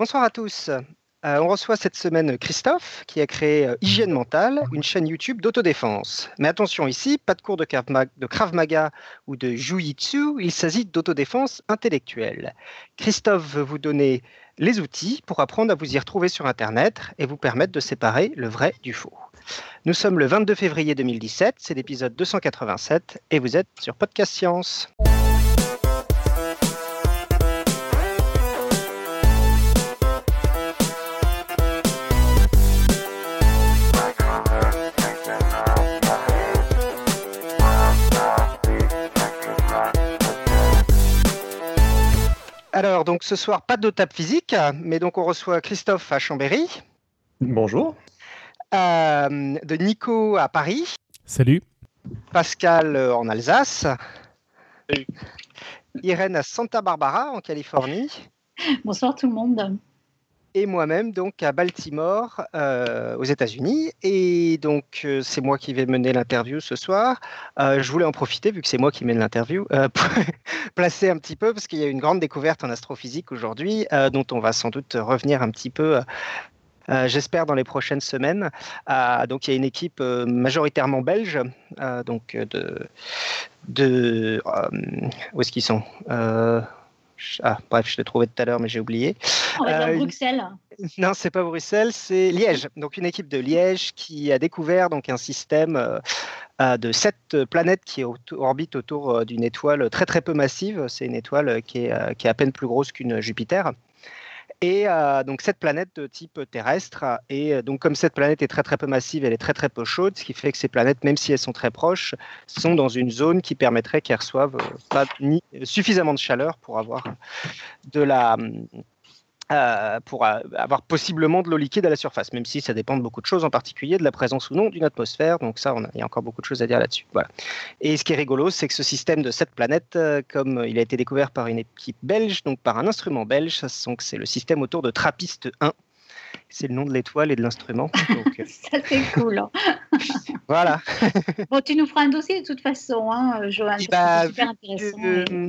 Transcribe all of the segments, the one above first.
Bonsoir à tous. Euh, on reçoit cette semaine Christophe qui a créé euh, Hygiène Mentale, une chaîne YouTube d'autodéfense. Mais attention ici, pas de cours de Krav Maga ou de Jiu-Jitsu, il s'agit d'autodéfense intellectuelle. Christophe veut vous donner les outils pour apprendre à vous y retrouver sur Internet et vous permettre de séparer le vrai du faux. Nous sommes le 22 février 2017, c'est l'épisode 287 et vous êtes sur Podcast Science. Alors, donc ce soir, pas de table physique, mais donc on reçoit Christophe à Chambéry. Bonjour. Euh, de Nico à Paris. Salut. Pascal euh, en Alsace. Salut. Irène à Santa Barbara en Californie. Bonsoir tout le monde et moi-même donc à Baltimore euh, aux États-Unis et donc euh, c'est moi qui vais mener l'interview ce soir. Euh, je voulais en profiter vu que c'est moi qui mène l'interview pour placer un petit peu parce qu'il y a une grande découverte en astrophysique aujourd'hui dont on va sans doute revenir un petit peu j'espère dans les prochaines semaines. donc il y a une équipe majoritairement belge, donc de, de où est-ce qu'ils sont? Ah, bref, je l'ai trouvé tout à l'heure, mais j'ai oublié. On va euh, Bruxelles. Non, c'est pas Bruxelles, c'est Liège. Donc une équipe de Liège qui a découvert donc un système euh, euh, de sept planètes qui orbitent autour d'une étoile très très peu massive. C'est une étoile qui est, qui est à peine plus grosse qu'une Jupiter. Et euh, donc cette planète de type terrestre, et euh, donc comme cette planète est très très peu massive, elle est très très peu chaude, ce qui fait que ces planètes, même si elles sont très proches, sont dans une zone qui permettrait qu'elles reçoivent euh, pas ni, suffisamment de chaleur pour avoir de la euh, pour avoir possiblement de l'eau liquide à la surface, même si ça dépend de beaucoup de choses, en particulier de la présence ou non d'une atmosphère. Donc ça, il y a encore beaucoup de choses à dire là-dessus. Voilà. Et ce qui est rigolo, c'est que ce système de cette planète, euh, comme il a été découvert par une équipe belge, donc par un instrument belge, c'est le système autour de Trappist 1, c'est le nom de l'étoile et de l'instrument. Euh, ça, c'est cool. Hein. voilà. bon, tu nous feras un dossier de toute façon, hein, Johan. Bah, super vu, intéressant.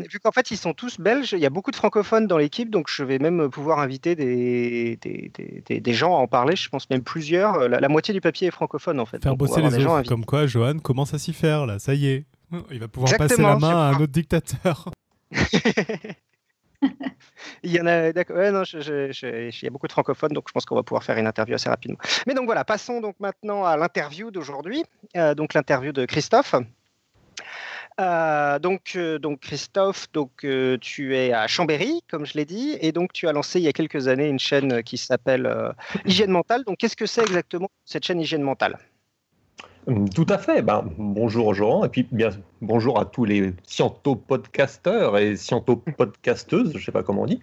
vu qu'en fait, ils sont tous belges, il y a beaucoup de francophones dans l'équipe, donc je vais même pouvoir inviter des, des, des, gens à en parler. Je pense même plusieurs. La, moitié du papier est francophone, en fait. Faire bosser les autres. Comme quoi, Johan commence à s'y faire, là? Ça y est. Il va pouvoir passer la main à un autre dictateur. il y en a, d'accord. non, il y a beaucoup de francophones, donc je pense qu'on va pouvoir faire une interview assez rapidement. Mais donc voilà, passons donc maintenant à l'interview d'aujourd'hui, euh, donc l'interview de Christophe. Euh, donc, euh, donc Christophe, donc tu es à Chambéry, comme je l'ai dit, et donc tu as lancé il y a quelques années une chaîne qui s'appelle Hygiène mentale. Donc, qu'est-ce que c'est exactement cette chaîne Hygiène mentale? Tout à fait. Ben, bonjour Jean, et puis bien bonjour à tous les sciento-podcasteurs et sciento-podcasteuses, je ne sais pas comment on dit.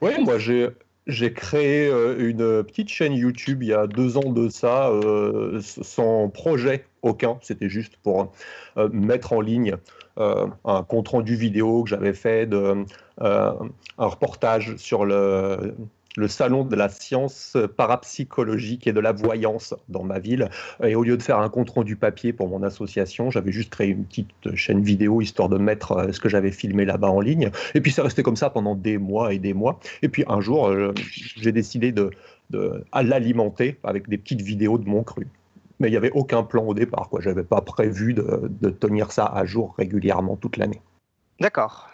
Oui, moi j'ai j'ai créé euh, une petite chaîne YouTube il y a deux ans de ça, euh, sans projet aucun. C'était juste pour euh, mettre en ligne un compte rendu vidéo que j'avais fait de un reportage sur le le salon de la science parapsychologique et de la voyance dans ma ville. Et au lieu de faire un compte rendu papier pour mon association, j'avais juste créé une petite chaîne vidéo histoire de mettre euh, ce que j'avais filmé là-bas en ligne. Et puis c'est resté comme ça pendant des mois et des mois. Et puis un jour, euh, j'ai décidé de, l'alimenter avec des petites vidéos de mon cru. Mais il n'y avait aucun plan au départ. Je n'avais pas prévu de tenir ça à jour régulièrement toute l'année. D'accord.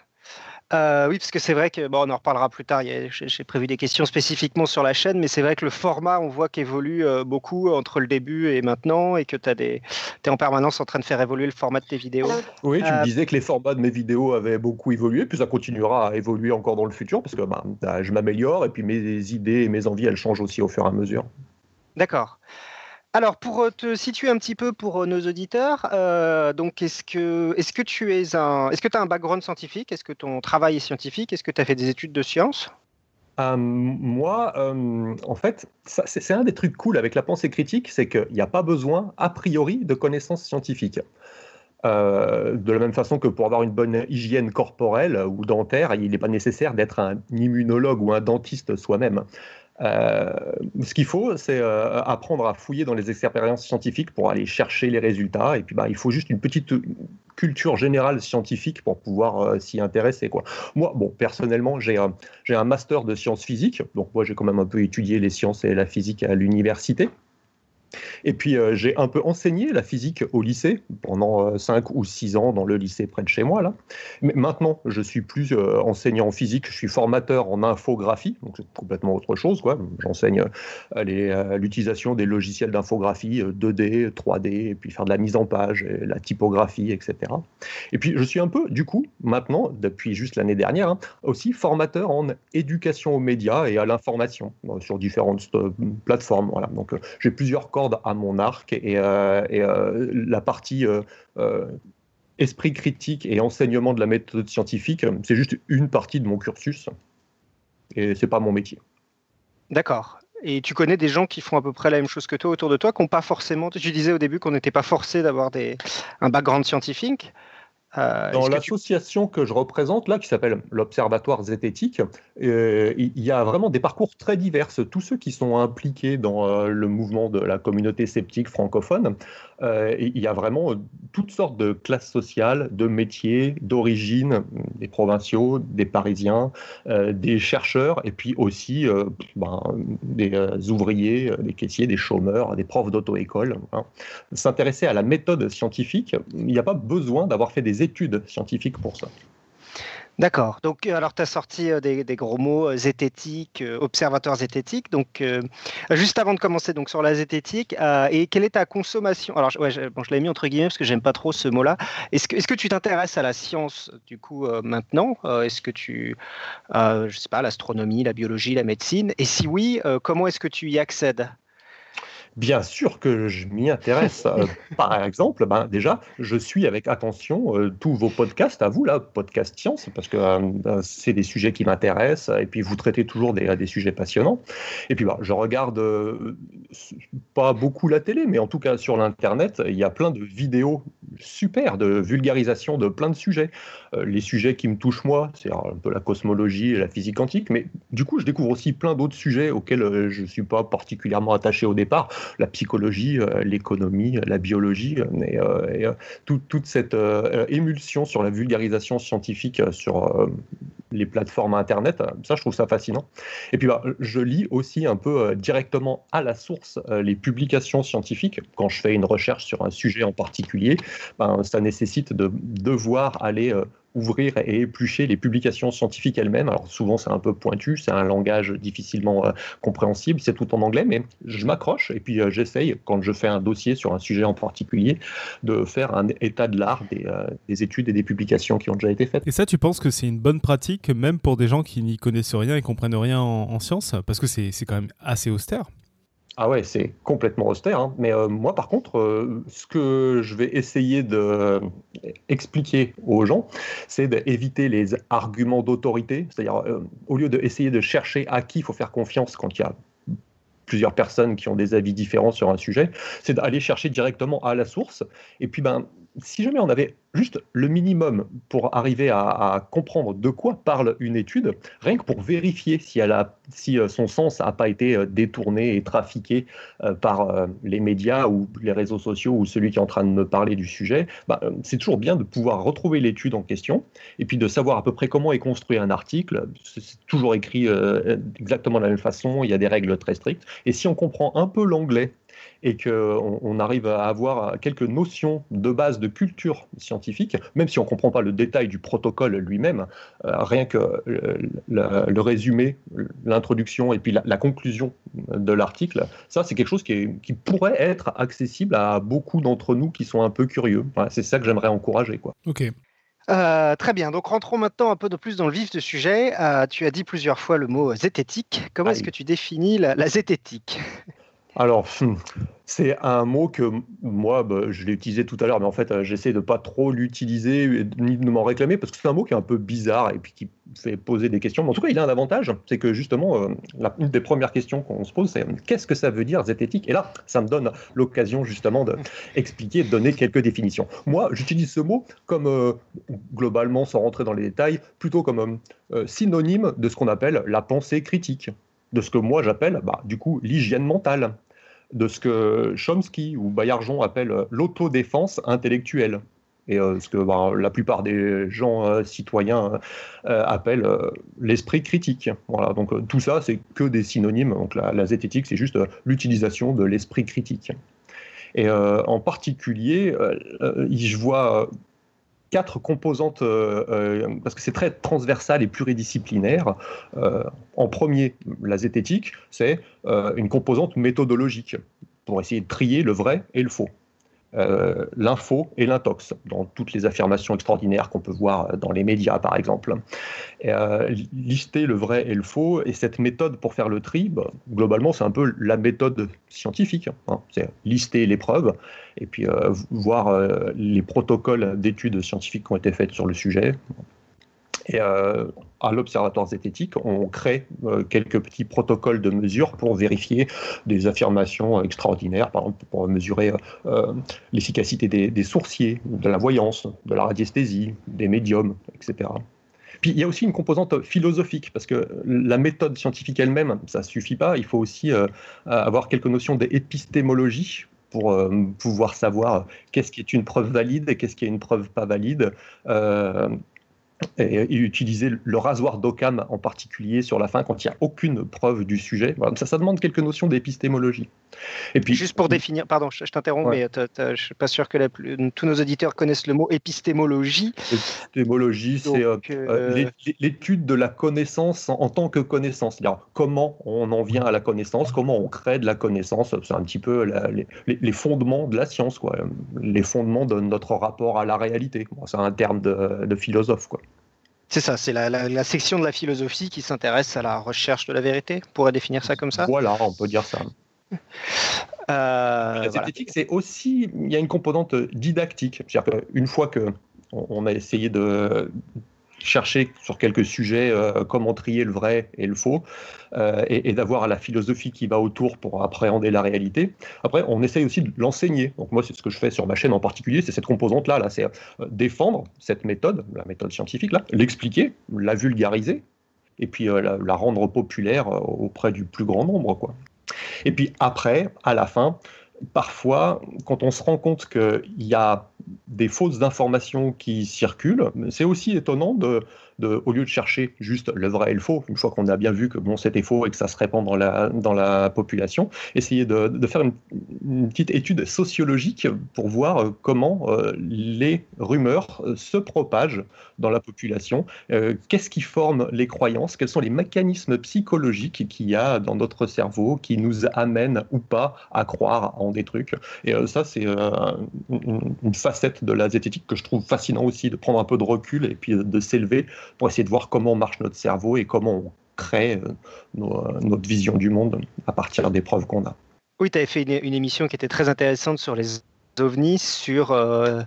Euh, oui, parce que c'est vrai que, bon, on en reparlera plus tard, j'ai prévu des questions spécifiquement sur la chaîne, mais c'est vrai que le format, on voit qu'évolue euh, beaucoup entre le début et maintenant, et que tu es en permanence en train de faire évoluer le format de tes vidéos. Oui, tu me euh, disais que les formats de mes vidéos avaient beaucoup évolué, puis ça continuera à évoluer encore dans le futur, parce que ben, bah, je m'améliore, et puis mes idées et mes envies, elles changent aussi au fur et à mesure. D'accord. Alors, pour euh, te situer un petit peu pour euh, nos auditeurs, euh, donc est-ce que, est que tu es un, est-ce que as un background scientifique? Est-ce que ton travail est scientifique? Est-ce que tu as fait des études de sciences? Moi, en fait, c'est un des trucs cool avec la pensée critique, c'est qu'il n'y a pas besoin, a priori, de connaissances scientifiques. de la même façon que pour avoir une bonne hygiène corporelle ou dentaire, il n'est pas nécessaire d'être un immunologue ou un dentiste soi-même. Euh, ce qu'il faut, c'est euh, apprendre à fouiller dans les expériences scientifiques pour aller chercher les résultats. Et puis, bah, il faut juste une petite culture générale scientifique pour pouvoir euh, s'y intéresser. Quoi. Moi, personnellement, j'ai un master de sciences physiques. Donc, moi, j'ai quand même un peu étudié les sciences et la physique à l'université. Et puis euh, j'ai un peu enseigné la physique au lycée pendant 5 euh, ou 6 ans dans le lycée près de chez moi. Là. Mais maintenant, je suis plus euh, enseignant en physique, je suis formateur en infographie, donc c'est complètement autre chose. J'enseigne l'utilisation des logiciels d'infographie 2D, 3D, et puis faire de la mise en page, la typographie, etc. Et puis je suis un peu, du coup, maintenant, depuis juste l'année dernière, hein, aussi formateur en éducation aux médias et à l'information sur différentes plateformes. Donc j'ai plusieurs à mon arc et, euh, euh, la partie euh, esprit critique et enseignement de la méthode scientifique, c'est juste une partie de mon cursus et c'est pas mon métier. D'accord. Et tu connais des gens qui font à peu près la même chose que toi autour de toi, qui n'ont pas forcément. Tu disais au début qu'on n'était pas forcé d'avoir un background scientifique. Dans l'association que je représente, là, qui s'appelle l'Observatoire Zététique, euh, il y a vraiment des parcours très divers. Tous ceux qui sont impliqués dans euh, le mouvement de la communauté sceptique francophone, euh, il y a vraiment toutes sortes de classes sociales, de métiers, d'origine, des provinciaux, des parisiens, des chercheurs, et puis aussi ben, des ouvriers, des caissiers, des chômeurs, des profs d'auto-école. Hein. S'intéresser à la méthode scientifique, il n'y a pas besoin d'avoir fait des études scientifiques pour ça. D'accord. Donc, euh, alors, tu as sorti euh, des, gros mots, euh, zététique, observateur zététique. Donc, juste avant de commencer donc, sur la zététique, et quelle est ta consommation? Alors, je, bon, je l'ai mis entre guillemets parce que j'aime pas trop ce mot-là. Est-ce que, est que, tu t'intéresses à la science, du coup, maintenant? Est-ce que tu, je sais pas, l'astronomie, la biologie, la médecine? Et si oui, comment est-ce que tu y accèdes? Bien sûr que je m'y intéresse. Euh, par exemple, ben, déjà, je suis avec attention euh, tous vos podcasts, à vous, là, podcast science, parce que euh, c'est des sujets qui m'intéressent, et puis vous traitez toujours des, des sujets passionnants. Et puis, ben, je regarde pas beaucoup la télé, mais en tout cas sur l'Internet, il y a plein de vidéos super de vulgarisation de plein de sujets. Les sujets qui me touchent moi, c'est un peu la cosmologie et la physique quantique, mais du coup, je découvre aussi plein d'autres sujets auxquels je ne suis pas particulièrement attaché au départ la psychologie, euh, l'économie, la biologie, et, euh, euh, toute cette émulsion sur la vulgarisation scientifique sur les plateformes Internet. Ça, je trouve ça fascinant. Et puis, bah, je lis aussi un peu directement à la source les publications scientifiques. Quand je fais une recherche sur un sujet en particulier, ben, ça nécessite de devoir aller ouvrir et éplucher les publications scientifiques elles-mêmes. Alors souvent c'est un peu pointu, c'est un langage difficilement euh, compréhensible, c'est tout en anglais, mais je m'accroche et puis euh, j'essaye, quand je fais un dossier sur un sujet en particulier, de faire un état de l'art des, euh, des, études et des publications qui ont déjà été faites. Et ça, tu penses que c'est une bonne pratique, même pour des gens qui n'y connaissent rien et comprennent rien en, en sciences Parce que c'est quand même assez austère. Ah ouais, c'est complètement austère. Hein. Mais euh, moi, par contre, euh, ce que je vais essayer d'expliquer aux gens, c'est d'éviter les arguments d'autorité. C'est-à-dire, euh, au lieu d'essayer de chercher à qui il faut faire confiance quand il y a plusieurs personnes qui ont des avis différents sur un sujet, c'est d'aller chercher directement à la source. Et puis, ben, si jamais on avait juste le minimum pour arriver à, comprendre de quoi parle une étude, rien que pour vérifier si, euh, son sens n'a pas été euh, détourné et trafiqué euh, par les médias ou les réseaux sociaux ou celui qui est en train de me parler du sujet, bah, c'est toujours bien de pouvoir retrouver l'étude en question et puis de savoir à peu près comment est construit un article. C'est toujours écrit exactement de la même façon, il y a des règles très strictes. Et si on comprend un peu l'anglais et qu'on on arrive à avoir quelques notions de base de culture scientifique, même si on ne comprend pas le détail du protocole lui-même, euh, rien que euh, le, résumé, l'introduction et puis la, conclusion de l'article, ça c'est quelque chose qui, qui, pourrait être accessible à beaucoup d'entre nous qui sont un peu curieux. c'est ça que j'aimerais encourager. Quoi. Ok. Euh, très bien, donc rentrons maintenant un peu de plus dans le vif du sujet. tu as dit plusieurs fois le mot zététique. Comment est-ce que tu définis la, la zététique? Alors, hmm, c'est un mot que moi, bah, je l'ai utilisé tout à l'heure, mais en fait, euh, j'essaie de pas trop l'utiliser ni de m'en réclamer parce que c'est un mot qui est un peu bizarre et puis qui fait poser des questions. Mais en tout cas, il a un avantage, c'est que justement, euh, une des premières questions qu'on se pose, c'est qu'est-ce que ça veut dire zététique? Et là, ça me donne l'occasion justement d'expliquer, de donner quelques définitions. Moi, j'utilise ce mot comme euh, globalement, sans rentrer dans les détails, plutôt comme synonyme de ce qu'on appelle la pensée critique. De ce que moi j'appelle, bah, du coup, l'hygiène mentale, de ce que Chomsky ou Baillargeon appellent l'autodéfense intellectuelle et ce que bah, la plupart des gens citoyens appellent l'esprit critique. Voilà, donc tout ça, c'est que des synonymes. Donc la, la zététique, c'est juste l'utilisation de l'esprit critique. Et euh, en particulier, euh, euh, je vois quatre composantes, parce que c'est très transversal et pluridisciplinaire. en premier, la zététique, c'est une composante méthodologique pour essayer de trier le vrai et le faux. Euh, l'info et l'intox, dans toutes les affirmations extraordinaires qu'on peut voir dans les médias, par exemple. Euh, lister le vrai et le faux, et cette méthode pour faire le tri, bah, globalement, c'est un peu la méthode scientifique. Hein. C'est lister les preuves, et puis euh, voir les protocoles d'études scientifiques qui ont été faites sur le sujet, et euh, à l'Observatoire zététique, on crée euh, quelques petits protocoles de mesure pour vérifier des affirmations extraordinaires, par exemple pour mesurer euh, l'efficacité des, sourciers, de la voyance, de la radiesthésie, des médiums, etc. Puis il y a aussi une composante philosophique, parce que la méthode scientifique elle-même, ça ne suffit pas, il faut aussi avoir quelques notions d'épistémologie pour pouvoir savoir qu'est-ce qui est une preuve valide et qu'est-ce qui est une preuve pas valide et, utiliser le rasoir d'Occam en particulier sur la fin quand il n'y a aucune preuve du sujet. Ça, ça demande quelques notions d'épistémologie. Et puis, Juste pour définir, pardon, je, t'interromps, mais je ne suis pas sûr que tous nos auditeurs connaissent le mot épistémologie. Épistémologie, c'est euh, euh, euh, l'étude de la connaissance en, tant que connaissance, c'est-à-dire comment on en vient à la connaissance, comment on crée de la connaissance, c'est un petit peu les, fondements de la science, quoi, les fondements de notre rapport à la réalité. c'est un terme de, de philosophe. Quoi. C'est ça, c'est la, section de la philosophie qui s'intéresse à la recherche de la vérité. On pourrait définir ça comme ça Voilà, on peut dire ça. Euh, la zététique, c'est aussi, il y a une composante didactique. C'est-à-dire qu'une fois que on a essayé de, chercher sur quelques sujets euh, comment trier le vrai et le faux, euh, et, d'avoir la philosophie qui va autour pour appréhender la réalité. Après, on essaye aussi de l'enseigner. Donc moi, c'est ce que je fais sur ma chaîne en particulier, c'est cette composante-là, là, c'est euh, défendre cette méthode, la méthode scientifique, l'expliquer, la vulgariser, et puis la, la, rendre populaire auprès du plus grand nombre. Quoi. Et puis après, à la fin, parfois, quand on se rend compte qu'il y a des fausses informations qui circulent, c'est aussi étonnant de, au lieu de chercher juste le vrai et le faux, une fois qu'on a bien vu que bon, c'était faux et que ça se répand dans la, dans la population, essayer de, faire une, petite étude sociologique pour voir euh, comment euh, les rumeurs euh, se propagent dans la population, qu'est-ce qui forme les croyances, quels sont les mécanismes psychologiques qu'il y a dans notre cerveau qui nous amènent ou pas à croire en des trucs? Et ça, c'est une, une facette de la zététique que je trouve fascinant aussi, de prendre un peu de recul et puis de s'élever pour essayer de voir comment marche notre cerveau et comment on crée euh, euh, notre vision du monde à partir des preuves qu'on a. Oui, tu avais fait une, émission qui était très intéressante sur les ovnis, sur euh,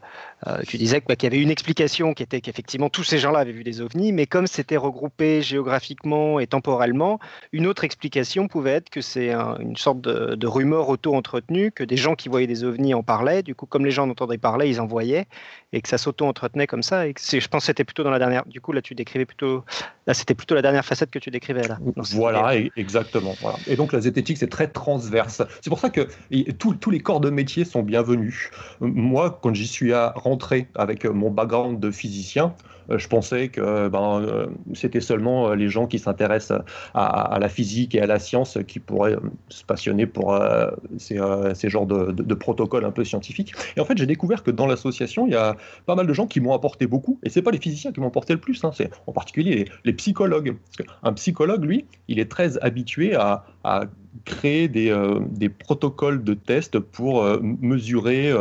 tu disais bah, qu'il y avait une explication qui était qu'effectivement tous ces gens-là avaient vu des ovnis, mais comme c'était regroupé géographiquement et temporellement, une autre explication pouvait être que c'est une sorte de, rumeur auto-entretenue, que des gens qui voyaient des ovnis en parlaient, du coup comme les gens entendaient parler, ils en voyaient, et que ça s'auto-entretenait comme ça. Et je pense que c'était plutôt dans la dernière. Du coup là tu décrivais plutôt, là c'était plutôt la dernière facette que tu décrivais là. voilà, exactement. Et donc la zététique c'est très transverse. C'est pour ça que tous les corps de métier sont bienvenus. Moi quand j'y suis à avec mon background de physicien. Euh, je pensais que ben, euh, c'était seulement euh, les gens qui s'intéressent à, la physique et à la science qui pourraient se passionner pour ces, genres de, protocoles un peu scientifiques. Et en fait, j'ai découvert que dans l'association, il y a pas mal de gens qui m'ont apporté beaucoup. Et c'est pas les physiciens qui m'ont apporté le plus, hein, c'est en particulier les, psychologues. un psychologue, lui, il est très habitué à, créer des, protocoles de tests pour mesurer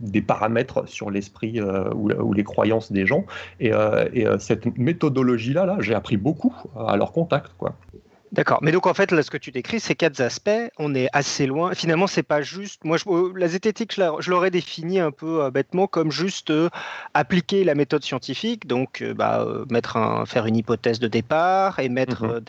des paramètres sur l'esprit euh, ou, les croyances des gens. Et, euh, euh, cette méthodologie-là, là, j'ai appris beaucoup à leur contact. Quoi. D'accord. Mais donc en fait, là, ce que tu décris, ces quatre aspects, on est assez loin. Finalement, c'est pas juste. Moi, je, euh, la zététique, je l'aurais défini un peu euh, bêtement comme juste euh, appliquer la méthode scientifique, donc bah, mettre un, faire une hypothèse de départ et mettre mhm.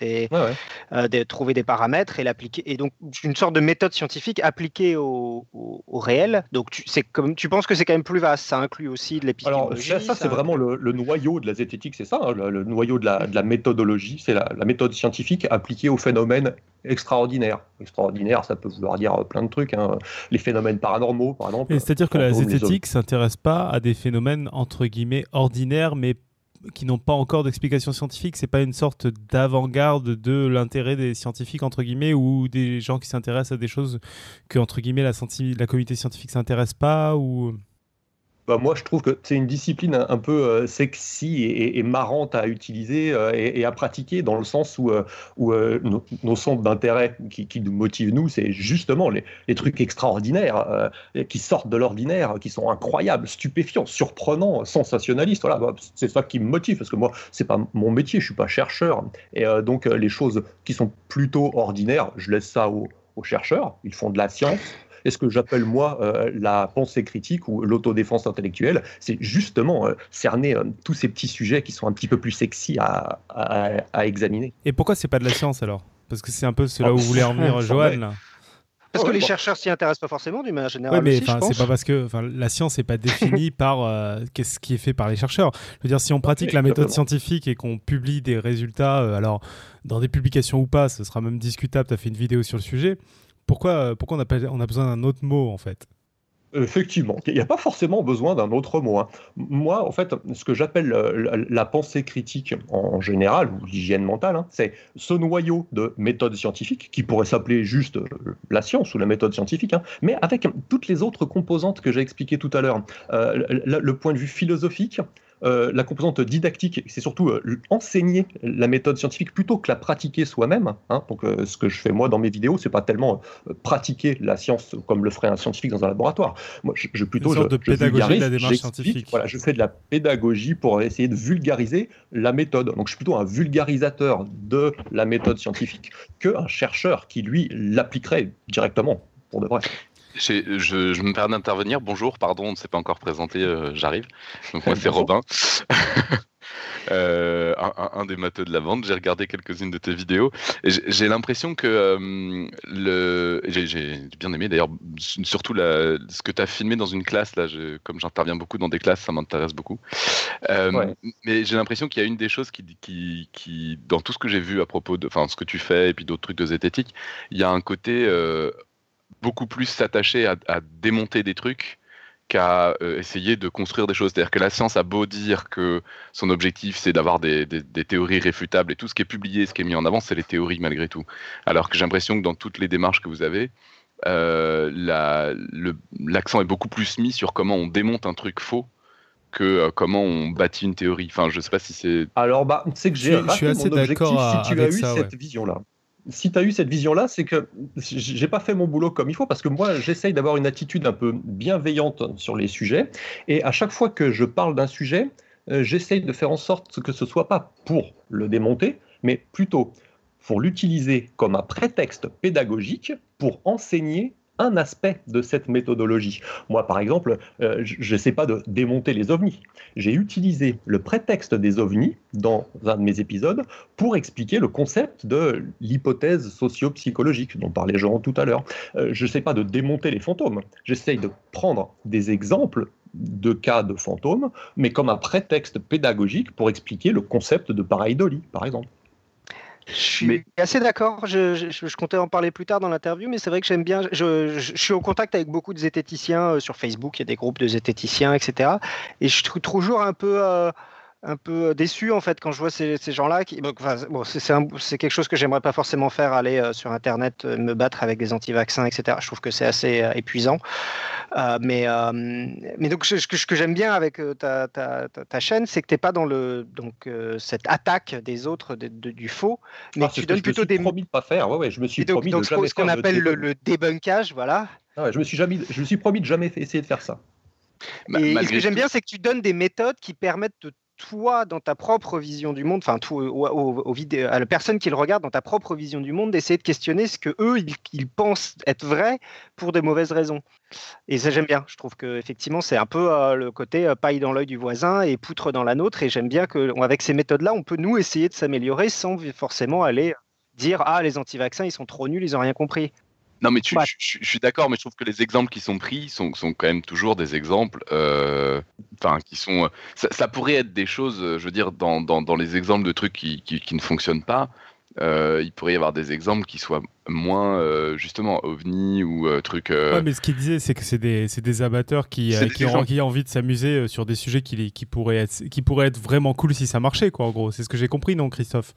des, trouver des paramètres et l'appliquer. Et donc une sorte de méthode scientifique appliquée au, réel. Donc tu, comme tu penses que c'est quand même plus vaste. Ça inclut aussi de l'épistémologie. Alors ça, c'est vraiment le, noyau de la zététique, c'est ça, hein, le, noyau de la, méthodologie, c'est la, la méthode scientifique appliquée appliqué aux phénomènes extraordinaires. Extraordinaire, ça peut vouloir dire plein de trucs. Hein. Les phénomènes paranormaux, par exemple. C'est-à-dire que la zététique s'intéresse pas à des phénomènes entre guillemets ordinaires, mais qui n'ont pas encore d'explication scientifique. C'est pas une sorte d'avant-garde de l'intérêt des scientifiques entre guillemets ou des gens qui s'intéressent à des choses que entre guillemets la, la communauté scientifique s'intéresse pas ou bah, moi, je trouve que c'est une discipline un, peu euh, sexy et, marrante à utiliser euh, et, à pratiquer dans le sens où, euh, nos, centres d'intérêt qui, nous motivent, nous, c'est justement les, trucs extraordinaires qui sortent de l'ordinaire, qui sont incroyables, stupéfiants, surprenants, sensationnalistes. Bah, c'est ça qui me motive parce que moi, c'est pas mon métier, je suis pas chercheur. Et donc, les choses qui sont plutôt ordinaires, je laisse ça aux chercheurs. Ils font de la science et ce que j'appelle moi euh, la pensée critique ou l'autodéfense intellectuelle, c'est justement euh, cerner euh, tous ces petits sujets qui sont un petit peu plus sexy à, à, examiner. Et pourquoi c'est pas de la science alors? Parce que c'est un peu cela ah, où vous voulez en venir, Johan. Parce que les chercheurs s'y intéressent pas forcément d'une manière générale. Oui, mais c'est pas parce que la science n'est pas définie par qu'est-ce qui est fait par les chercheurs. Je veux dire, si on pratique la méthode scientifique et qu'on publie des résultats, alors dans des publications ou pas, ce sera même discutable. Tu as fait une vidéo sur le sujet. Pourquoi, euh, pourquoi on, a, besoin d'un autre mot en fait? Effectivement, il n'y a pas forcément besoin d'un autre mot. Hein. Moi, en fait, ce que j'appelle euh, la, pensée critique en général, ou l'hygiène mentale, hein, c'est ce noyau de méthode scientifique, qui pourrait s'appeler juste euh, la science ou la méthode scientifique, hein, mais avec toutes les autres composantes que j'ai expliquées tout à l'heure. le, point de vue philosophique, euh, la composante didactique, c'est surtout euh, enseigner la méthode scientifique plutôt que la pratiquer soi-même. Hein. Donc, euh, ce que je fais moi dans mes vidéos, c'est pas tellement pratiquer la science comme le ferait un scientifique dans un laboratoire. Moi, je, plutôt Une sorte de pédagogie de la démarche scientifique. Voilà, je fais de la pédagogie pour essayer de vulgariser la méthode. Donc, je suis plutôt un vulgarisateur de la méthode scientifique qu'un chercheur qui lui l'appliquerait directement pour de vrai. Je, je, me permets d'intervenir. Bonjour, pardon, on ne s'est pas encore présenté, euh, j'arrive. Donc moi c'est Robin, euh, un, des matheux de la vente. J'ai regardé quelques-unes de tes vidéos j'ai l'impression que euh, le, j'ai bien aimé d'ailleurs surtout la, ce que tu as filmé dans une classe là. comme j'interviens beaucoup dans des classes, ça m'intéresse beaucoup. Mais j'ai l'impression qu'il y a une des choses qui, qui, qui dans tout ce que j'ai vu à propos de, enfin ce que tu fais et puis d'autres trucs de zététique, il y a un côté beaucoup plus s'attacher à, démonter des trucs qu'à euh, essayer de construire des choses. C'est-à-dire que la science a beau dire que son objectif c'est d'avoir des, théories réfutables et tout ce qui est publié, ce qui est mis en avant, c'est les théories malgré tout. Alors que j'ai l'impression que dans toutes les démarches que vous avez, euh, l'accent est beaucoup plus mis sur comment on démonte un truc faux que euh, comment on bâtit une théorie. Enfin, je sais pas si c'est. Alors, bah, c'est que j'ai je, suis assez d'accord si tu as eu cette vision-là si tu as eu cette vision-là, c'est que j'ai pas fait mon boulot comme il faut parce que moi, j'essaye d'avoir une attitude un peu bienveillante sur les sujets. Et à chaque fois que je parle d'un sujet, euh, j'essaye de faire en sorte que ce soit pas pour le démonter, mais plutôt pour l'utiliser comme un prétexte pédagogique pour enseigner un aspect de cette méthodologie. Moi, par exemple, euh, je ne sais pas de démonter les ovnis. J'ai utilisé le prétexte des ovnis dans un de mes épisodes pour expliquer le concept de l'hypothèse socio-psychologique dont parlait Jean tout à l'heure. Euh, je sais pas de démonter les fantômes. J'essaye de prendre des exemples de cas de fantômes, mais comme un prétexte pédagogique pour expliquer le concept de pareidolie, par exemple. Je suis assez d'accord. Je, comptais en parler plus tard dans l'interview, mais c'est vrai que j'aime bien. Je, suis au contact avec beaucoup de zététiciens euh, sur Facebook. Il y a des groupes de zététiciens, etc. Et je trouve toujours un peu. Euh, un peu déçu en fait quand je vois ces, gens-là. Qui, bon, c'est quelque chose que j'aimerais pas forcément faire, aller euh, sur Internet, euh, me battre avec des anti-vaccins, etc. Je trouve que c'est assez euh, épuisant. mais, mais donc, ce que, j'aime bien avec ta, ta, ta, chaîne, c'est que tu n'es pas dans le, donc, cette attaque des autres du faux, mais ah, tu donnes plutôt des. Je me suis promis de pas faire. Ouais, ouais, je me suis promis de jamais ce qu'on appelle le, débunkage, voilà. Ah je me suis jamais, je me suis promis de jamais essayer de faire ça. Et, ce que j'aime bien, c'est que tu donnes des méthodes qui permettent de toi, dans ta propre vision du monde, enfin, au, à la personne qui le regarde, dans ta propre vision du monde, d'essayer de questionner ce que eux, ils, pensent être vrai pour des mauvaises raisons. Et ça, j'aime bien. Je trouve que effectivement, c'est un peu euh, le côté euh, paille dans l'œil du voisin et poutre dans la nôtre. Et j'aime bien qu'avec ces méthodes-là, on peut nous essayer de s'améliorer sans forcément aller dire ah les anti-vaccins, ils sont trop nuls, ils ont rien compris. Non, mais je, suis d'accord, mais je trouve que les exemples qui sont pris sont, sont quand même toujours des exemples, euh, enfin, qui sont. Ça, pourrait être des choses, je veux dire, dans, dans, dans les exemples de trucs qui, qui, ne fonctionnent pas. il pourrait y avoir des exemples qui soient moins justement ovni ou trucs. Ouais, mais ce qu'il disait, c'est que c'est des, des, amateurs qui, qui, ont, qui, ont, envie de s'amuser sur des sujets qui, qui, pourraient être, qui pourraient être vraiment cool si ça marchait, quoi, en gros. C'est ce que j'ai compris, non, Christophe?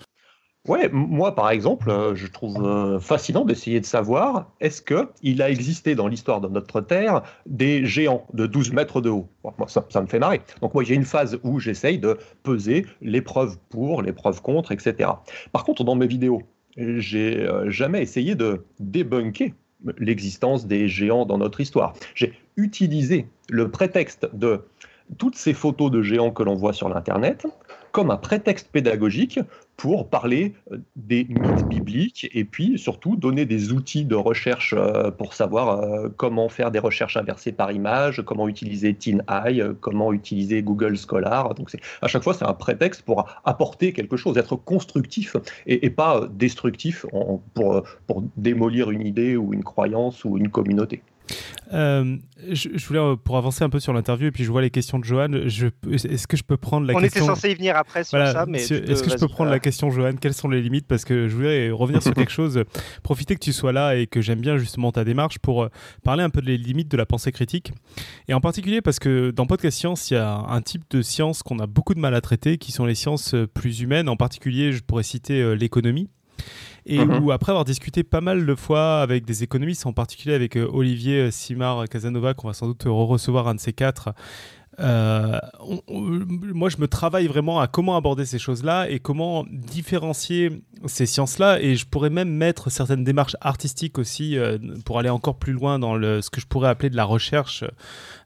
Ouais, moi par exemple, euh, je trouve euh, fascinant d'essayer de savoir est-ce qu'il a existé dans l'histoire de notre Terre des géants de 12 mètres de haut? moi, ça, me fait marrer. Donc moi, j'ai une phase où j'essaye de peser les preuves pour, les preuves contre, etc. Par contre, dans mes vidéos, j'ai euh, jamais essayé de débunker l'existence des géants dans notre histoire. J'ai utilisé le prétexte de toutes ces photos de géants que l'on voit sur l'Internet comme un prétexte pédagogique pour parler euh, des mythes bibliques et puis surtout donner des outils de recherche euh, pour savoir euh, comment faire des recherches inversées par image, comment utiliser TinEye, comment utiliser Google Scholar. Donc à chaque fois c'est un prétexte pour apporter quelque chose, être constructif et, pas destructif pour, pour démolir une idée ou une croyance ou une communauté. Euh, je, voulais, euh, pour avancer un peu sur l'interview, et puis je vois les questions de Johan, est-ce que je peux prendre la On question... On était censé y venir après sur ça, mais... Est-ce que je peux prendre la question, Johan? Quelles sont les limites? Parce que je voulais revenir sur quelque chose, profiter que tu sois là et que j'aime bien justement ta démarche pour euh, parler un peu des limites de la pensée critique. Et en particulier parce que dans Podcast Science, il y a un type de science qu'on a beaucoup de mal à traiter, qui sont les sciences plus humaines. En particulier, je pourrais citer l'économie et mhm. où après avoir discuté pas mal de fois avec des économistes, en particulier avec euh, Olivier euh, Simard Casanova, qu'on va sans doute re-recevoir un de ces quatre, euh, moi, je me travaille vraiment à comment aborder ces choses-là et comment différencier ces sciences-là. Et je pourrais même mettre certaines démarches artistiques aussi pour aller encore plus loin dans le, ce que je pourrais appeler de la recherche.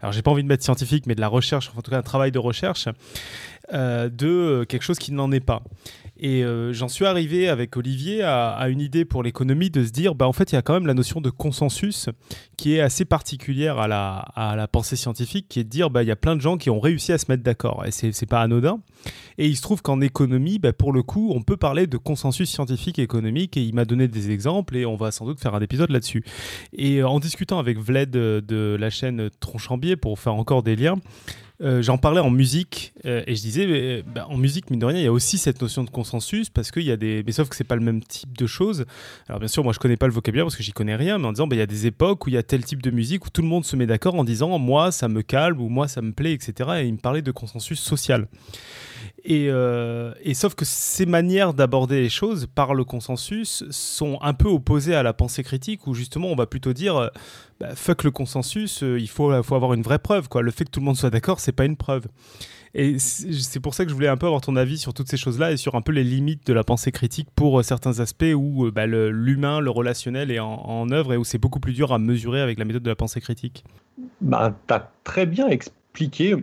Alors, j'ai pas envie de mettre scientifique, mais de la recherche, en tout cas un travail de recherche, de quelque chose qui n'en est pas. Et euh, j'en suis arrivé avec Olivier à, une idée pour l'économie de se dire, bah, en fait, il y a quand même la notion de consensus qui est assez particulière à la, pensée scientifique, qui est de dire, bah, il y a plein de gens qui ont réussi à se mettre d'accord, et c'est pas anodin. Et il se trouve qu'en économie, bah, pour le coup, on peut parler de consensus scientifique et économique, et il m'a donné des exemples, et on va sans doute faire un épisode là-dessus. Et euh, en discutant avec Vled de la chaîne Tronchambier, pour faire encore des liens, euh, j'en parlais en musique euh, et je disais, bah, en musique, mine de rien, il y a aussi cette notion de consensus parce qu'il y a des. Mais sauf que c'est pas le même type de choses. Alors, bien sûr, moi, je connais pas le vocabulaire parce que j'y connais rien, mais en disant, bah, il y a des époques où il y a tel type de musique où tout le monde se met d'accord en disant, moi, ça me calme ou moi, ça me plaît, etc. Et il me parlait de consensus social. Euh, et, sauf que ces manières d'aborder les choses par le consensus sont un peu opposées à la pensée critique, où justement on va plutôt dire euh, bah, fuck le consensus, euh, il faut, avoir une vraie preuve. Le fait que tout le monde soit d'accord, c'est pas une preuve. Et c'est pour ça que je voulais un peu avoir ton avis sur toutes ces choses-là et sur un peu les limites de la pensée critique pour certains aspects où bah, l'humain, le, relationnel est en, œuvre et où c'est beaucoup plus dur à mesurer avec la méthode de la pensée critique. Bah, tu as très bien expliqué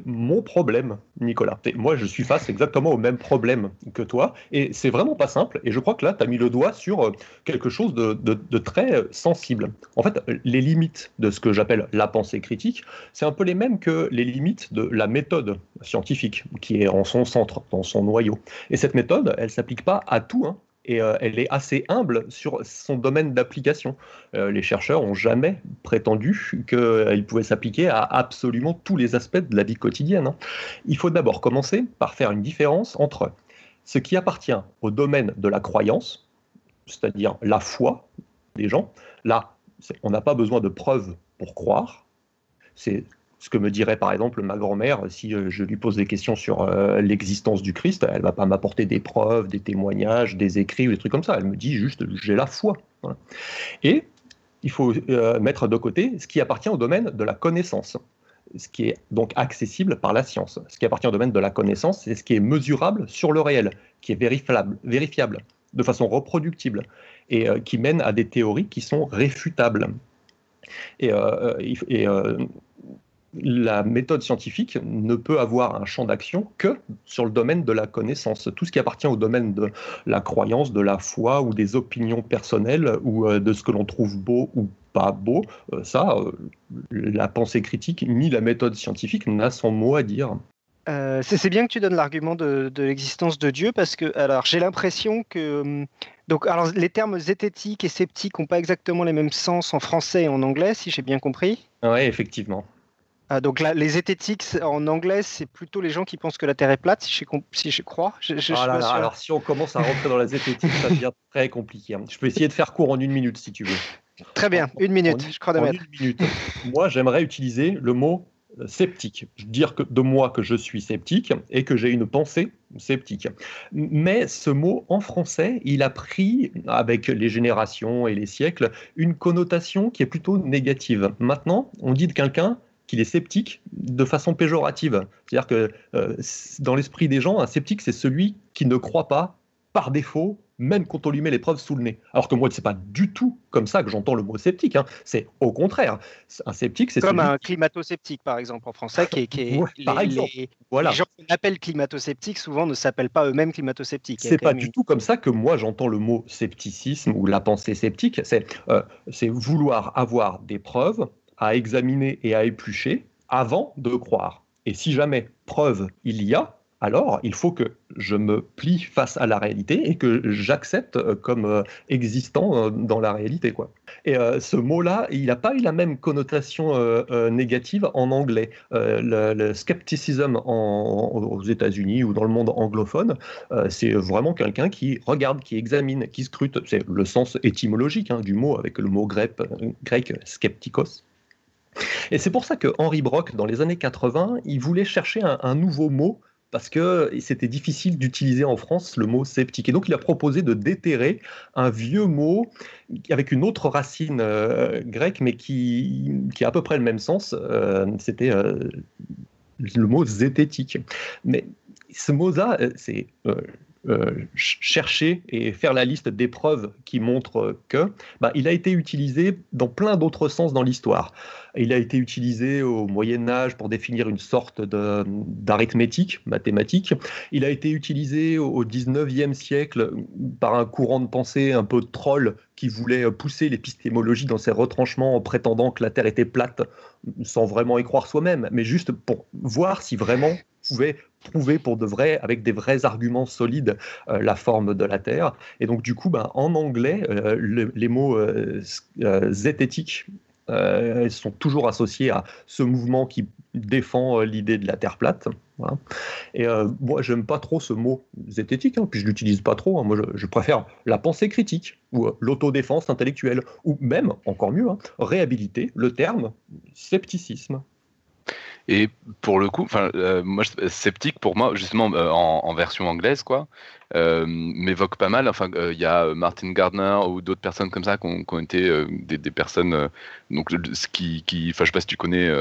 mon problème, Nicolas. moi, je suis face exactement au même problème que toi, et c'est vraiment pas simple. Et je crois que là, tu as mis le doigt sur euh, quelque chose de, très euh, sensible. En fait, les limites de ce que j'appelle la pensée critique, c'est un peu les mêmes que les limites de la méthode scientifique, qui est en son centre, dans son noyau. Et cette méthode, elle s'applique pas à tout. Hein et euh, elle est assez humble sur son domaine d'application. Euh, les chercheurs n'ont jamais prétendu qu'il pouvait s'appliquer à absolument tous les aspects de la vie quotidienne. Hein. Il faut d'abord commencer par faire une différence entre ce qui appartient au domaine de la croyance, c'est-à-dire la foi des gens. Là, on n'a pas besoin de preuves pour croire. C'est ce que me dirait par exemple ma grand-mère si euh, je lui pose des questions sur euh, l'existence du Christ. Elle va pas m'apporter des preuves, des témoignages, des écrits ou des trucs comme ça. Elle me dit juste j'ai la foi. Et il faut euh, mettre de côté ce qui appartient au domaine de la connaissance, ce qui est donc accessible par la science. Ce qui appartient au domaine de la connaissance, c'est ce qui est mesurable sur le réel, qui est vérifiable, vérifiable de façon reproductible et qui mène à des théories qui sont réfutables. Et la méthode scientifique ne peut avoir un champ d'action que sur le domaine de la connaissance. Tout ce qui appartient au domaine de la croyance, de la foi ou des opinions personnelles ou euh, de ce que l'on trouve beau ou pas beau, euh, ça, euh, la pensée critique ni la méthode scientifique n'a son mot à dire. c'est bien que tu donnes l'argument de, l'existence de Dieu parce que alors j'ai l'impression que hum, donc alors les termes zététique et sceptique n'ont pas exactement les mêmes sens en français et en anglais si j'ai bien compris? Oui, effectivement. Ah, donc là, les zététiques en anglais, c'est plutôt les gens qui pensent que la Terre est plate, si je, si je crois. Ah alors si on commence à rentrer dans la zététique, ça devient très compliqué. Hein. Je peux essayer de faire court en une minute si tu veux. Très bien, une minute, je crois Une minute. Moi, j'aimerais utiliser le mot euh, sceptique. Dire que, de moi que je suis sceptique et que j'ai une pensée sceptique. Mais ce mot en français, il a pris, avec les générations et les siècles, une connotation qui est plutôt négative. Maintenant, on dit de quelqu'un qu'il est sceptique de façon péjorative. C'est-à-dire que euh, dans l'esprit des gens, un sceptique, c'est celui qui ne croit pas par défaut, même quand on lui met les preuves sous le nez. Alors que moi, c'est pas du tout comme ça que j'entends le mot sceptique. Hein. C'est au contraire. Un sceptique, c'est comme un climato-sceptique, par exemple, en français, qui est, par les, exemple. voilà. les gens qu'on appelle climato-sceptiques souvent ne s'appellent pas eux-mêmes climato-sceptiques. C'est pas du tout comme ça que moi j'entends le mot scepticisme ou la pensée sceptique. C'est euh, vouloir avoir des preuves à examiner et à éplucher avant de croire. Et si jamais preuve il y a, alors il faut que je me plie face à la réalité et que j'accepte euh, comme euh, existant euh, dans la réalité. Quoi. Et ce mot-là, il n'a pas eu la même connotation négative en anglais. le, le aux États-Unis ou dans le monde anglophone, c'est vraiment quelqu'un qui regarde, qui examine, qui scrute. C'est le sens étymologique hein, du mot avec le mot grec, grec. Et c'est pour ça que Henri Brock, dans les années 80, il voulait chercher un, nouveau mot parce que c'était difficile d'utiliser en France le mot sceptique. Et donc il a proposé de déterrer un vieux mot avec une autre racine euh, grecque, mais qui, a à peu près le même sens. Euh, c'était euh, le mot zététique. Mais ce mot-là, c'est chercher et faire la liste des preuves qui montrent que, bah, il a été utilisé dans plein d'autres sens dans l'histoire. Il a été utilisé au Moyen Âge pour définir une sorte d'arithmétique mathématique. Il a été utilisé au 19e siècle par un courant de pensée un peu troll qui voulait pousser l'épistémologie dans ses retranchements en prétendant que la Terre était plate sans vraiment y croire soi-même, mais juste pour voir si vraiment pouvait prouver pour de vrai, avec des vrais arguments solides, euh, la forme de la Terre. Et donc, du coup, ben, en anglais, euh, les mots euh, euh, sont toujours associés à ce mouvement qui défend l'idée de la Terre plate. Et moi, j'aime pas trop ce mot zététique, hein, puis je l'utilise pas trop. Hein. Moi, je, préfère la pensée critique ou l'autodéfense intellectuelle, ou même, encore mieux, hein, réhabiliter le terme scepticisme. Et pour le coup, euh, moi, sceptique pour moi, justement, euh, en, version anglaise, quoi, euh, m'évoque pas mal. Enfin, il y a Martin Gardner ou d'autres personnes comme ça qui ont, été des, personnes, donc, qui, qui, enfin, je sais pas si tu connais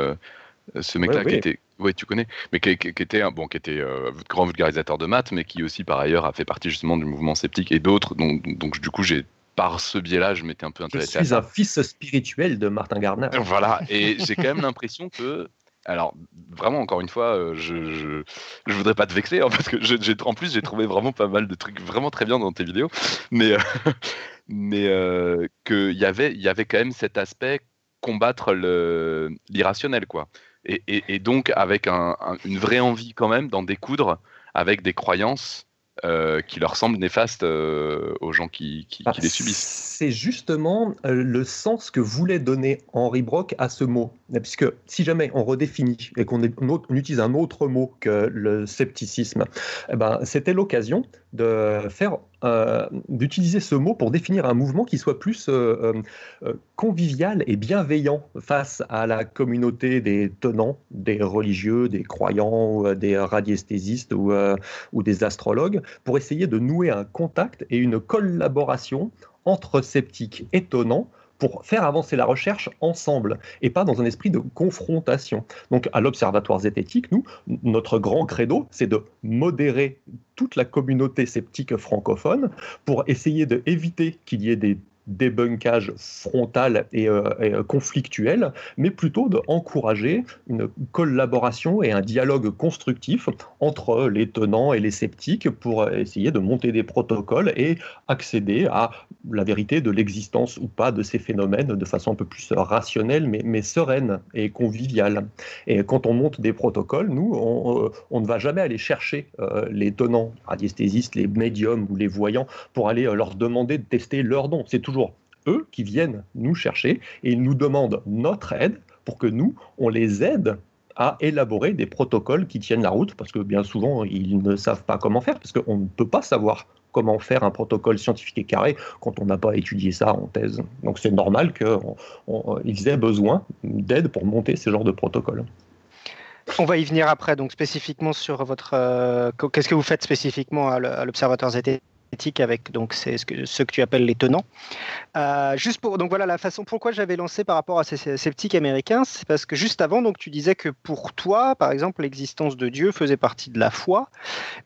ce mec-là qui était, oui, tu connais, mais qui, était, bon, qui était grand vulgarisateur de maths, mais qui aussi, par ailleurs, a fait partie justement du mouvement sceptique et d'autres. Donc, donc, du coup, j'ai par ce biais-là, je m'étais un peu intéressé. Je suis un fils spirituel de Martin Gardner. Voilà, et j'ai quand même l'impression que alors, vraiment, encore une fois, euh, je, je, voudrais pas te vexer, hein, parce que en plus, j'ai trouvé vraiment pas mal de trucs vraiment très bien dans tes vidéos, mais, euh, euh, qu'il y avait, y avait quand même cet aspect combattre l'irrationnel, quoi. Et, donc, avec une vraie envie quand même d'en découdre avec des croyances euh, qui leur semblent néfastes euh, aux gens qui, qui, bah, les subissent. C'est justement euh, le sens que voulait donner Henri Brock à ce mot. Puisque si jamais on redéfinit et qu'on utilise un autre mot que le scepticisme, eh ben, c'était l'occasion de faire d'utiliser ce mot pour définir un mouvement qui soit plus convivial et bienveillant face à la communauté des tenants, des religieux, des croyants, des radiesthésistes ou, ou des astrologues, pour essayer de nouer un contact et une collaboration entre sceptiques étonnants pour faire avancer la recherche ensemble et pas dans un esprit de confrontation. Donc à l'Observatoire zététique, nous, notre grand credo, c'est de modérer toute la communauté sceptique francophone pour essayer d'éviter qu'il y ait des débunkage frontal et, euh, euh, conflictuel, mais plutôt d'encourager une collaboration et un dialogue constructif entre les tenants et les sceptiques pour essayer de monter des protocoles et accéder à la vérité de l'existence ou pas de ces phénomènes de façon un peu plus rationnelle, mais, sereine et conviviale. Et quand on monte des protocoles, nous, on, ne va jamais aller chercher euh, les tenants, radiesthésistes, les médiums ou les voyants, pour aller leur demander de tester leur don. C'est toujours eux qui viennent nous chercher et ils nous demandent notre aide pour que nous, on les aide à élaborer des protocoles qui tiennent la route, parce que bien souvent, ils ne savent pas comment faire, parce qu'on ne peut pas savoir comment faire un protocole scientifique et carré quand on n'a pas étudié ça en thèse. Donc c'est normal qu'ils aient besoin d'aide pour monter ce genre de protocole. On va y venir après, donc spécifiquement sur votre. Euh, qu'est-ce que vous faites spécifiquement à l'Observatoire ZT avec donc c'est ce que, ce que tu appelles les tenants. Euh, juste pour donc voilà la façon pourquoi j'avais lancé par rapport à ces, sceptiques américains, c'est parce que juste avant donc tu disais que pour toi par exemple l'existence de Dieu faisait partie de la foi,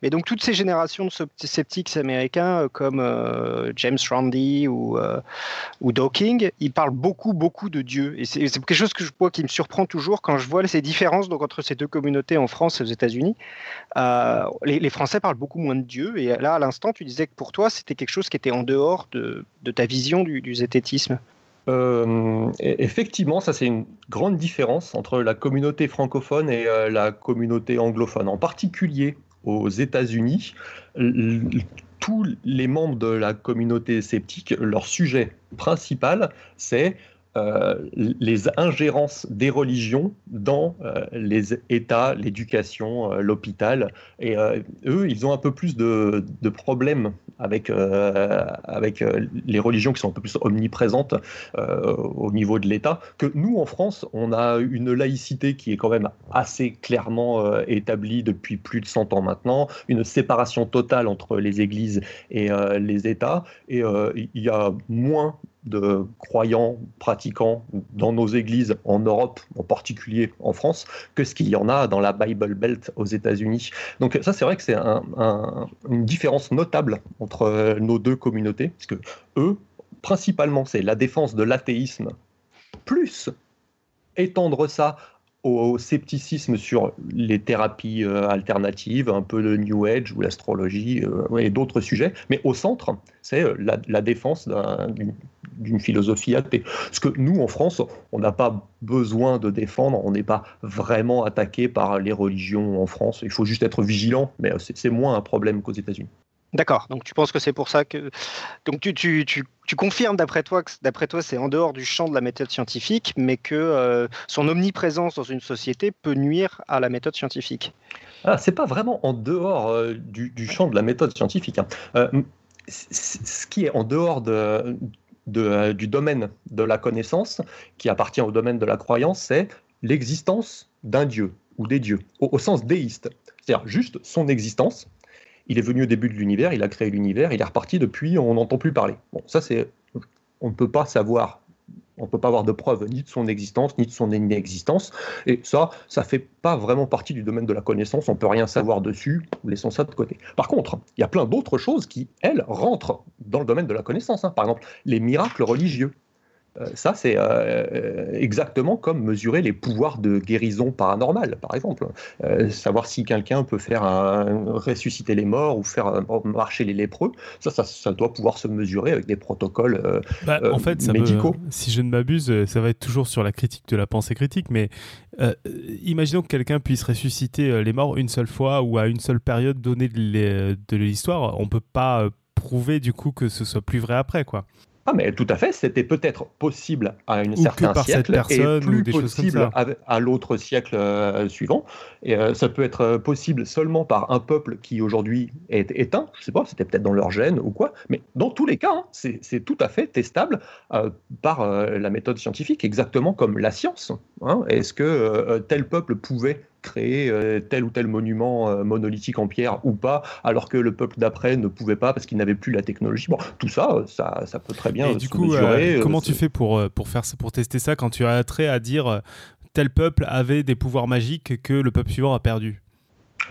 mais donc toutes ces générations de sceptiques américains euh, comme euh, James Randi ou ou Dawking, ils parlent beaucoup beaucoup de Dieu et c'est quelque chose que je vois qui me surprend toujours quand je vois ces différences donc entre ces deux communautés en France et aux États-Unis. Les, les, Français parlent beaucoup moins de Dieu et là à l'instant tu disais que pour toi, c'était quelque chose qui était en dehors de, ta vision du, zététisme euh, effectivement, ça c'est une grande différence entre la communauté francophone et euh, la communauté anglophone. En particulier aux États-Unis, tous les membres de la communauté sceptique, leur sujet principal, c'est les ingérences des religions dans euh, les États, l'éducation, euh, l'hôpital. Et eux, ils ont un peu plus de, problèmes avec, avec les religions qui sont un peu plus omniprésentes au niveau de l'État que nous, en France, on a une laïcité qui est quand même assez clairement établie depuis plus de 100 ans maintenant, une séparation totale entre les églises et les États, et il y a moins de croyants, pratiquants dans nos églises en Europe, en particulier en France, que ce qu'il y en a dans la Bible Belt aux États-Unis. Donc ça, c'est vrai que c'est une différence notable entre nos deux communautés, parce que eux, principalement, c'est la défense de l'athéisme, plus étendre ça au scepticisme sur les thérapies euh, alternatives, un peu le New Age ou l'astrologie euh, et d'autres sujets, mais au centre, c'est euh, la, défense d'une philosophie athée. Ce que nous, en France, on n'a pas besoin de défendre, on n'est pas vraiment attaqué par les religions en France, il faut juste être vigilant, mais c'est moins un problème qu'aux États-Unis. D'accord. Donc tu penses que c'est pour ça que donc tu, tu, tu, tu confirmes d'après toi que d'après toi c'est en dehors du champ de la méthode scientifique, mais que euh, son omniprésence dans une société peut nuire à la méthode scientifique. Ah, c'est pas vraiment en dehors euh, du, du, champ de la méthode scientifique. Hein. Euh, ce qui est en dehors de, de, du domaine de la connaissance, qui appartient au domaine de la croyance, c'est l'existence d'un dieu ou des dieux, au, au sens déiste. C'est-à-dire juste son existence il est venu au début de l'univers, il a créé l'univers, il est reparti depuis, on n'entend plus parler. Bon, ça c'est, on ne peut pas savoir, on ne peut pas avoir de preuves ni de son existence ni de son inexistence, et ça, ça fait pas vraiment partie du domaine de la connaissance, on peut rien savoir dessus, laissons ça de côté. Par contre, il y a plein d'autres choses qui, elles, rentrent dans le domaine de la connaissance. Hein. Par exemple, les miracles religieux. Euh, ça, c'est euh, exactement comme mesurer les pouvoirs de guérison paranormale, par exemple. Euh, savoir si quelqu'un peut faire ressusciter les morts ou faire marcher les lépreux, ça, ça, doit pouvoir se mesurer avec des protocoles bah, en fait, médicaux. si je ne m'abuse, ça va être toujours sur la critique de la pensée critique, mais imaginons que quelqu'un puisse ressusciter les morts une seule fois ou à une seule période donnée de l'histoire. On ne peut pas prouver du coup que ce soit plus vrai après, quoi. Ah, mais tout à fait, c'était peut-être possible à un certain siècle et plus possible à, l'autre siècle euh, suivant. Et euh, ça peut être possible seulement par un peuple qui aujourd'hui est éteint. Je sais pas, c'était peut-être dans leur gène ou quoi. Mais dans tous les cas, hein, c'est tout à fait testable euh, par la méthode scientifique, exactement comme la science. Hein. Est-ce que tel peuple pouvait créer euh, tel ou tel monument euh, monolithique en pierre ou pas, alors que le peuple d'après ne pouvait pas parce qu'il n'avait plus la technologie. Bon, tout ça, ça, ça peut très bien. Et du coup, euh, comment tu fais pour, pour, faire, pour tester ça quand tu as trait à dire tel peuple avait des pouvoirs magiques que le peuple suivant a perdu?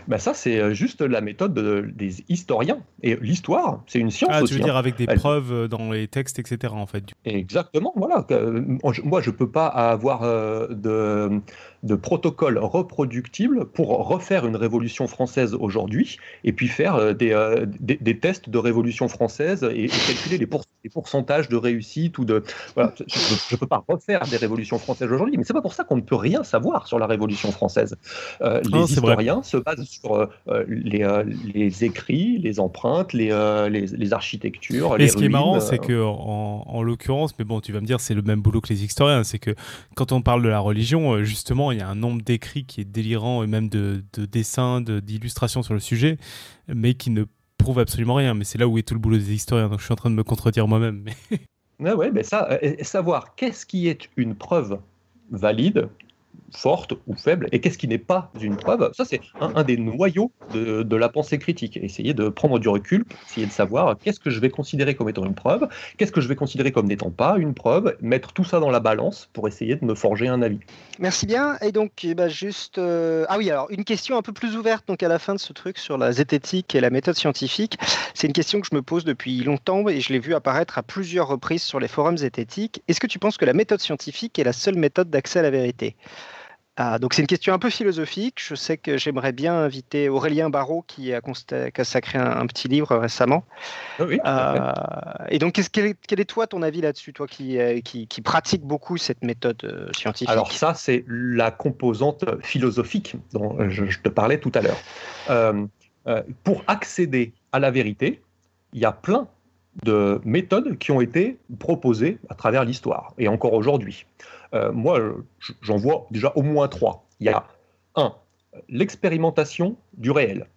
Bah ça, c'est euh, juste la méthode des historiens. Et l'histoire, c'est une science ah, aussi. tu veux dire hein. avec des preuves euh, dans les textes, etc. En fait. Exactement, voilà. Euh, moi, je ne peux pas avoir de, de protocole reproductible pour refaire une révolution française aujourd'hui et puis faire des, des, tests de révolution française et, calculer les, pourcentages de réussite ou de. Voilà, je ne peux pas refaire des révolutions françaises aujourd'hui, mais c'est pas pour ça qu'on ne peut rien savoir sur la révolution française. les historiens se basent sur euh, euh, euh, les, écrits, les empreintes, les, les, architectures. Et ce qui est marrant, c'est que en, l'occurrence, mais bon, tu vas me dire, c'est le même boulot que les historiens, c'est que quand on parle de la religion, justement, il il y a un nombre d'écrits qui est délirant et même de, de dessins, d'illustrations sur le sujet, mais qui ne prouve absolument rien. Mais c'est là où est tout le boulot des historiens. Donc je suis en train de me contredire moi-même. Mais... mais ça, savoir qu'est-ce qui est une preuve valide, forte ou faible, et qu'est-ce qui n'est pas une preuve, ça c'est un, des noyaux de, la pensée critique. Essayer de prendre du recul, essayer de savoir qu'est-ce que je vais considérer comme étant une preuve, qu'est-ce que je vais considérer comme n'étant pas une preuve, mettre tout ça dans la balance pour essayer de me forger un avis. Merci bien. Et donc, eh ben, juste. Euh, ah oui, alors une question un peu plus ouverte donc à la fin de ce truc sur la zététique et la méthode scientifique. C'est une question que je me pose depuis longtemps et je l'ai vu apparaître à plusieurs reprises sur les forums zététiques. Est-ce que tu penses que la méthode scientifique est la seule méthode d'accès à la vérité? Ah, donc c'est une question un peu philosophique. Je sais que j'aimerais bien inviter Aurélien Barraud qui a consacré un, petit livre récemment. Ah oui, euh, et donc quel est, quel est, toi ton avis là-dessus, toi qui, euh, qui, qui, pratique beaucoup cette méthode euh, scientifique? Alors ça c'est la composante philosophique dont je, te parlais tout à l'heure. pour accéder à la vérité, il y a plein de méthodes qui ont été proposées à travers l'histoire et encore aujourd'hui. Euh, moi, j'en vois déjà au moins trois. Il y a un, l'expérimentation du réel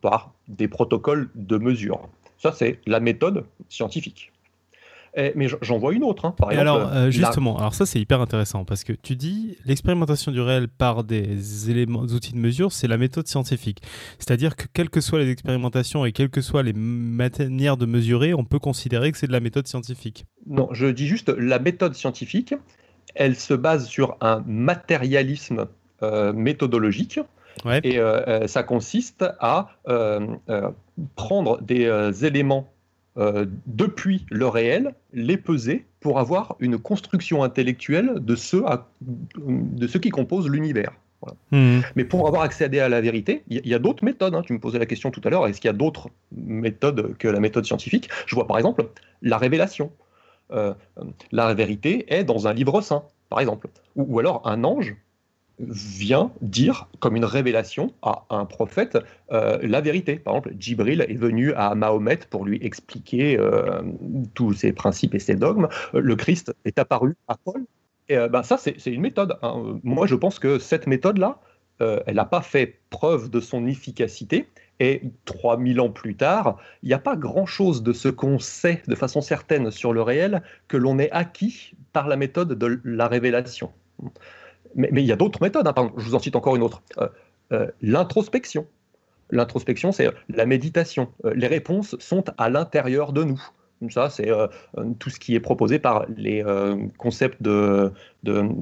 par des protocoles de mesure. Ça, c'est la méthode scientifique. Mais j'en vois une autre. Hein. Par exemple, alors, euh, justement, alors ça c'est hyper intéressant parce que tu dis l'expérimentation du réel par des éléments, outils de mesure, c'est la méthode scientifique. C'est-à-dire que quelles que soient les expérimentations et quelles que soient les manières de mesurer, on peut considérer que c'est de la méthode scientifique. Non, je dis juste la méthode scientifique, elle se base sur un matérialisme euh, méthodologique. Et euh, ça consiste à prendre des éléments depuis le réel, les peser pour avoir une construction intellectuelle de ce, de ce qui compose l'univers. Hmm. Mais pour avoir accédé à la vérité, il y, a d'autres méthodes. Hein. Tu me posais la question tout à l'heure, est-ce qu'il y a d'autres méthodes que la méthode scientifique? Je vois par exemple la révélation. Euh, la vérité est dans un livre saint, par exemple. Ou, alors un ange vient dire, comme une révélation à un prophète, euh, la vérité. Par exemple, Djibril est venu à Mahomet pour lui expliquer euh, tous ses principes et ses dogmes. Le Christ est apparu à Paul. Et ben ça, c'est une méthode. Hein. Moi, je pense que cette méthode-là, elle n'a pas fait preuve de son efficacité, et 3000 ans plus tard, il n'y a pas grand-chose de ce qu'on sait de façon certaine sur le réel que l'on ait acquis par la méthode de la révélation. Mais, il y a d'autres méthodes, hein. je vous en cite encore une autre. Euh, euh, l'introspection. L'introspection, c'est la méditation. Euh, les réponses sont à l'intérieur de nous. Ça, c'est euh, tout ce qui est proposé par les euh, concepts de,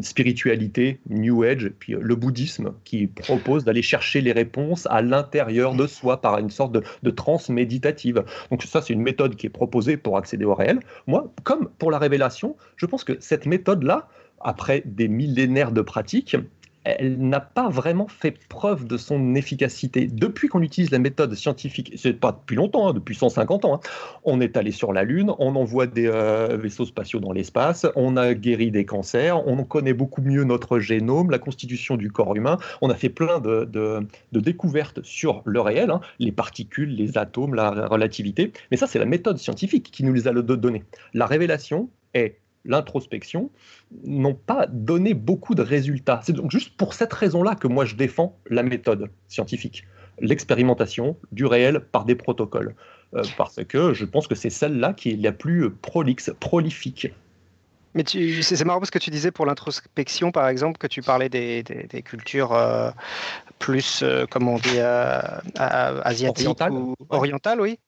spiritualité, New Age, puis euh, le bouddhisme, qui propose d'aller chercher les réponses à l'intérieur de soi par une sorte de, de transe méditative. Donc ça, c'est une méthode qui est proposée pour accéder au réel. Moi, comme pour la révélation, je pense que cette méthode-là, après des millénaires de pratique, elle n'a pas vraiment fait preuve de son efficacité. Depuis qu'on utilise la méthode scientifique, c'est pas depuis longtemps, hein, depuis 150 ans, hein, on est allé sur la Lune, on envoie des euh, vaisseaux spatiaux dans l'espace, on a guéri des cancers, on connaît beaucoup mieux notre génome, la constitution du corps humain, on a fait plein de, découvertes sur le réel, hein, les particules, les atomes, la relativité, mais ça c'est la méthode scientifique qui nous les a données. La révélation est l'introspection, n'ont pas donné beaucoup de résultats. C'est donc juste pour cette raison-là que moi je défends la méthode scientifique, l'expérimentation du réel par des protocoles, euh, parce que je pense que c'est celle-là qui est la plus prolifique. Mais c'est marrant parce que tu disais pour l'introspection, par exemple, que tu parlais des, cultures euh, plus, euh, comment on dit, euh, asiatiques ou orientales, oui.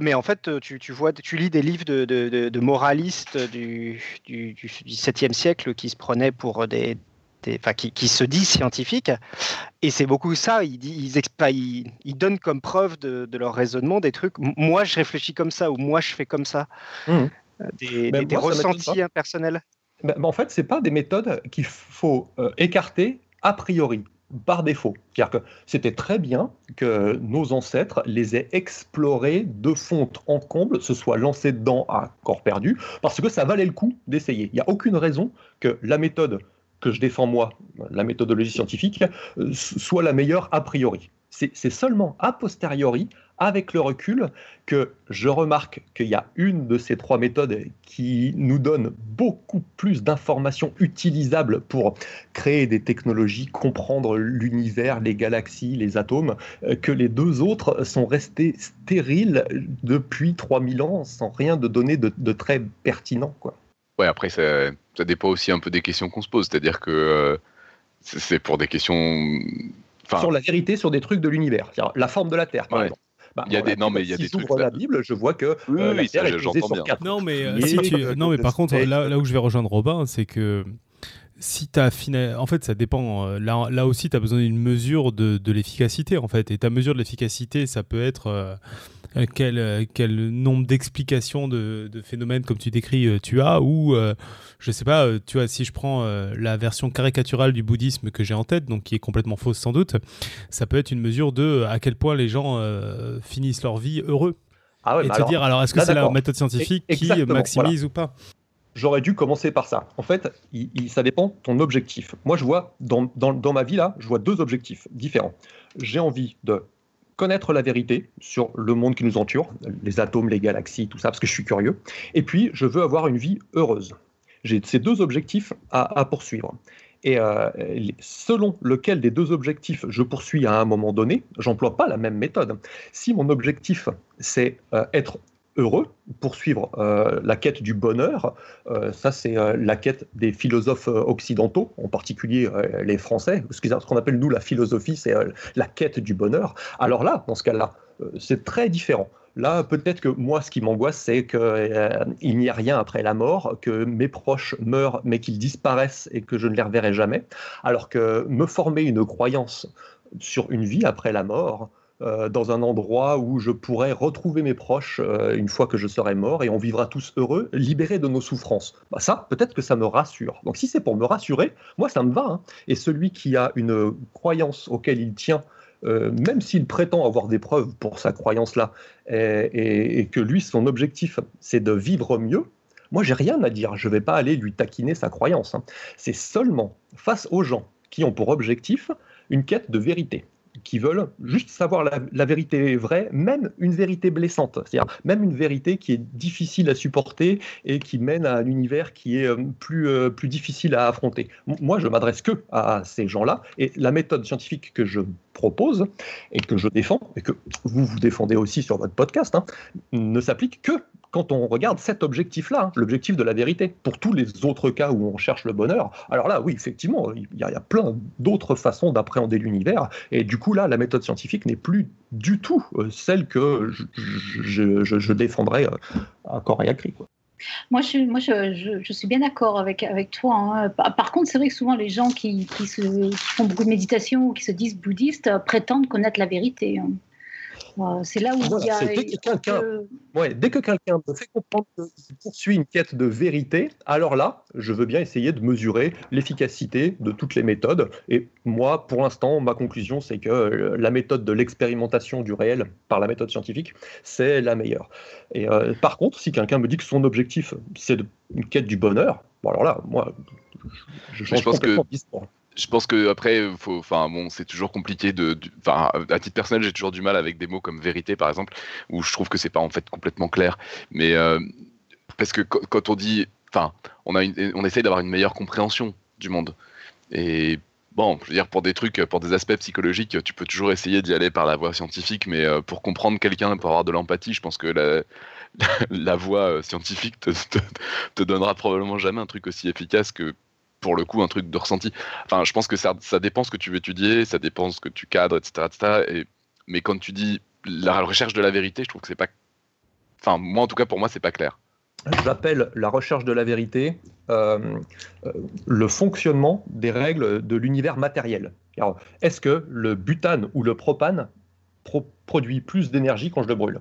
mais en fait, tu, vois, tu lis des livres de, moralistes du, du, 7e siècle qui se prenaient pour des, Enfin, qui, se disent scientifiques. Et c'est beaucoup ça. Ils, ils, ils, donnent comme preuve de, leur raisonnement des trucs. Moi, je réfléchis comme ça ou moi, je fais comme ça. Mmh des, ben, ressentis impersonnels ben, ben, En fait, ce pas des méthodes qu'il faut euh, écarter a priori, par défaut. C'est-à-dire que c'était très bien que nos ancêtres les aient explorés de fond en comble, se soient lancés dedans à corps perdu, parce que ça valait le coup d'essayer. Il n'y a aucune raison que la méthode que je défends moi, la méthodologie scientifique, euh, soit la meilleure a priori. C'est seulement a posteriori, avec le recul que je remarque qu'il y a une de ces trois méthodes qui nous donne beaucoup plus d'informations utilisables pour créer des technologies, comprendre l'univers, les galaxies, les atomes, euh, que les deux autres sont restés stériles depuis 3000 ans sans rien de donner de, très pertinent. Quoi. Ouais, après, ça, ça, dépend aussi un peu des questions qu'on se pose. C'est-à-dire que euh, c'est pour des questions. Sur la vérité sur des trucs de l'univers. La forme de la Terre, par exemple. Bah, il y a des non mais il y a des trucs la Bible, je vois que oui, euh, la Terre est sur quatre. Non mais euh, si tu... non mais par contre là, là où je vais rejoindre Robin, c'est que si tu as en fait ça dépend euh, là, là aussi tu as besoin d'une mesure de, de l'efficacité en fait. Et ta mesure de l'efficacité ça peut être euh, quel, euh, quel nombre d'explications de, phénomènes comme tu décris euh, tu as, ou je sais pas, tu vois, si je prends la version caricaturale du bouddhisme que j'ai en tête, donc qui est complètement fausse sans doute, ça peut être une mesure de à quel point les gens finissent leur vie heureux. Ah et te dire, alors est-ce que c'est la méthode scientifique qui maximise ou pas? J'aurais dû commencer par ça. En fait, ça dépend de ton objectif. Moi, je vois, dans, dans, dans ma vie, là, je vois deux objectifs différents. J'ai envie de connaître la vérité sur le monde qui nous entoure, les atomes, les galaxies, tout ça, parce que je suis curieux. Et puis, je veux avoir une vie heureuse. J'ai ces deux objectifs à, poursuivre. Et euh, selon lequel des deux objectifs je poursuis à un moment donné, j'emploie pas la même méthode. Si mon objectif, c'est euh, être heureux, poursuivre euh, la quête du bonheur. Euh, ça, c'est euh, la quête des philosophes occidentaux, en particulier les Français. Ce qu'on appelle, nous, la philosophie, c'est la quête du bonheur. Alors là, dans ce cas-là, c'est très différent. Là, peut-être que moi, ce qui m'angoisse, c'est qu'il n'y a rien après la mort, que mes proches meurent, mais qu'ils disparaissent et que je ne les reverrai jamais. Alors que me former une croyance sur une vie après la mort, euh, dans un endroit où je pourrais retrouver mes proches euh, une fois que je serai mort et on vivra tous heureux, libérés de nos souffrances. Bah ça, peut-être que ça me rassure. Donc si c'est pour me rassurer, moi ça me va. Hein. Et celui qui a une croyance auquel il tient, euh, même s'il prétend avoir des preuves pour sa croyance-là, et, que lui, son objectif, c'est de vivre mieux, moi j'ai rien à dire. Je ne vais pas aller lui taquiner sa croyance. Hein. C'est seulement face aux gens qui ont pour objectif une quête de vérité qui veulent juste savoir la, vérité vraie, même une vérité blessante, c'est-à-dire même une vérité qui est difficile à supporter et qui mène à un univers qui est euh, plus, euh, plus difficile à affronter. Moi, je m'adresse que à ces gens-là, et la méthode scientifique que je propose et que je défends, et que vous vous défendez aussi sur votre podcast, hein, ne s'applique que quand on regarde cet objectif-là, hein, l'objectif de la vérité, pour tous les autres cas où on cherche le bonheur, alors là, oui, effectivement, il y, a, plein d'autres façons d'appréhender l'univers, et du coup, là, la méthode scientifique n'est plus du tout euh, celle que je, je, défendrais euh, à corps et à cri. Moi, je, je, je, suis bien d'accord avec, toi. Hein. Par, contre, c'est vrai que souvent les gens qui, font beaucoup de méditation ou qui se disent bouddhistes euh, prétendent connaître la vérité. Hein. C'est là où il y a. Dès que quelqu'un ouais, dès que quelqu'un me fait comprendre qu'il poursuit une quête de vérité, alors là, je veux bien essayer de mesurer l'efficacité de toutes les méthodes. Et moi, pour l'instant, ma conclusion, c'est que euh, la méthode de l'expérimentation du réel par la méthode scientifique, c'est la meilleure. Et euh, par contre, si quelqu'un me dit que son objectif, c'est une quête du bonheur, bon alors là, moi, je, change je pense complètement que je pense que après, enfin bon, c'est toujours compliqué de, enfin, à titre personnel, j'ai toujours du mal avec des mots comme vérité, par exemple, où je trouve que c'est pas en fait complètement clair. Mais euh, parce que quand on dit, enfin, on a, on essaye d'avoir une meilleure compréhension du monde. Et bon, je veux dire, pour des trucs, pour des aspects psychologiques, tu peux toujours essayer d'y aller par la voie scientifique, mais euh, pour comprendre quelqu'un, pour avoir de l'empathie, je pense que la, voie euh, scientifique te, te, donnera probablement jamais un truc aussi efficace que pour le coup un truc de ressenti. Enfin, je pense que ça, ça dépend ce que tu veux étudier, ça dépend ce que tu cadres, etc. etc. Et, mais quand tu dis la recherche de la vérité, je trouve que c'est pas. Enfin, moi en tout cas, pour moi, c'est pas clair. J'appelle la recherche de la vérité euh, euh, le fonctionnement des règles de l'univers matériel. Est-ce que le butane ou le propane produit plus d'énergie quand je le brûle?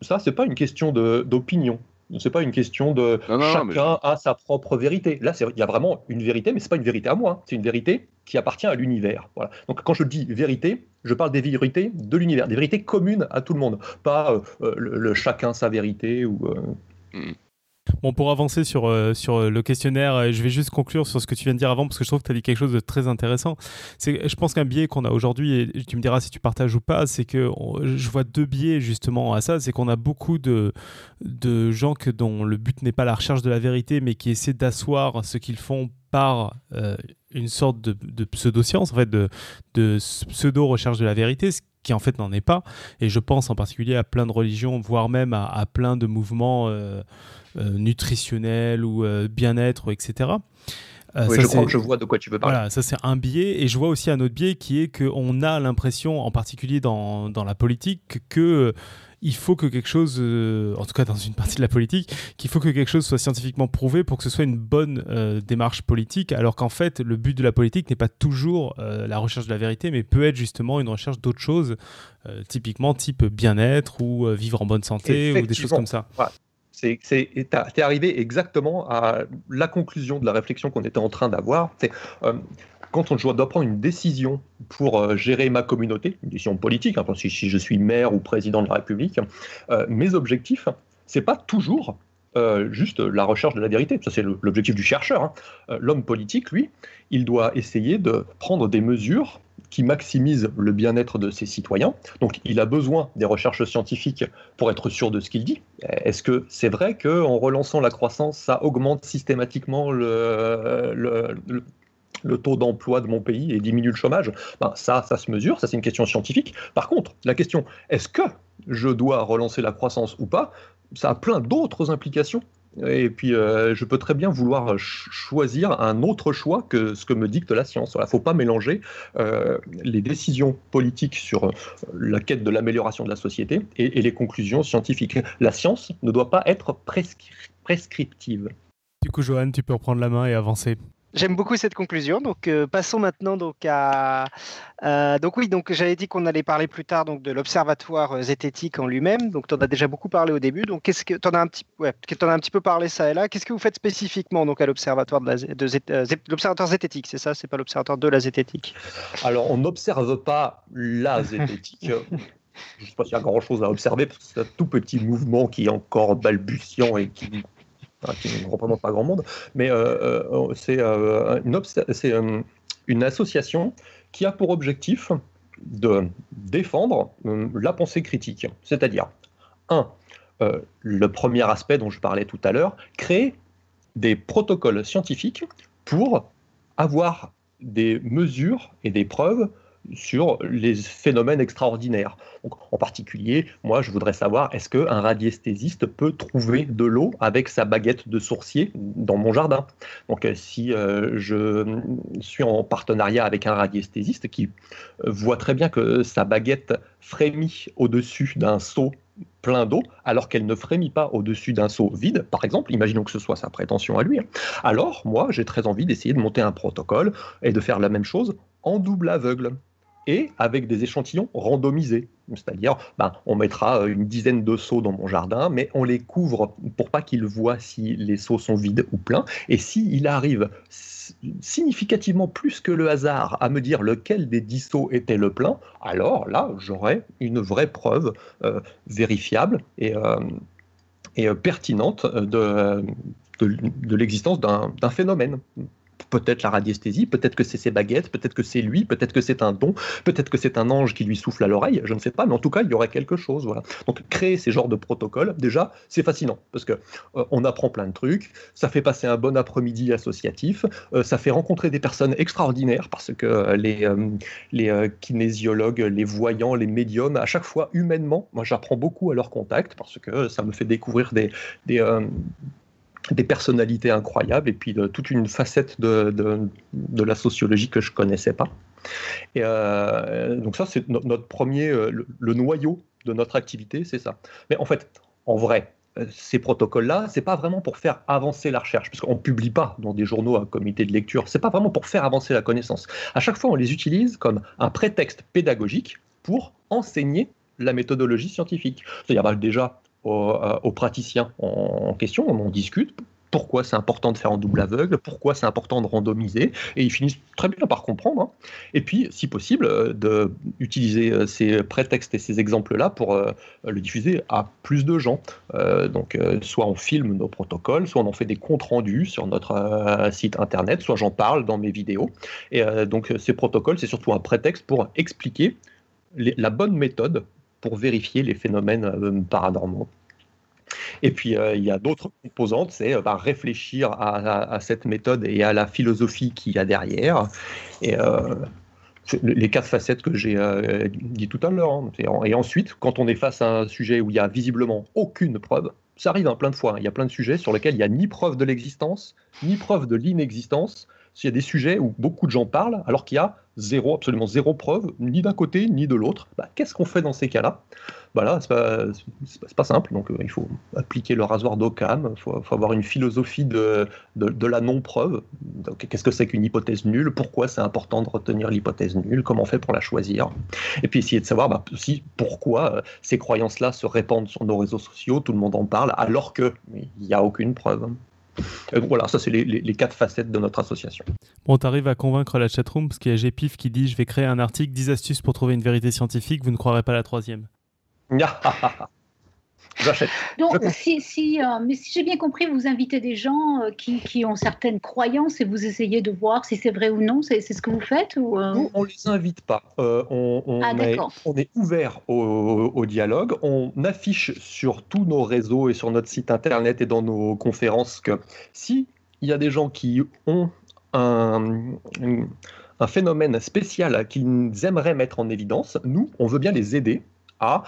Ça, c'est pas une question d'opinion. C'est pas une question de chacun a sa propre vérité. Là, il y a vraiment une vérité, mais c'est pas une vérité à moi. Hein. C'est une vérité qui appartient à l'univers. Voilà. Donc, quand je dis vérité, je parle des vérités de l'univers, des vérités communes à tout le monde, pas euh, le, chacun sa vérité ou. Euh, hmm. Bon, pour avancer sur, euh, sur le questionnaire, je vais juste conclure sur ce que tu viens de dire avant, parce que je trouve que tu as dit quelque chose de très intéressant. Je pense qu'un biais qu'on a aujourd'hui, et tu me diras si tu partages ou pas, c'est que je vois deux biais justement à ça. C'est qu'on a beaucoup de, de gens que, dont le but n'est pas la recherche de la vérité, mais qui essaient d'asseoir ce qu'ils font par euh, une sorte de, pseudo-science, en fait, de, de pseudo-recherche de la vérité, ce qui en fait n'en est pas. Et je pense en particulier à plein de religions, voire même à, plein de mouvements euh, euh, nutritionnels ou bien-être, etc. oui, je crois que je vois de quoi tu veux parler. Voilà, ça c'est un biais. Et je vois aussi un autre biais qui est qu'on a l'impression, en particulier dans, dans la politique, que il faut que quelque chose, euh, en tout cas dans une partie de la politique, qu'il faut que quelque chose soit scientifiquement prouvé pour que ce soit une bonne euh, démarche politique, alors qu'en fait, le but de la politique n'est pas toujours euh, la recherche de la vérité, mais peut être justement une recherche d'autres choses, typiquement type bien-être ou vivre en bonne santé ou des choses comme ça. Es arrivé exactement à la conclusion de la réflexion qu'on était en train d'avoir. C'est quand je dois prendre une décision pour euh, gérer ma communauté, une décision politique, hein, si, je suis maire ou président de la République, euh, mes objectifs, c'est pas toujours euh, juste la recherche de la vérité. Ça, c'est l'objectif du chercheur. Hein. L'homme politique, lui, il doit essayer de prendre des mesures qui maximisent le bien-être de ses citoyens. Donc, il a besoin des recherches scientifiques pour être sûr de ce qu'il dit. Est-ce que c'est vrai qu'en relançant la croissance, ça augmente systématiquement le, le le taux d'emploi de mon pays et diminue le chômage, ben, ça, ça se mesure, ça c'est une question scientifique. Par contre, la question, est-ce que je dois relancer la croissance ou pas, ça a plein d'autres implications. Et puis, euh, je peux très bien vouloir choisir un autre choix que ce que me dicte la science. Il ne faut pas mélanger euh, les décisions politiques sur euh, la quête de l'amélioration de la société et, les conclusions scientifiques. La science ne doit pas être prescriptive. Du coup, Johan, tu peux reprendre la main et avancer. J'aime beaucoup cette conclusion. Donc, euh, passons maintenant donc à. Euh, donc oui, donc j'avais dit qu'on allait parler plus tard donc de l'observatoire euh, zététique en lui-même. Donc, tu en as déjà beaucoup parlé au début. Donc, qu'est-ce que tu en as un petit, ouais, en as un petit peu parlé ça et là. Qu'est-ce que vous faites spécifiquement donc à l'observatoire de, la, de l'observatoire zététique C'est ça C'est pas l'observatoire de la zététique? Alors, on n'observe pas la zététique. Je ne sais pas s'il y a grand-chose à observer parce que c'est un tout petit mouvement qui est encore balbutiant et qui qui ne représente pas grand monde, mais euh, euh, c'est euh, une, une, association qui a pour objectif de défendre la pensée critique. C'est-à-dire, un, le premier aspect dont je parlais tout à l'heure, créer des protocoles scientifiques pour avoir des mesures et des preuves sur les phénomènes extraordinaires. en particulier, moi, je voudrais savoir, est-ce qu'un radiesthésiste peut trouver de l'eau avec sa baguette de sourcier dans mon jardin? Donc, euh, si euh, je suis en partenariat avec un radiesthésiste qui euh, voit très bien que sa baguette frémit au-dessus d'un seau plein d'eau, alors qu'elle ne frémit pas au-dessus d'un seau vide, par exemple, imaginons que ce soit sa prétention à lui, hein. alors moi, j'ai très envie d'essayer de monter un protocole et de faire la même chose en double aveugle et avec des échantillons randomisés. C'est-à-dire, ben, on mettra euh, une dizaine de seaux dans mon jardin, mais on les couvre pour pas qu'il voit si les seaux sont vides ou pleins. Et s'il arrive significativement plus que le hasard à me dire lequel des dix seaux était le plein, alors là, j'aurai une vraie preuve euh, vérifiable et, euh, et pertinente de, de l'existence d'un phénomène peut-être la radiesthésie, peut-être que c'est ses baguettes, peut-être que c'est lui, peut-être que c'est un don, peut-être que c'est un ange qui lui souffle à l'oreille, je ne sais pas, mais en tout cas, il y aurait quelque chose. Voilà. Donc, créer ces genres de protocoles, déjà, c'est fascinant, parce que euh, on apprend plein de trucs, ça fait passer un bon après-midi associatif, euh, ça fait rencontrer des personnes extraordinaires, parce que euh, les, kinésiologues, les voyants, les médiums, à chaque fois, humainement, moi, j'apprends beaucoup à leur contact, parce que ça me fait découvrir des des personnalités incroyables et puis de, toute une facette de, de, la sociologie que je connaissais pas. Et euh, donc ça, c'est notre premier, euh, le, noyau de notre activité, c'est ça. Mais en fait, en vrai, euh, ces protocoles-là, c'est pas vraiment pour faire avancer la recherche, parce qu'on publie pas dans des journaux à comité de lecture. C'est pas vraiment pour faire avancer la connaissance. À chaque fois, on les utilise comme un prétexte pédagogique pour enseigner la méthodologie scientifique. C'est-à-dire bah, déjà, aux, praticiens en question, on en discute, pourquoi c'est important de faire en double aveugle, pourquoi c'est important de randomiser, et ils finissent très bien par comprendre. Hein. Et puis, si possible, d'utiliser ces prétextes et ces exemples-là pour le diffuser à plus de gens. donc, soit on filme nos protocoles, soit on en fait des comptes rendus sur notre site internet, soit j'en parle dans mes vidéos. Et donc, ces protocoles, c'est surtout un prétexte pour expliquer la bonne méthode pour vérifier les phénomènes euh, paranormaux. Et puis, euh, il y a d'autres composantes, c'est euh, bah, réfléchir à, cette méthode et à la philosophie qu'il y a derrière. Et les quatre facettes que j'ai dit tout à l'heure. Hein. Et ensuite, quand on est face à un sujet où il y a visiblement aucune preuve, ça arrive hein, plein de fois, hein. il y a plein de sujets sur lesquels il n'y a ni preuve de l'existence, ni preuve de l'inexistence, s'il y a des sujets où beaucoup de gens parlent alors qu'il y a zéro, absolument zéro preuve, ni d'un côté ni de l'autre, bah, qu'est-ce qu'on fait dans ces cas-là? Bah Là, c'est pas, pas, simple, donc euh, il faut appliquer le rasoir d'Occam, il faut, avoir une philosophie de, de, la non-preuve. Qu'est-ce que c'est qu'une hypothèse nulle? Pourquoi c'est important de retenir l'hypothèse nulle? Comment on fait pour la choisir? Et puis essayer de savoir bah, aussi pourquoi euh, ces croyances-là se répandent sur nos réseaux sociaux, tout le monde en parle, alors qu'il n'y a aucune preuve. Euh, voilà, ça c'est les, quatre facettes de notre association. Bon, t'arrives à convaincre la chatroom parce qu'il y a GPIF qui dit je vais créer un article 10 astuces pour trouver une vérité scientifique, vous ne croirez pas la troisième. Donc, si, euh, mais si j'ai bien compris, vous invitez des gens euh, qui, ont certaines croyances et vous essayez de voir si c'est vrai ou non. C'est ce que vous faites ou euh? Nous, on les invite pas. on, ah, est, on, est, ouvert au, dialogue. On affiche sur tous nos réseaux et sur notre site internet et dans nos conférences que si il y a des gens qui ont un, un phénomène spécial qu'ils aimeraient mettre en évidence, nous, on veut bien les aider à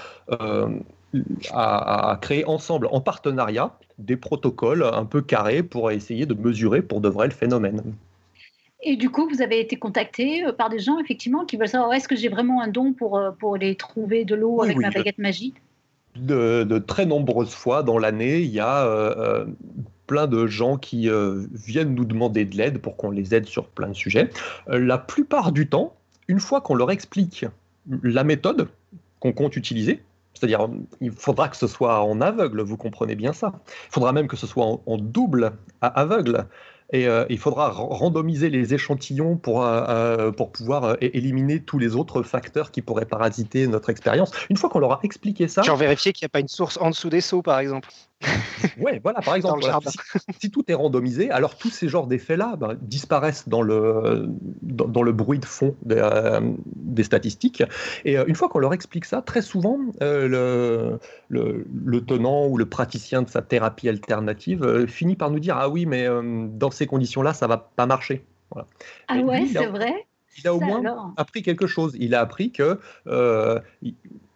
à, créer ensemble, en partenariat, des protocoles un peu carrés pour essayer de mesurer pour de vrai le phénomène. Et du coup, vous avez été contacté euh, par des gens, effectivement, qui veulent savoir est-ce que j'ai vraiment un don pour, euh, pour les trouver de l'eau avec ma baguette magique? De, très nombreuses fois dans l'année, il y a euh, plein de gens qui viennent nous demander de l'aide pour qu'on les aide sur plein de sujets. la plupart du temps, une fois qu'on leur explique la méthode qu'on compte utiliser, c'est-à-dire, il faudra que ce soit en aveugle, vous comprenez bien ça. Il faudra même que ce soit en, double à aveugle. Et euh, il faudra randomiser les échantillons pour, euh, euh, pour pouvoir éliminer tous les autres facteurs qui pourraient parasiter notre expérience. Une fois qu'on leur a expliqué ça. Genre vérifier qu'il n'y a pas une source en dessous des seaux, par exemple. Ouais, voilà, par exemple, si, tout est randomisé, alors tous ces genres d'effets-là ben, disparaissent dans le, dans, le bruit de fond des, euh, statistiques. Et euh, une fois qu'on leur explique ça, très souvent, euh, le, le, tenant ou le praticien de sa thérapie alternative finit par nous dire Ah oui, mais dans ces conditions-là, ça va pas marcher. Ah ouais, c'est vrai il a au moins appris quelque chose. Il a appris que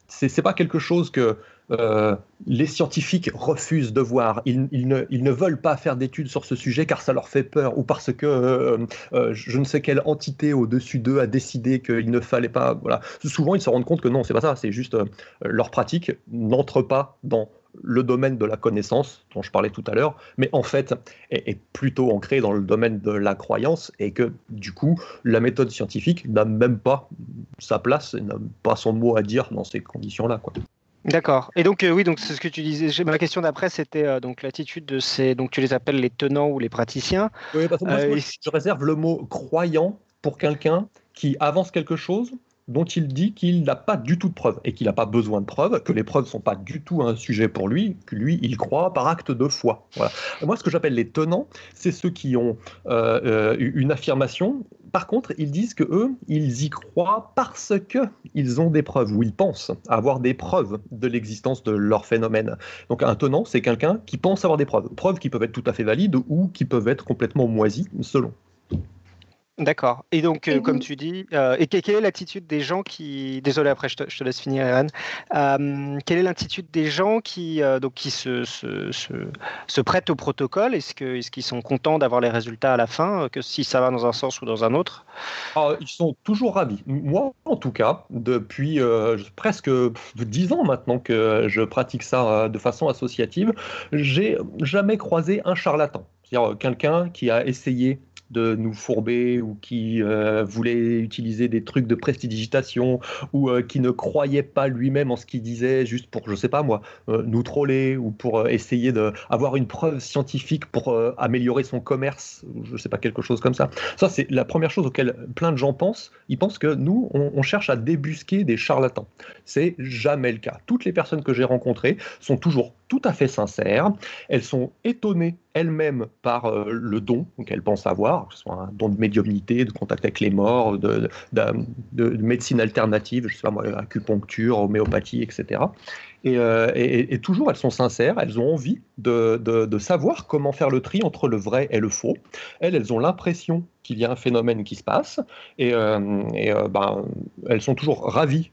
c'est pas quelque chose que euh, les scientifiques refusent de voir. Ils, ne, veulent pas faire d'études sur ce sujet car ça leur fait peur ou parce que euh, euh, je ne sais quelle entité au-dessus d'eux a décidé qu'il ne fallait pas. Voilà. Souvent, ils se rendent compte que non, c'est pas ça. C'est juste leur pratique n'entre pas dans le domaine de la connaissance dont je parlais tout à l'heure, mais en fait est, plutôt ancré dans le domaine de la croyance et que du coup la méthode scientifique n'a même pas sa place n'a pas son mot à dire dans ces conditions-là. D'accord. Et donc euh, oui, donc c'est ce que tu disais. Ma question d'après, c'était euh, donc l'attitude de ces, donc tu les appelles les tenants ou les praticiens. Oui, parce que moi, euh, je réserve le mot croyant pour quelqu'un qui avance quelque chose dont il dit qu'il n'a pas du tout de preuves et qu'il n'a pas besoin de preuves, que les preuves ne sont pas du tout un sujet pour lui, que lui, il croit par acte de foi. Voilà. Moi, ce que j'appelle les tenants, c'est ceux qui ont une affirmation par contre, ils disent que eux, ils y croient parce que ils ont des preuves ou ils pensent avoir des preuves de l'existence de leur phénomène. Donc un tenant, c'est quelqu'un qui pense avoir des preuves, preuves qui peuvent être tout à fait valides ou qui peuvent être complètement moisies selon. D'accord. Et donc, euh, comme tu dis, euh, et quelle est l'attitude des gens qui. Désolé, après, je te, laisse finir, Anne. Euh, quelle est l'attitude des gens qui, donc, qui se, se, se, prêtent au protocole? Est-ce qu'ils est sont contents d'avoir les résultats à la fin, que si ça va dans un sens ou dans un autre? Ah, Ils sont toujours ravis. Moi, en tout cas, depuis presque 10 ans maintenant que je pratique ça de façon associative, j'ai jamais croisé un charlatan. C'est-à-dire quelqu'un qui a essayé de nous fourber ou qui euh, voulait utiliser des trucs de prestidigitation ou euh, qui ne croyait pas lui-même en ce qu'il disait juste pour, je sais pas moi, euh, nous troller ou pour essayer d'avoir une preuve scientifique pour améliorer son commerce, je sais pas, quelque chose comme ça. Ça, c'est la première chose auquel plein de gens pensent. Ils pensent que nous, on, on cherche à débusquer des charlatans. C'est jamais le cas. Toutes les personnes que j'ai rencontrées sont toujours tout à fait sincères. Elles sont étonnées elles-mêmes par euh, le don qu'elles pensent avoir, que ce soit un don de médiumnité, de contact avec les morts, de, médecine alternative, je sais pas moi, acupuncture, homéopathie, etc. Euh, et, toujours, elles sont sincères, elles ont envie de, savoir comment faire le tri entre le vrai et le faux. Elles, elles ont l'impression qu'il y a un phénomène qui se passe, et, euh, ben, elles sont toujours ravies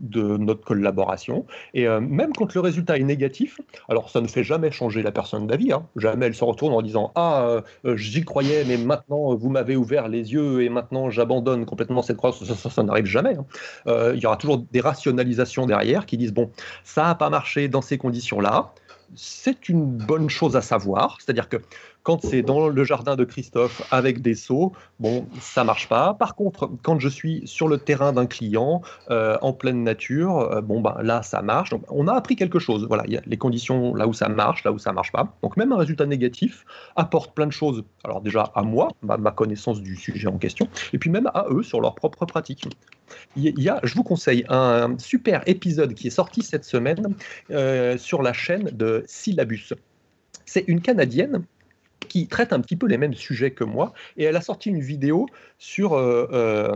de notre collaboration. Et euh, même quand le résultat est négatif, alors ça ne fait jamais changer la personne d'avis, hein. jamais elle se retourne en disant Ah, euh, j'y croyais, mais maintenant vous m'avez ouvert les yeux et maintenant j'abandonne complètement cette croyance. Ça, n'arrive jamais. Hein. Euh, il y aura toujours des rationalisations derrière qui disent Bon, ça n'a pas marché dans ces conditions-là. C'est une bonne chose à savoir, c'est-à-dire que quand c'est dans le jardin de Christophe avec des seaux, bon, ça marche pas. Par contre, quand je suis sur le terrain d'un client euh, en pleine nature, euh, bon, ben là, ça marche. Donc, on a appris quelque chose. Voilà, il y a les conditions là où ça marche, là où ça marche pas. Donc, même un résultat négatif apporte plein de choses. Alors déjà à moi, ma, connaissance du sujet en question, et puis même à eux sur leur propre pratique. Il y a, je vous conseille un super épisode qui est sorti cette semaine euh, sur la chaîne de Syllabus. C'est une Canadienne qui traite un petit peu les mêmes sujets que moi, et elle a sorti une vidéo sur euh, euh,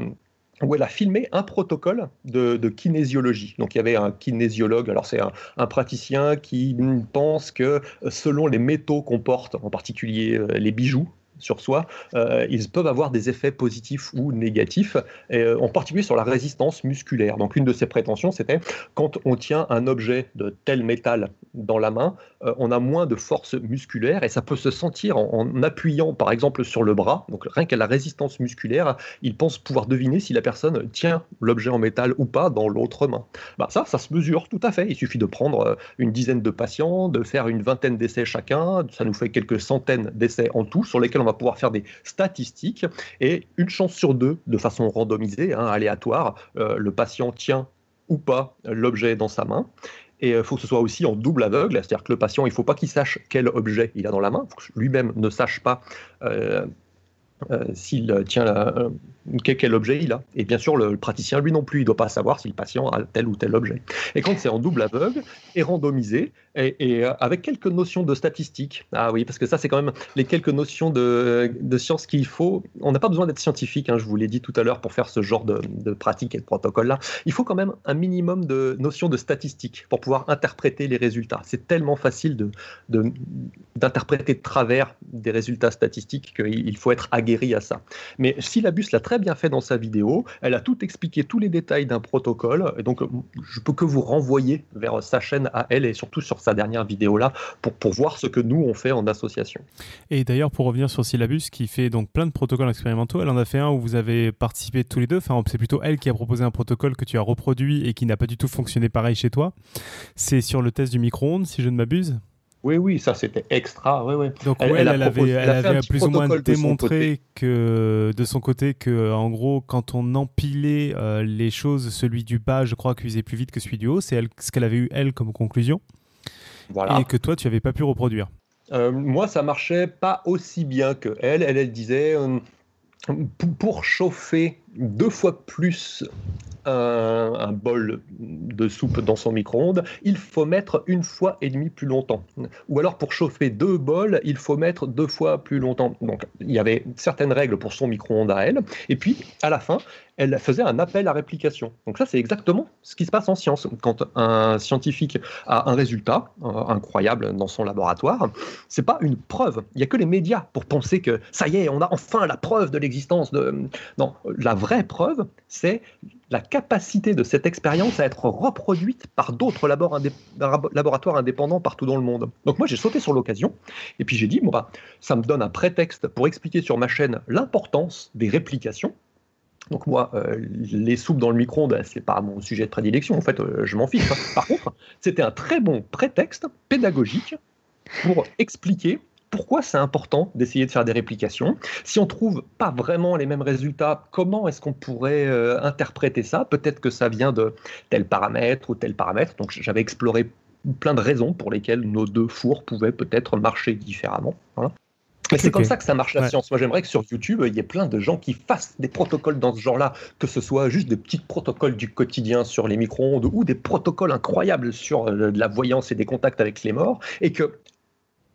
où elle a filmé un protocole de, kinésiologie. Donc il y avait un kinésiologue, alors c'est un, praticien qui pense que selon les métaux qu'on porte, en particulier euh, les bijoux, sur soi, euh, ils peuvent avoir des effets positifs ou négatifs, euh, en particulier sur la résistance musculaire. Donc une de ses prétentions, c'était quand on tient un objet de tel métal dans la main, euh, on a moins de force musculaire et ça peut se sentir en, appuyant par exemple sur le bras. Donc rien qu'à la résistance musculaire, il pense pouvoir deviner si la personne tient l'objet en métal ou pas dans l'autre main. Bah, ça, ça se mesure tout à fait. Il suffit de prendre une dizaine de patients, de faire une vingtaine d'essais chacun, ça nous fait quelques centaines d'essais en tout sur lesquels on pouvoir faire des statistiques et une chance sur deux, de façon randomisée, hein, aléatoire, euh, le patient tient ou pas l'objet dans sa main. Et il euh, faut que ce soit aussi en double aveugle, c'est-à-dire que le patient, il ne faut pas qu'il sache quel objet il a dans la main, lui-même ne sache pas euh, s'il tient la, quel, objet il a. Et bien sûr, le, praticien, lui non plus, il ne doit pas savoir si le patient a tel ou tel objet. Et quand c'est en double aveugle et randomisé, et, euh, avec quelques notions de statistiques, ah oui, parce que ça, c'est quand même les quelques notions de, de science qu'il faut. On n'a pas besoin d'être scientifique, hein, je vous l'ai dit tout à l'heure, pour faire ce genre de, de pratique et de protocole-là. Il faut quand même un minimum de notions de statistiques pour pouvoir interpréter les résultats. C'est tellement facile d'interpréter de, de, travers des résultats statistiques qu'il faut être aguerri à ça. Mais Syllabus l'a très bien fait dans sa vidéo. Elle a tout expliqué, tous les détails d'un protocole. Et donc, je peux que vous renvoyer vers sa chaîne à elle et surtout sur sa dernière vidéo là pour, pour voir ce que nous on fait en association. Et d'ailleurs, pour revenir sur Syllabus, qui fait donc plein de protocoles expérimentaux, elle en a fait un où vous avez participé tous les deux. Enfin, c'est plutôt elle qui a proposé un protocole que tu as reproduit et qui n'a pas du tout fonctionné pareil chez toi. C'est sur le test du micro-ondes, si je ne m'abuse. Oui, oui, ça c'était extra. Donc elle, avait, plus ou moins démontré que de son côté que en gros quand on empilait euh, les choses, celui du bas, je crois, cuisait plus vite que celui du haut. C'est ce qu'elle avait eu elle comme conclusion. Voilà. Et que toi, tu n'avais pas pu reproduire. Euh, moi, ça marchait pas aussi bien que elle. Elle, elle disait euh, pour chauffer deux fois plus un, bol de soupe dans son micro-ondes, il faut mettre une fois et demie plus longtemps. Ou alors pour chauffer deux bols, il faut mettre deux fois plus longtemps. Donc il y avait certaines règles pour son micro-ondes à elle. Et puis à la fin, elle faisait un appel à réplication. Donc ça, c'est exactement ce qui se passe en science. Quand un scientifique a un résultat euh, incroyable dans son laboratoire, c'est pas une preuve. Il y a que les médias pour penser que ça y est, on a enfin la preuve de l'existence de. Non, la vraie preuve, c'est la capacité de cette expérience à être reproduite par d'autres laboratoires indépendants partout dans le monde. Donc moi j'ai sauté sur l'occasion et puis j'ai dit bon bah ça me donne un prétexte pour expliquer sur ma chaîne l'importance des réplications. Donc moi, euh, les soupes dans le micro-ondes, c'est pas mon sujet de prédilection. En fait, euh, je m'en fiche. Par contre, c'était un très bon prétexte pédagogique pour expliquer pourquoi c'est important d'essayer de faire des réplications. Si on trouve pas vraiment les mêmes résultats, comment est-ce qu'on pourrait euh, interpréter ça? Peut-être que ça vient de tel paramètre ou tel paramètre. Donc j'avais exploré plein de raisons pour lesquelles nos deux fours pouvaient peut-être marcher différemment. Mais c'est comme ça que ça marche la science. Moi, j'aimerais que sur YouTube, il y ait plein de gens qui fassent des protocoles dans ce genre-là, que ce soit juste des petits protocoles du quotidien sur les micro-ondes ou des protocoles incroyables sur euh, la voyance et des contacts avec les morts, et que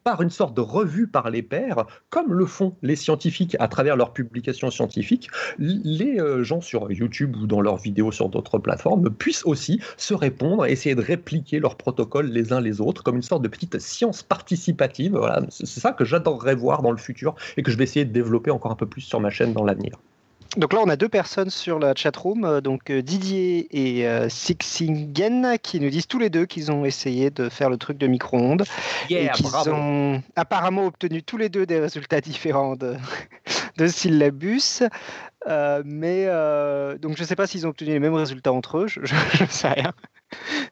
par une sorte de revue par les pairs, comme le font les scientifiques à travers leurs publications scientifiques, les euh, gens sur YouTube ou dans leurs vidéos sur d'autres plateformes puissent aussi se répondre, essayer de répliquer leurs protocoles les uns les autres, comme une sorte de petite science participative. Voilà, c'est ça que j'adorerais voir dans le futur et que je vais essayer de développer encore un peu plus sur ma chaîne dans l'avenir. Donc là, on a deux personnes sur la chatroom, euh, donc euh, Didier et euh, Sixingen, qui nous disent tous les deux qu'ils ont essayé de faire le truc de micro-ondes et qu'ils ont apparemment obtenu tous les deux des résultats différents de, de syllabus. mais donc je ne sais pas s'ils ont obtenu les mêmes résultats entre eux, je ne sais rien.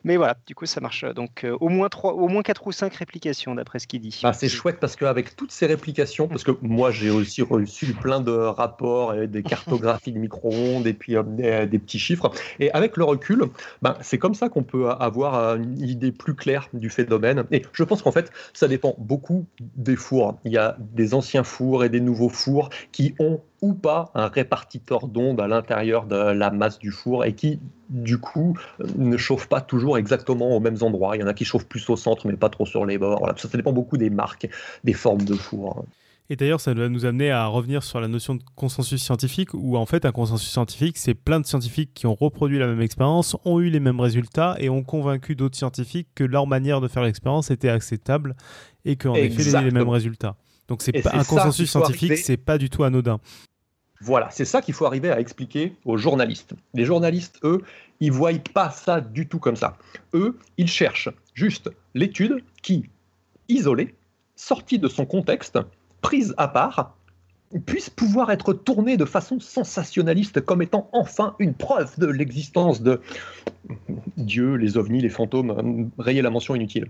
Mais voilà, du coup, ça marche. Donc, euh, au, moins 3, au moins 4 ou 5 réplications, d'après ce qu'il dit. Bah, c'est chouette parce qu'avec toutes ces réplications, parce que moi, j'ai aussi reçu plein de rapports, et des cartographies de micro-ondes et puis euh, des, petits chiffres. Et avec le recul, bah, c'est comme ça qu'on peut avoir une idée plus claire du phénomène. Et je pense qu'en fait, ça dépend beaucoup des fours. Il y a des anciens fours et des nouveaux fours qui ont ou pas un répartiteur d'ondes à l'intérieur de la masse du four et qui, du coup, ne chauffe pas toujours exactement aux mêmes endroits. Il y en a qui chauffent plus au centre, mais pas trop sur les bords. Ça, ça dépend beaucoup des marques, des formes de four. Et d'ailleurs, ça va nous amener à revenir sur la notion de consensus scientifique, où en fait, un consensus scientifique, c'est plein de scientifiques qui ont reproduit la même expérience, ont eu les mêmes résultats et ont convaincu d'autres scientifiques que leur manière de faire l'expérience était acceptable et qu'en effet, ils avaient les mêmes résultats. Donc, c'est pas un consensus scientifique, c'est pas du tout anodin. Voilà, c'est ça qu'il faut arriver à expliquer aux journalistes. Les journalistes, eux, ils ne voient pas ça du tout comme ça. Eux, ils cherchent juste l'étude qui, isolée, sortie de son contexte, prise à part, puisse pouvoir être tournée de façon sensationnaliste comme étant enfin une preuve de l'existence de Dieu, les ovnis, les fantômes, rayer la mention inutile.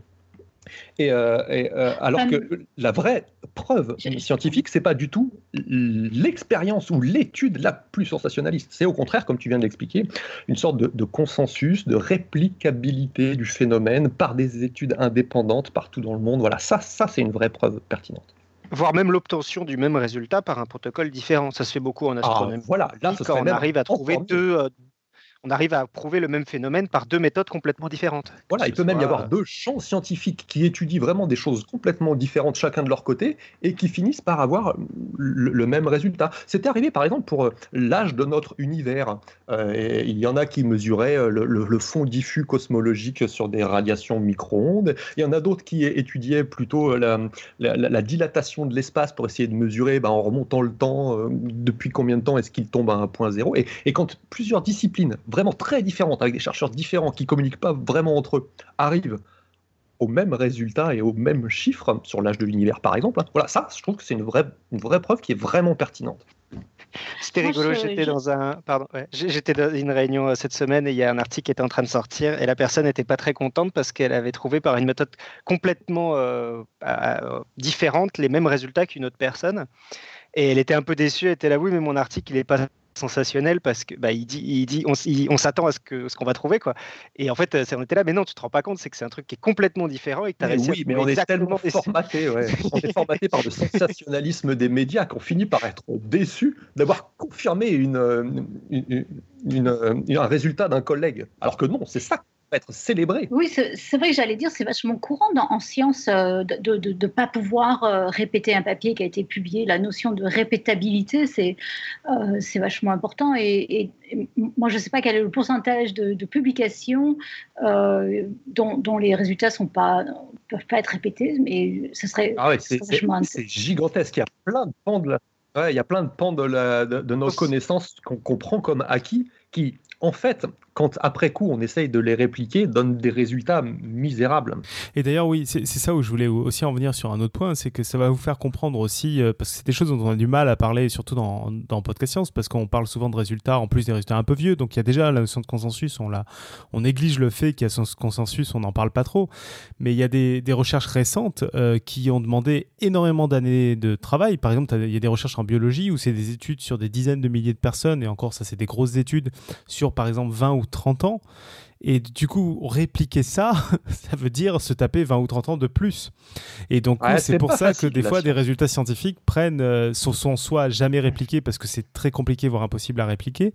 Et, euh, euh, alors que la vraie preuve scientifique, c'est pas du tout l'expérience ou l'étude la plus sensationnaliste. C'est au contraire, comme tu viens de l'expliquer, une sorte de, consensus, de réplicabilité du phénomène par des études indépendantes partout dans le monde. Voilà, ça, ça c'est une vraie preuve pertinente voire même l'obtention du même résultat par un protocole différent. Ça se fait beaucoup en ah, astronomie. voilà, là, quand on arrive à trouver deux, euh, on arrive à prouver le même phénomène par deux méthodes complètement différentes. Voilà, il peut même y avoir deux champs scientifiques qui étudient vraiment des choses complètement différentes chacun de leur côté et qui finissent par avoir le, même résultat. C'était arrivé par exemple pour euh, l'âge de notre univers. Euh, il y en a qui mesuraient euh, le, fond diffus cosmologique sur des radiations micro-ondes. Il y en a d'autres qui étudiaient plutôt la, dilatation de l'espace pour essayer de mesurer ben, en remontant le temps, depuis combien de temps est-ce qu'il tombe à un point zéro. et quand plusieurs disciplines vraiment très différentes, avec des chercheurs différents qui communiquent pas vraiment entre eux, arrivent au même résultat et au même chiffre sur l'âge de l'univers, par exemple. Hein. Voilà, ça, je trouve que c'est une vraie, une vraie preuve qui est vraiment pertinente. C'était rigolo, j'étais dans un pardon, j'étais dans une réunion euh, cette semaine et il y a un article qui était en train de sortir et la personne n'était pas très contente parce qu'elle avait trouvé par une méthode complètement euh, euh, différente les mêmes résultats qu'une autre personne et elle était un peu déçue, elle était là oui mais mon article il est pas sensationnel parce que bah, il dit, il dit on, s'attend à ce que ce qu'on va trouver quoi. Et en fait, on était là, mais non, tu te rends pas compte, c'est que c'est un truc qui est complètement différent et que as oui, mais on est tellement formaté, on est formaté par le sensationnalisme des médias qu'on finit par être déçu d'avoir confirmé une, une, un résultat d'un collègue. Alors que non, c'est ça être célébré. Oui, c'est vrai que j'allais dire, c'est vachement courant en science euh, de ne pas pouvoir euh, répéter un papier qui a été publié. La notion de répétabilité, c'est euh, c'est vachement important. Et, moi, je ne sais pas quel est le pourcentage de, publications dont, les résultats ne peuvent pas être répétés, mais ce serait, ah C'est gigantesque. Il y a plein de pans de, il y a plein de, pans de, de nos connaissances qu'on comprend comme acquis qui en fait, quand après coup on essaye de les répliquer, donnent des résultats misérables. Et d'ailleurs, oui, c'est ça où je voulais aussi en venir sur un autre point, c'est que ça va vous faire comprendre aussi, euh, parce que c'est des choses dont on a du mal à parler, surtout dans, dans Podcast Science, parce qu'on parle souvent de résultats, en plus des résultats un peu vieux, donc il y a déjà la notion de consensus, on, la, on néglige le fait qu'il y a ce consensus, on n'en parle pas trop, mais il y a des, des recherches récentes euh, qui ont demandé énormément d'années de travail. Par exemple, il y a des recherches en biologie où c'est des études sur des dizaines de milliers de personnes, et encore ça c'est des grosses études sur par exemple 20 ou 30 ans. Et du coup, répliquer ça, ça veut dire se taper 20 ou 30 ans de plus. Et donc, c'est pour ça que des fois, des résultats scientifiques prennent, euh, sont, soit jamais répliqués parce que c'est très compliqué, voire impossible à répliquer,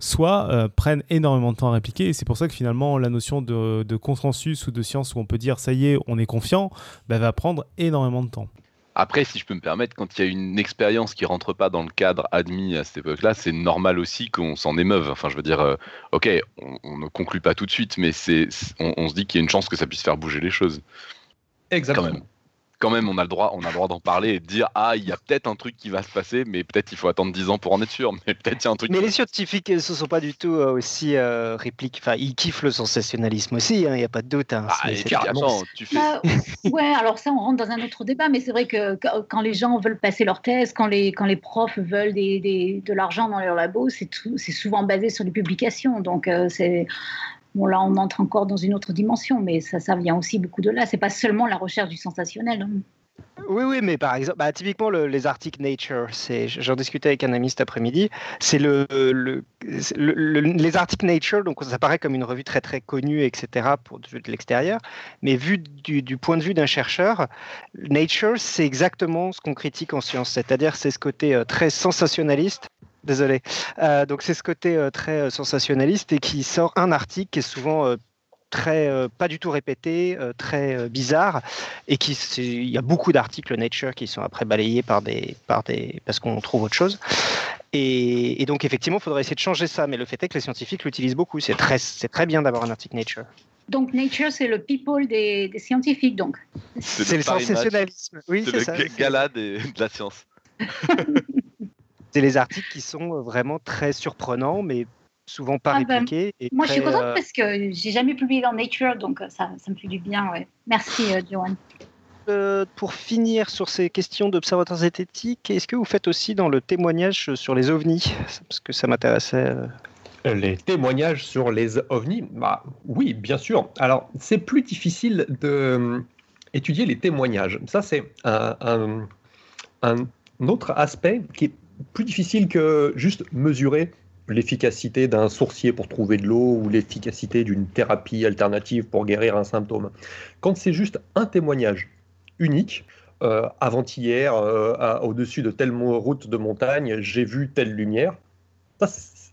soit euh, prennent énormément de temps à répliquer. Et c'est pour ça que finalement, la notion de, consensus ou de science où on peut dire ça y est, on est confiant, bah, va prendre énormément de temps. Après, si je peux me permettre, quand il y a une expérience qui rentre pas dans le cadre admis à cette époque-là, c'est normal aussi qu'on s'en émeuve. Enfin, je veux dire, euh, ok, on, ne conclut pas tout de suite, mais c'est, on, se dit qu'il y a une chance que ça puisse faire bouger les choses. Exactement quand même, on a le droit, on a le droit d'en parler et de dire ah, il y a peut-être un truc qui va se passer, mais peut-être il faut attendre 10 ans pour en être sûr, mais peut-être il y a un truc. Mais les scientifiques, ne sont pas du tout euh, aussi euh, répliques. Enfin, ils kiffent le sensationnalisme aussi. Hein, il n'y a pas de doute. Hein. Ah, tu fais. Bah, ouais, alors ça, on rentre dans un autre débat, mais c'est vrai que quand les gens veulent passer leur thèse, quand les quand les profs veulent des, de l'argent dans leur labo, c'est c'est souvent basé sur les publications. Donc euh, c'est Là, on entre encore dans une autre dimension, mais ça, ça vient aussi beaucoup de là. C'est pas seulement la recherche du sensationnel. Hein. Oui, oui, mais par exemple, bah, typiquement les articles Nature, j'en discutais avec un ami cet après-midi, c'est le, les articles Nature, donc ça paraît comme une revue très très connue, etc. pour de, l'extérieur, mais vu du, point de vue d'un chercheur, Nature, c'est exactement ce qu'on critique en science, c'est-à-dire c'est ce côté euh, très sensationnaliste Désolé. Euh, donc c'est ce côté euh, très euh, sensationnaliste et qui sort un article qui est souvent très pas du tout répété, très bizarre et qui il y a beaucoup d'articles Nature qui sont après balayés par des par des parce qu'on trouve autre chose. Et, donc effectivement, il faudrait essayer de changer ça, mais le fait est que les scientifiques l'utilisent beaucoup. C'est très c'est très bien d'avoir un article Nature. Donc Nature, c'est le people des, scientifiques, donc. C'est le, sensationnalisme. Oui, c'est le gala de la science. c'est les articles qui sont euh, vraiment très surprenants, mais souvent pas ah ben, répliqués. moi, je suis contente euh, parce que j'ai jamais publié dans Nature, donc euh, ça, ça me fait du bien. Ouais. Merci, Johan. pour finir sur ces questions d'observateurs zététiques, est-ce que vous faites aussi dans le témoignage sur les ovnis? Parce que ça m'intéressait. Les témoignages sur les ovnis bah, Oui, bien sûr. Alors, c'est plus difficile de étudier les témoignages. Ça, c'est un, un, autre aspect qui est plus difficile que juste mesurer l'efficacité d'un sourcier pour trouver de l'eau ou l'efficacité d'une thérapie alternative pour guérir un symptôme. Quand c'est juste un témoignage unique, euh, avant-hier, euh, au-dessus de telle route de montagne, j'ai vu telle lumière,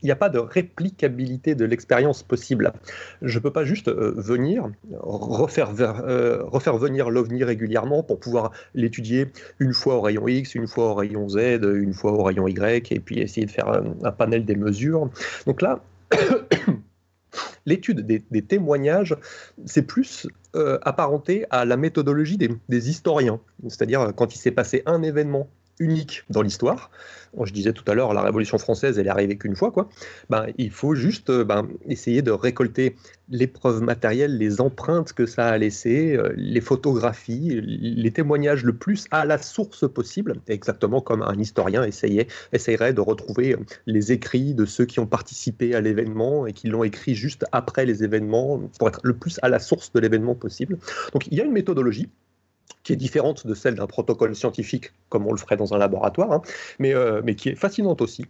il n'y a pas de réplicabilité de l'expérience possible. Je ne peux pas juste euh, venir, refaire, euh, refaire venir l'OVNI régulièrement pour pouvoir l'étudier une fois au rayon X, une fois au rayon Z, une fois au rayon Y, et puis essayer de faire un, panel des mesures. Donc là, l'étude des, témoignages, c'est plus euh, apparenté à la méthodologie des historiens. C'est-à-dire quand il s'est passé un événement unique dans l'histoire. Je disais tout à l'heure, la Révolution française, elle est arrivée qu'une fois, quoi. Ben, il faut juste euh, ben, essayer de récolter les preuves matérielles, les empreintes que ça a laissées, euh, les photographies, les témoignages le plus à la source possible, exactement comme un historien essayait, essayerait de retrouver euh, les écrits de ceux qui ont participé à l'événement et qui l'ont écrit juste après les événements, pour être le plus à la source de l'événement possible. Donc il y a une méthodologie qui est différente de celle d'un protocole scientifique, comme on le ferait dans un laboratoire, hein, mais, euh, mais qui est fascinante aussi.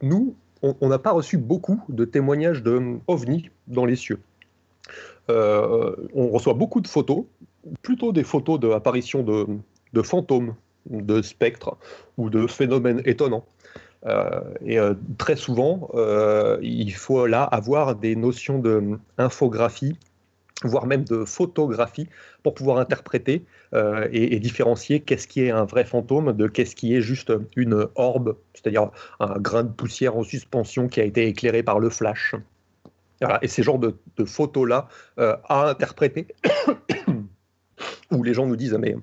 Nous, on n'a pas reçu beaucoup de témoignages de ovnis dans les cieux. Euh, on reçoit beaucoup de photos, plutôt des photos d'apparitions de, de, fantômes, de spectres ou de phénomènes étonnants. Euh, et très souvent, il faut là avoir des notions d'infographie voire même de photographie, pour pouvoir interpréter euh, et, différencier qu'est-ce qui est un vrai fantôme de qu'est-ce qui est juste une orbe, c'est-à-dire un grain de poussière en suspension qui a été éclairé par le flash. Et ces genres de, photos-là euh, à interpréter, où les gens nous disent mais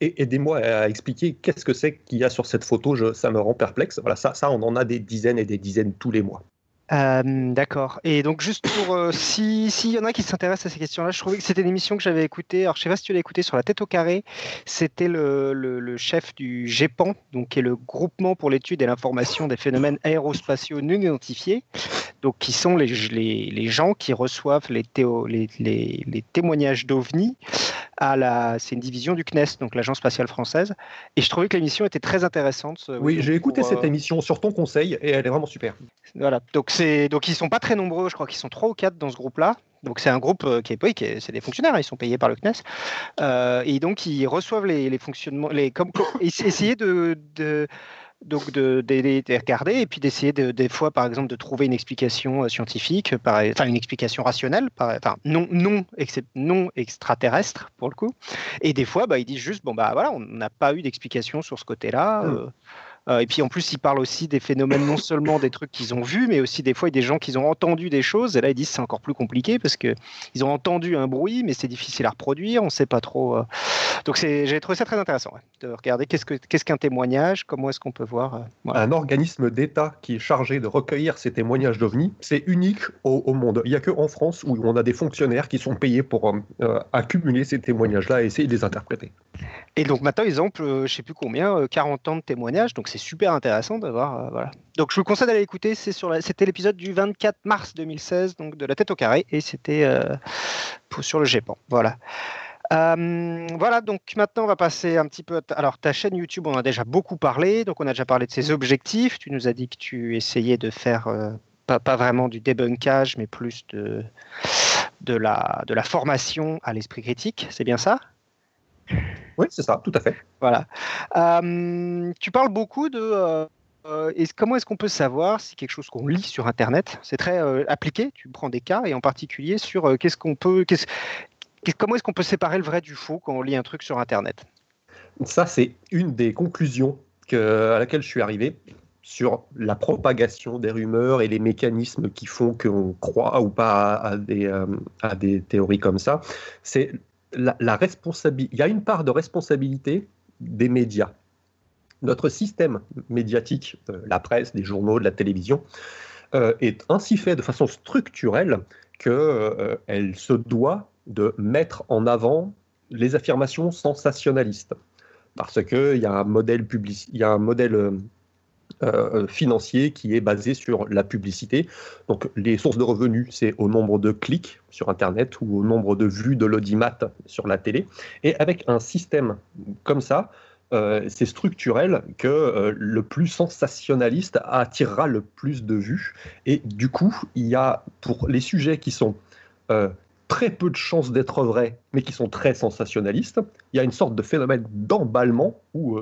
aidez-moi à expliquer qu'est-ce que c'est qu'il y a sur cette photo, ça me rend perplexe. Voilà, ça, ça, on en a des dizaines et des dizaines tous les mois. Euh, d'accord. Et donc, juste pour. Euh, si S'il y en a qui s'intéressent à ces questions-là, je trouvais que c'était une émission que j'avais écoutée. Alors, je sais pas si tu l'as écoutée sur la tête au carré. C'était le, le, chef du GEPAN, donc, qui est le groupement pour l'étude et l'information des phénomènes aérospatiaux non identifiés. Donc, qui sont les, les, les gens qui reçoivent les, théo, les témoignages d'OVNI à la. C'est une division du CNES, donc l'Agence spatiale française. Et je trouvais que l'émission était très intéressante. Oui, j'ai écouté cette émission sur ton conseil et elle est vraiment super. Voilà. Donc, donc ils sont pas très nombreux, je crois qu'ils sont trois ou quatre dans ce groupe-là. Donc c'est un groupe euh, qui est, oui, c'est des fonctionnaires, ils sont payés par le CNES, euh, et donc ils reçoivent les, fonctionnements, les comme, essayer de, de donc de, regarder et puis d'essayer de, des fois par exemple de trouver une explication euh, scientifique, enfin une explication rationnelle, enfin non non non extraterrestre pour le coup, et des fois bah, ils disent juste bon bah voilà on n'a pas eu d'explication sur ce côté-là. Mmh. Euh, et puis en plus, ils parlent aussi des phénomènes, non seulement des trucs qu'ils ont vus, mais aussi des fois des gens qui ont entendu des choses. Et là, ils disent c'est encore plus compliqué parce qu'ils ont entendu un bruit, mais c'est difficile à reproduire. On ne sait pas trop. Euh. Donc j'ai trouvé ça très intéressant de regarder qu'est-ce qu'un témoignage, comment est-ce qu'on peut voir. Euh, un organisme d'État qui est chargé de recueillir ces témoignages d'OVNI, c'est unique au, monde. Il n'y a que en France où on a des fonctionnaires qui sont payés pour accumuler ces témoignages-là et essayer de les interpréter. Et donc maintenant, ils ont, je ne sais plus combien, 40 ans de témoignages. Donc c'est super intéressant d'avoir. Euh, voilà. Donc je vous conseille d'aller écouter. C'était l'épisode du 24 mars 2016, donc de la tête au carré, et c'était euh, sur le GEPAN. Voilà. Euh, voilà, donc maintenant on va passer un petit peu. Alors ta chaîne YouTube, on a déjà beaucoup parlé, donc on a déjà parlé de ses objectifs. Tu nous as dit que tu essayais de faire pas, pas, vraiment du débunkage, mais plus de, de, la, de la formation à l'esprit critique, c'est bien ça? Oui, c'est ça, tout à fait. Voilà. Euh, tu parles beaucoup de. Euh, euh, comment est-ce qu'on peut savoir si quelque chose qu'on lit sur Internet, c'est très appliqué, tu prends des cas, et en particulier sur qu'est-ce qu'on peut. comment est-ce qu'on peut séparer le vrai du faux quand on lit un truc sur Internet? Ça, c'est une des conclusions que, à laquelle je suis arrivé sur la propagation des rumeurs et les mécanismes qui font qu'on croit ou pas à, des, à des théories comme ça. C'est la, il y a une part de responsabilité des médias. Notre système médiatique, euh, la presse, des journaux, de la télévision, euh, est ainsi fait de façon structurelle qu'elle euh, se doit de mettre en avant les affirmations sensationnalistes. Parce qu'il y a un modèle, public, y a un modèle euh, financier qui est basé sur la publicité. Donc les sources de revenus, c'est au nombre de clics sur Internet ou au nombre de vues de l'audimat sur la télé. Et avec un système comme ça, euh, c'est structurel que euh, le plus sensationnaliste attirera le plus de vues. Et du coup, il y a pour les sujets qui sont très peu de chances d'être vrais, mais qui sont très sensationnalistes, il y a une sorte de phénomène d'emballement où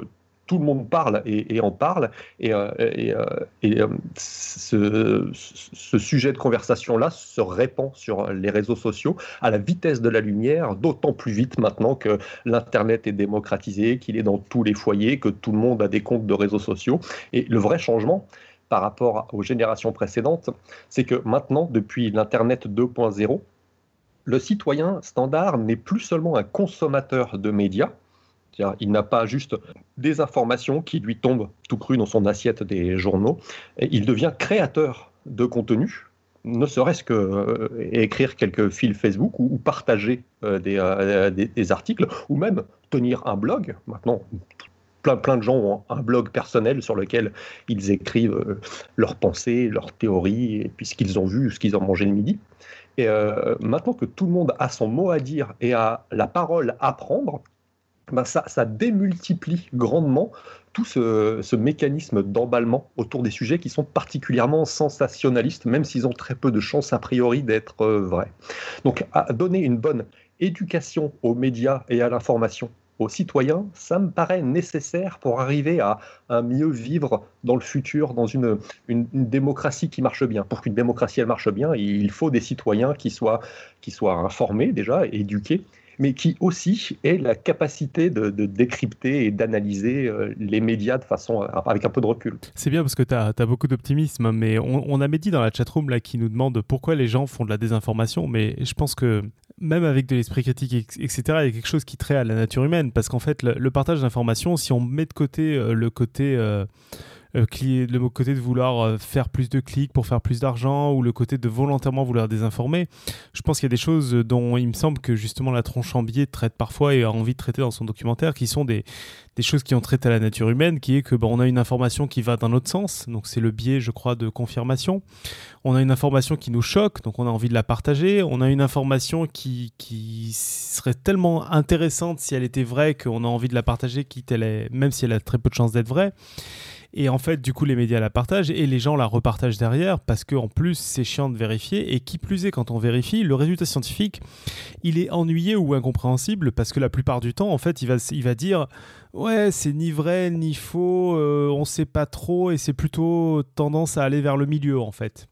tout le monde parle et, en parle. Et, euh, euh, euh, ce, sujet de conversation-là se répand sur les réseaux sociaux à la vitesse de la lumière, d'autant plus vite maintenant que l'Internet est démocratisé, qu'il est dans tous les foyers, que tout le monde a des comptes de réseaux sociaux. Et le vrai changement, par rapport aux générations précédentes, c'est que maintenant, depuis l'Internet 2.0, le citoyen standard n'est plus seulement un consommateur de médias, il n'a pas juste des informations qui lui tombent tout cru dans son assiette des journaux. Il devient créateur de contenu, ne serait-ce que euh, écrire quelques fils Facebook ou, partager euh, euh, des, articles, ou même tenir un blog. Maintenant, plein, plein de gens ont un blog personnel sur lequel ils écrivent leurs pensées, leurs théories, et puis ce qu'ils ont vu, ce qu'ils ont mangé le midi. Et maintenant que tout le monde a son mot à dire et a la parole à prendre, ben ça, démultiplie grandement tout ce, mécanisme d'emballement autour des sujets qui sont particulièrement sensationnalistes, même s'ils ont très peu de chances a priori d'être euh, vrais. Donc, à donner une bonne éducation aux médias et à l'information aux citoyens, ça me paraît nécessaire pour arriver à, mieux vivre dans le futur, dans une, démocratie qui marche bien. Pour qu'une démocratie elle marche bien, il faut des citoyens qui soient informés déjà, éduqués, mais qui aussi est la capacité de, décrypter et d'analyser euh, les médias de façon euh, avec un peu de recul. C'est bien parce que tu as, beaucoup d'optimisme, hein, mais on, a Mehdi dans la chatroom là, qui nous demande pourquoi les gens font de la désinformation, mais je pense que même avec de l'esprit critique, etc., il y a quelque chose qui traite à la nature humaine, parce qu'en fait, le, partage d'informations, si on met de côté euh, le côté le côté de vouloir faire plus de clics pour faire plus d'argent ou le côté de volontairement vouloir désinformer. Je pense qu'il y a des choses dont il me semble que justement la tronche en biais traite parfois et a envie de traiter dans son documentaire qui sont des, des choses qui ont trait à la nature humaine, qui est que bah, on a une information qui va dans l'autre sens, donc c'est le biais, je crois, de confirmation. On a une information qui nous choque, donc on a envie de la partager. On a une information qui, qui serait tellement intéressante si elle était vraie qu'on a envie de la partager, quitte elle est, même si elle a très peu de chances d'être vraie. Et en fait, du coup, les médias la partagent et les gens la repartagent derrière parce qu'en plus, c'est chiant de vérifier. Et qui plus est, quand on vérifie, le résultat scientifique, il est ennuyé ou incompréhensible parce que la plupart du temps, en fait, il va, il va dire Ouais, c'est ni vrai ni faux, euh, on sait pas trop et c'est plutôt tendance à aller vers le milieu, en fait,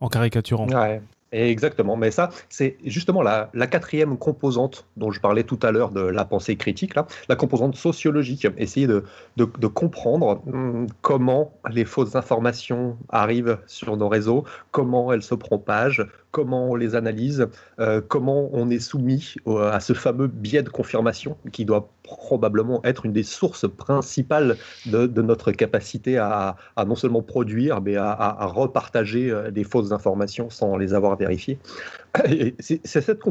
en caricaturant. Ouais. Exactement, mais ça, c'est justement la, quatrième composante dont je parlais tout à l'heure de la pensée critique, là, la composante sociologique, essayer de, comprendre hum, comment les fausses informations arrivent sur nos réseaux, comment elles se propagent, comment on les analyse, euh, comment on est soumis à ce fameux biais de confirmation qui doit probablement être une des sources principales de, notre capacité à, non seulement produire, mais à, repartager euh, des fausses informations sans les avoir vérifiées. C'est cette,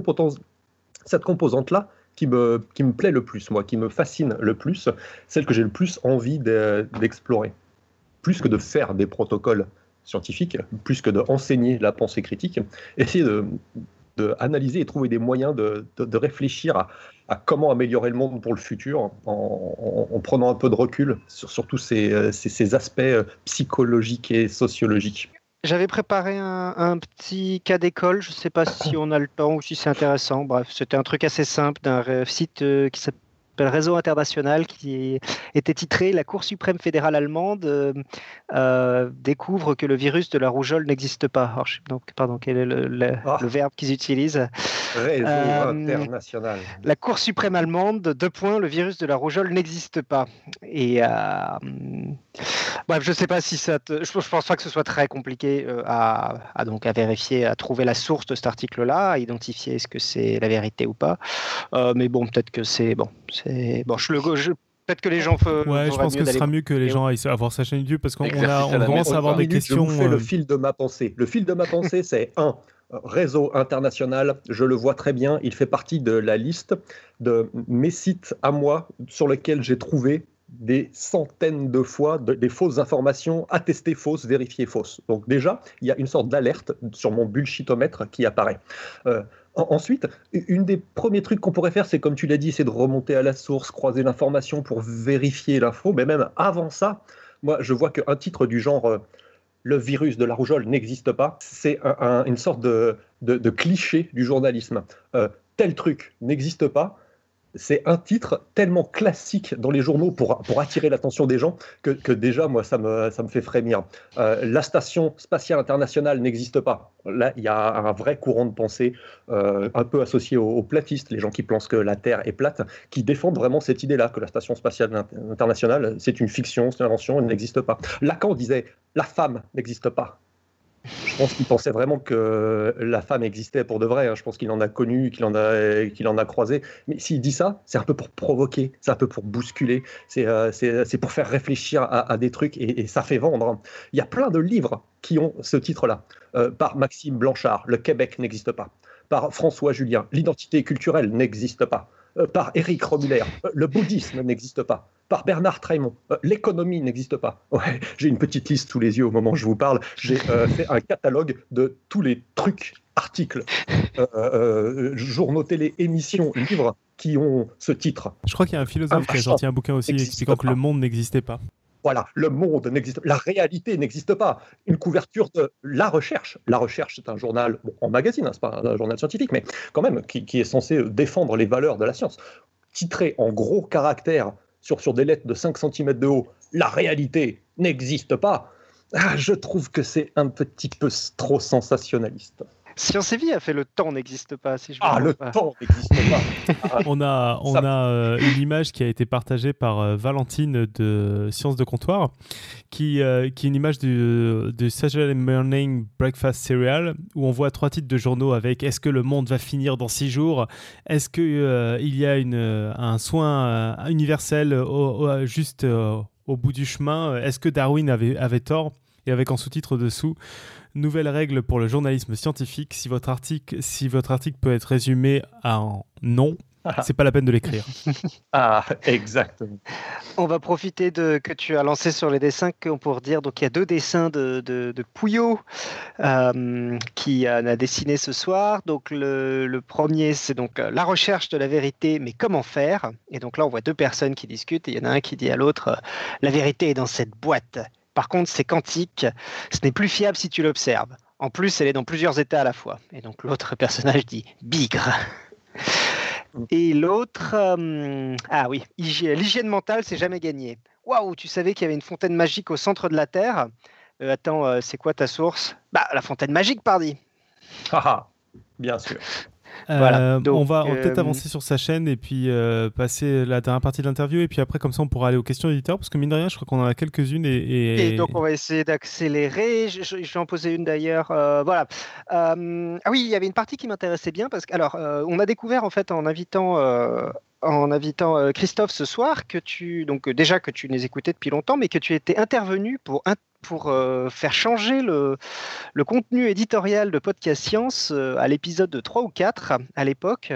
cette composante-là qui me, qui me plaît le plus, moi, qui me fascine le plus, celle que j'ai le plus envie d'explorer. Plus que de faire des protocoles scientifique, plus que d'enseigner la pensée critique, essayer de, et trouver des moyens de, réfléchir à, comment améliorer le monde pour le futur en, prenant un peu de recul sur, tous ces, ces, aspects euh, psychologiques et sociologiques. J'avais préparé un, un, petit cas d'école, je ne sais pas si on a le temps ou si c'est intéressant. Bref, c'était un truc assez simple d'un site euh, qui s'appelle le réseau international qui était titré La Cour suprême fédérale allemande euh, euh, découvre que le virus de la rougeole n'existe pas. donc, pardon, quel est le, ah. verbe qu'ils utilisent Réseau euh, international. La Cour suprême allemande, deux points, le virus de la rougeole n'existe pas. Et bref, je ne sais pas si ça. Je, ne pense pas que ce soit très compliqué à, donc à vérifier, à trouver la source de cet article-là, à identifier est-ce que c'est la vérité ou pas. mais bon, peut-être que c'est bon. Bon, je le. Peut-être que les gens. Ouais, je pense que ce sera mieux que les gens aillent avoir sa chaîne YouTube parce qu'on on commence à avoir des questions. Je vous fais le euh, fil de ma pensée. Le fil de ma pensée, c'est un réseau international. Je le vois très bien. Il fait partie de la liste de mes sites à moi sur lesquels j'ai trouvé des centaines de fois des fausses informations attestées fausses, vérifiées fausses. Donc déjà, il y a une sorte d'alerte sur mon bullshitomètre qui apparaît. Euh, Ensuite, une des premiers trucs qu'on pourrait faire, c'est comme tu l'as dit, c'est de remonter à la source, croiser l'information pour vérifier l'info. Mais même avant ça, moi, je vois qu'un titre du genre euh, le virus de la rougeole n'existe pas, c'est une sorte de, cliché du journalisme. Euh, tel truc n'existe pas, c'est un titre tellement classique dans les journaux pour, pour attirer l'attention des gens que, déjà, moi, ça me, ça me fait frémir. Euh, la station spatiale internationale n'existe pas. Là, il y a un vrai courant de pensée euh, un peu associé aux, platistes, les gens qui pensent que la Terre est plate, qui défendent vraiment cette idée-là, que la station spatiale internationale, c'est une fiction, c'est une invention, elle n'existe pas. Lacan disait, la femme n'existe pas. Je pense qu'il pensait vraiment que la femme existait pour de vrai. Hein. Je pense qu'il en a connu, qu'il en a, qu'il en a croisé. Mais s'il dit ça, c'est un peu pour provoquer, c'est un peu pour bousculer, c'est, euh, pour faire réfléchir à, des trucs et, ça fait vendre. Hein. Il y a plein de livres qui ont ce titre-là. Euh, par Maxime Blanchard, Le Québec n'existe pas. Par François Julien, L'identité culturelle n'existe pas. Euh, par Éric Romuller, le bouddhisme n'existe pas par Bernard Trémont. Euh, l'économie n'existe pas. Ouais, j'ai une petite liste sous les yeux au moment où je vous parle. J'ai euh, fait un catalogue de tous les trucs, articles, euh, journaux télé, émissions, livres qui ont ce titre. Je crois qu'il y a un philosophe qui a sorti un bouquin aussi expliquant que le monde n'existait pas. Voilà, le monde n'existe pas, la réalité n'existe pas. Une couverture de la recherche. La recherche, c'est un journal en magazine, hein, c'est pas un journal scientifique, mais quand même qui, qui, est censé défendre les valeurs de la science. Titré en gros caractères sur, des lettres de 5 cm de haut, la réalité n'existe pas, ah, je trouve que c'est un petit peu trop sensationnaliste. Science et Vie a fait le temps n'existe pas. Si je ah, le temps n'existe pas. on a, on a euh, une image qui a été partagée par euh, Valentine de Science de Comptoir, qui, euh, qui est une image du, du Saturday Morning Breakfast Cereal, où on voit trois titres de journaux avec Est-ce que le monde va finir dans six jours? Est-ce qu'il il y a une, un soin universel juste au bout du chemin? Est-ce que Darwin avait, avait tort Et avec en sous-titre dessous, nouvelle règle pour le journalisme scientifique. Si votre article, si votre article peut être résumé en non, c'est pas la peine de l'écrire. ah, exactement. On va profiter de que tu as lancé sur les dessins pour dire donc il y a deux dessins de, de, Pouillot euh, qui a, dessiné ce soir. Donc le, premier c'est donc euh, la recherche de la vérité, mais comment faire? Et donc là on voit deux personnes qui discutent et il y en a un qui dit à l'autre euh, la vérité est dans cette boîte. Par contre c'est quantique, ce n'est plus fiable si tu l'observes. En plus, elle est dans plusieurs états à la fois. Et donc l'autre personnage dit bigre. Et l'autre, euh, ah oui, l'hygiène mentale, c'est jamais gagné. Waouh, tu savais qu'il y avait une fontaine magique au centre de la Terre? Euh, Attends, euh, c'est quoi ta source? Bah, la fontaine magique, pardi. Ah, ah, bien sûr. Euh, on va peut-être euh, avancer sur sa chaîne et puis euh, passer la dernière partie de l'interview et puis après comme ça on pourra aller aux questions éditeurs parce que mine de rien je crois qu'on en a quelques-unes et, et... donc on va essayer d'accélérer. Je, vais en poser une d'ailleurs. voilà. ah oui, il y avait une partie qui m'intéressait bien parce que alors on a découvert en fait en invitant en invitant Christophe ce soir que tu donc déjà que tu les écoutais depuis longtemps mais que tu étais intervenu pour pour euh, faire changer le, le, contenu éditorial de Podcast Science euh, à l'épisode 3 ou 4 à l'époque,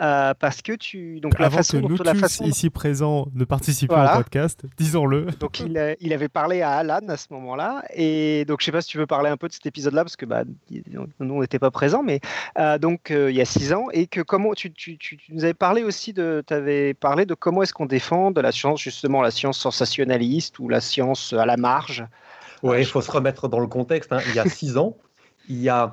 euh, parce que tu... Donc, la façon que nous la façon... ici présents ne participions au podcast, disons-le. Donc il, il, avait parlé à Alan à ce moment-là, et donc je sais pas si tu veux parler un peu de cet épisode-là, parce que bah, nous on n'était pas présents, mais donc il y a 6 ans, et que comment tu, tu, tu, nous avais parlé aussi de... Tu avais parlé de comment est-ce qu'on défend de la science, justement la science sensationnaliste ou la science à la marge. Oui, il faut se remettre dans le contexte. Hein. Il y a six ans, il n'y a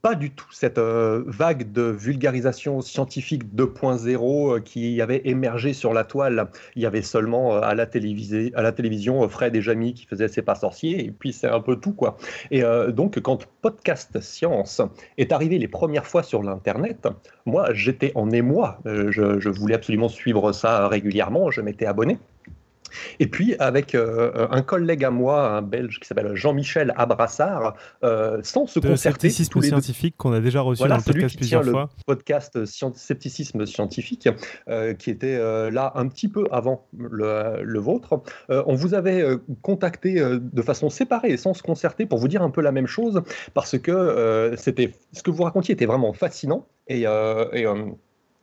pas du tout cette euh, vague de vulgarisation scientifique 2.0 euh, qui avait émergé sur la toile. Il y avait seulement euh, à, la à la télévision Fred et Jamie qui faisaient C'est pas sorcier, et puis c'est un peu tout. quoi. Et donc, quand Podcast Science est arrivé les premières fois sur l'Internet, moi, j'étais en émoi. je voulais absolument suivre ça régulièrement, je m'étais abonné. Et puis, avec euh, un collègue à moi, un Belge qui s'appelle Jean-Michel Abrassard, euh, sans se concerter. tous les scientifique qu'on a déjà reçu dans le podcast plusieurs fois. Le podcast Scepticisme scientifique, euh, qui était là un petit peu avant le, vôtre. on vous avait contacté de façon séparée et sans se concerter pour vous dire un peu la même chose, parce que c'était ce que vous racontiez était vraiment fascinant. Et, et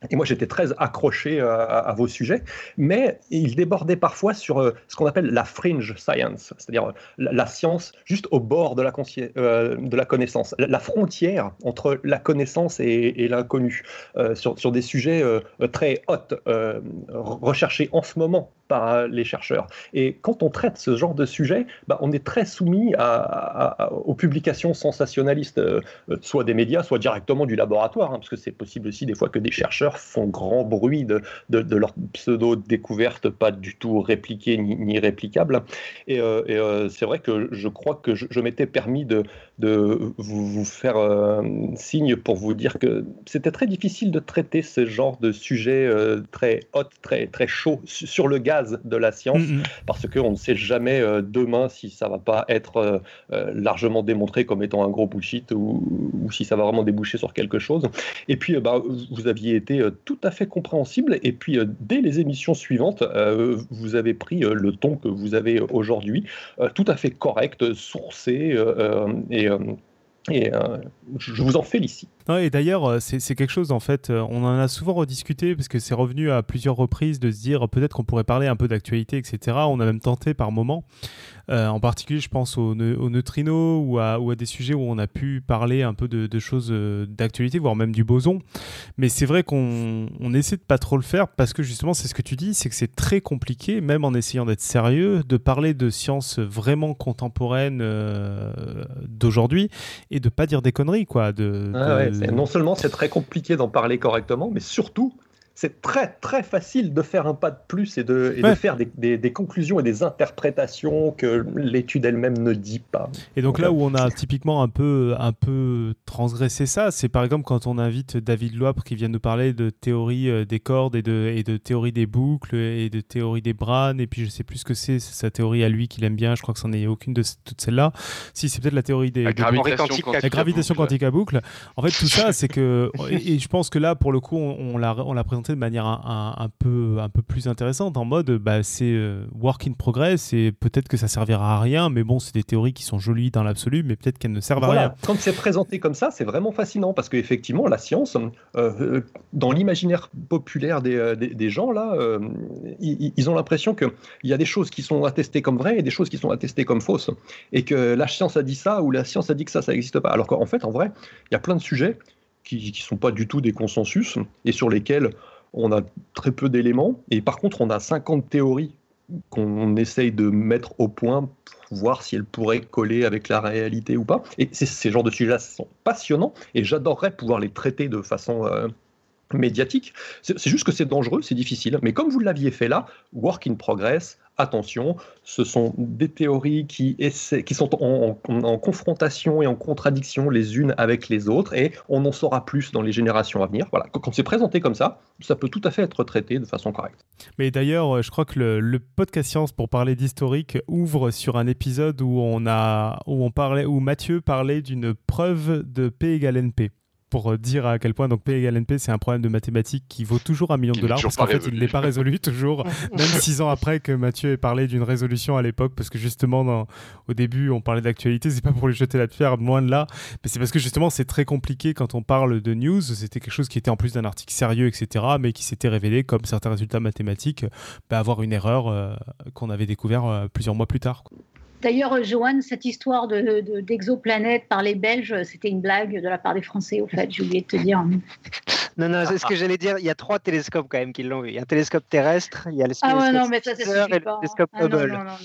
et moi, j'étais très accroché euh, à, vos sujets, mais il débordait parfois sur euh, ce qu'on appelle la fringe science, c'est-à-dire euh, la, science juste au bord de la, connaissance, la, frontière entre la connaissance et, l'inconnu, sur, des sujets très hautes, recherchés en ce moment par les chercheurs. Et quand on traite ce genre de sujet, bah, on est très soumis aux publications sensationnalistes, soit des médias, soit directement du laboratoire, hein, parce que c'est possible aussi des fois que des chercheurs font grand bruit de, de, leur pseudo-découverte pas du tout répliquée ni, réplicable. Et, euh, euh, c'est vrai que je crois que je, m'étais permis de, de vous, faire euh, signe pour vous dire que c'était très difficile de traiter ce genre de sujet très hot, très, très chaud sur le gaz de la science, mm-hmm. parce qu'on ne sait jamais demain si ça va pas être largement démontré comme étant un gros bullshit ou, ou, si ça va vraiment déboucher sur quelque chose. Et puis, bah, vous aviez été euh, tout à fait compréhensible. Et puis, euh, dès les émissions suivantes, euh, vous avez pris le ton que vous avez aujourd'hui, tout à fait correct, sourcé et et je vous en félicite. et d'ailleurs, c'est quelque chose, en fait, on en a souvent rediscuté parce que c'est revenu à plusieurs reprises de se dire peut-être qu'on pourrait parler un peu d'actualité, etc. On a même tenté par moment. Euh, en particulier, je pense aux, neutrinos ou à, ou à, des sujets où on a pu parler un peu de, choses euh, d'actualité, voire même du boson. Mais c'est vrai qu'on essaie de pas trop le faire parce que justement, c'est ce que tu dis, c'est que c'est très compliqué, même en essayant d'être sérieux, de parler de sciences vraiment contemporaines euh, d'aujourd'hui et de pas dire des conneries, quoi. De, ah non seulement c'est très compliqué d'en parler correctement, mais surtout c'est très très facile de faire un pas de plus et de, faire des, conclusions et des interprétations que l'étude elle-même ne dit pas. Et donc là où on a typiquement un peu, un peu transgressé ça, c'est par exemple quand on invite David Loapre qui vient nous parler de théorie euh, des cordes et de, et de théorie des boucles et de théorie des branes, et puis je sais plus ce que c'est, sa théorie à lui qu'il aime bien, je crois que c'en est aucune de toutes celles-là. Si, c'est peut-être la théorie des... La gravitation, quantique, à boucle. En fait, tout ça, c'est que... Et, je pense que là, pour le coup, on, on l'a présenté de manière un, peu, un peu plus intéressante, en mode bah, c'est work in progress et peut-être que ça servira à rien, mais bon, c'est des théories qui sont jolies dans l'absolu, mais peut-être qu'elles ne servent à rien. Quand c'est présenté comme ça, c'est vraiment fascinant parce qu'effectivement, la science, dans l'imaginaire populaire des, des, gens, là, ils, ils, ont l'impression qu'il y a des choses qui sont attestées comme vraies et des choses qui sont attestées comme fausses. Et que la science a dit ça ou la science a dit que ça, ça n'existe pas. Alors qu'en fait, en vrai, il y a plein de sujets qui ne sont pas du tout des consensus et sur lesquels on a très peu d'éléments. Et par contre, on a 50 théories qu'on essaye de mettre au point pour voir si elles pourraient coller avec la réalité ou pas. Et ces genres de sujets-là sont passionnants et j'adorerais pouvoir les traiter de façon euh, médiatique. C'est juste que c'est dangereux, c'est difficile. Mais comme vous l'aviez fait là, work in progress, attention, ce sont des théories qui, sont en, confrontation et en contradiction les unes avec les autres, et on en saura plus dans les générations à venir. Voilà, quand c'est présenté comme ça, ça peut tout à fait être traité de façon correcte. Mais d'ailleurs, euh, je crois que le, podcast Science pour parler d'historique ouvre sur un épisode où on a où on parlait où Mathieu parlait d'une preuve de P égale NP pour euh, dire à quel point donc P égale NP, c'est un problème de mathématiques qui vaut toujours un million de dollars parce qu'en fait, il n'est pas résolu toujours, même six ans après que Mathieu ait parlé d'une résolution à l'époque, parce que justement, au début, on parlait d'actualité, c'est pas pour lui jeter la pierre, loin de là, mais c'est parce que justement, c'est très compliqué quand on parle de news. C'était quelque chose qui était en plus d'un article sérieux, etc., mais qui s'était révélé, comme certains résultats mathématiques, bah, avoir une erreur euh, qu'on avait découvert euh, plusieurs mois plus tard. D'ailleurs, euh, Joanne, cette histoire d'exoplanète de, par les Belges, c'était une blague de la part des Français, au fait, j'ai oublié de te dire. Non, non, c'est ce que j'allais dire. Il y a trois télescopes quand même qui l'ont vu. Il y a un télescope terrestre, il y a le ah ouais, non, mais ça, ça et le télescope ah, Hubble. Non, non,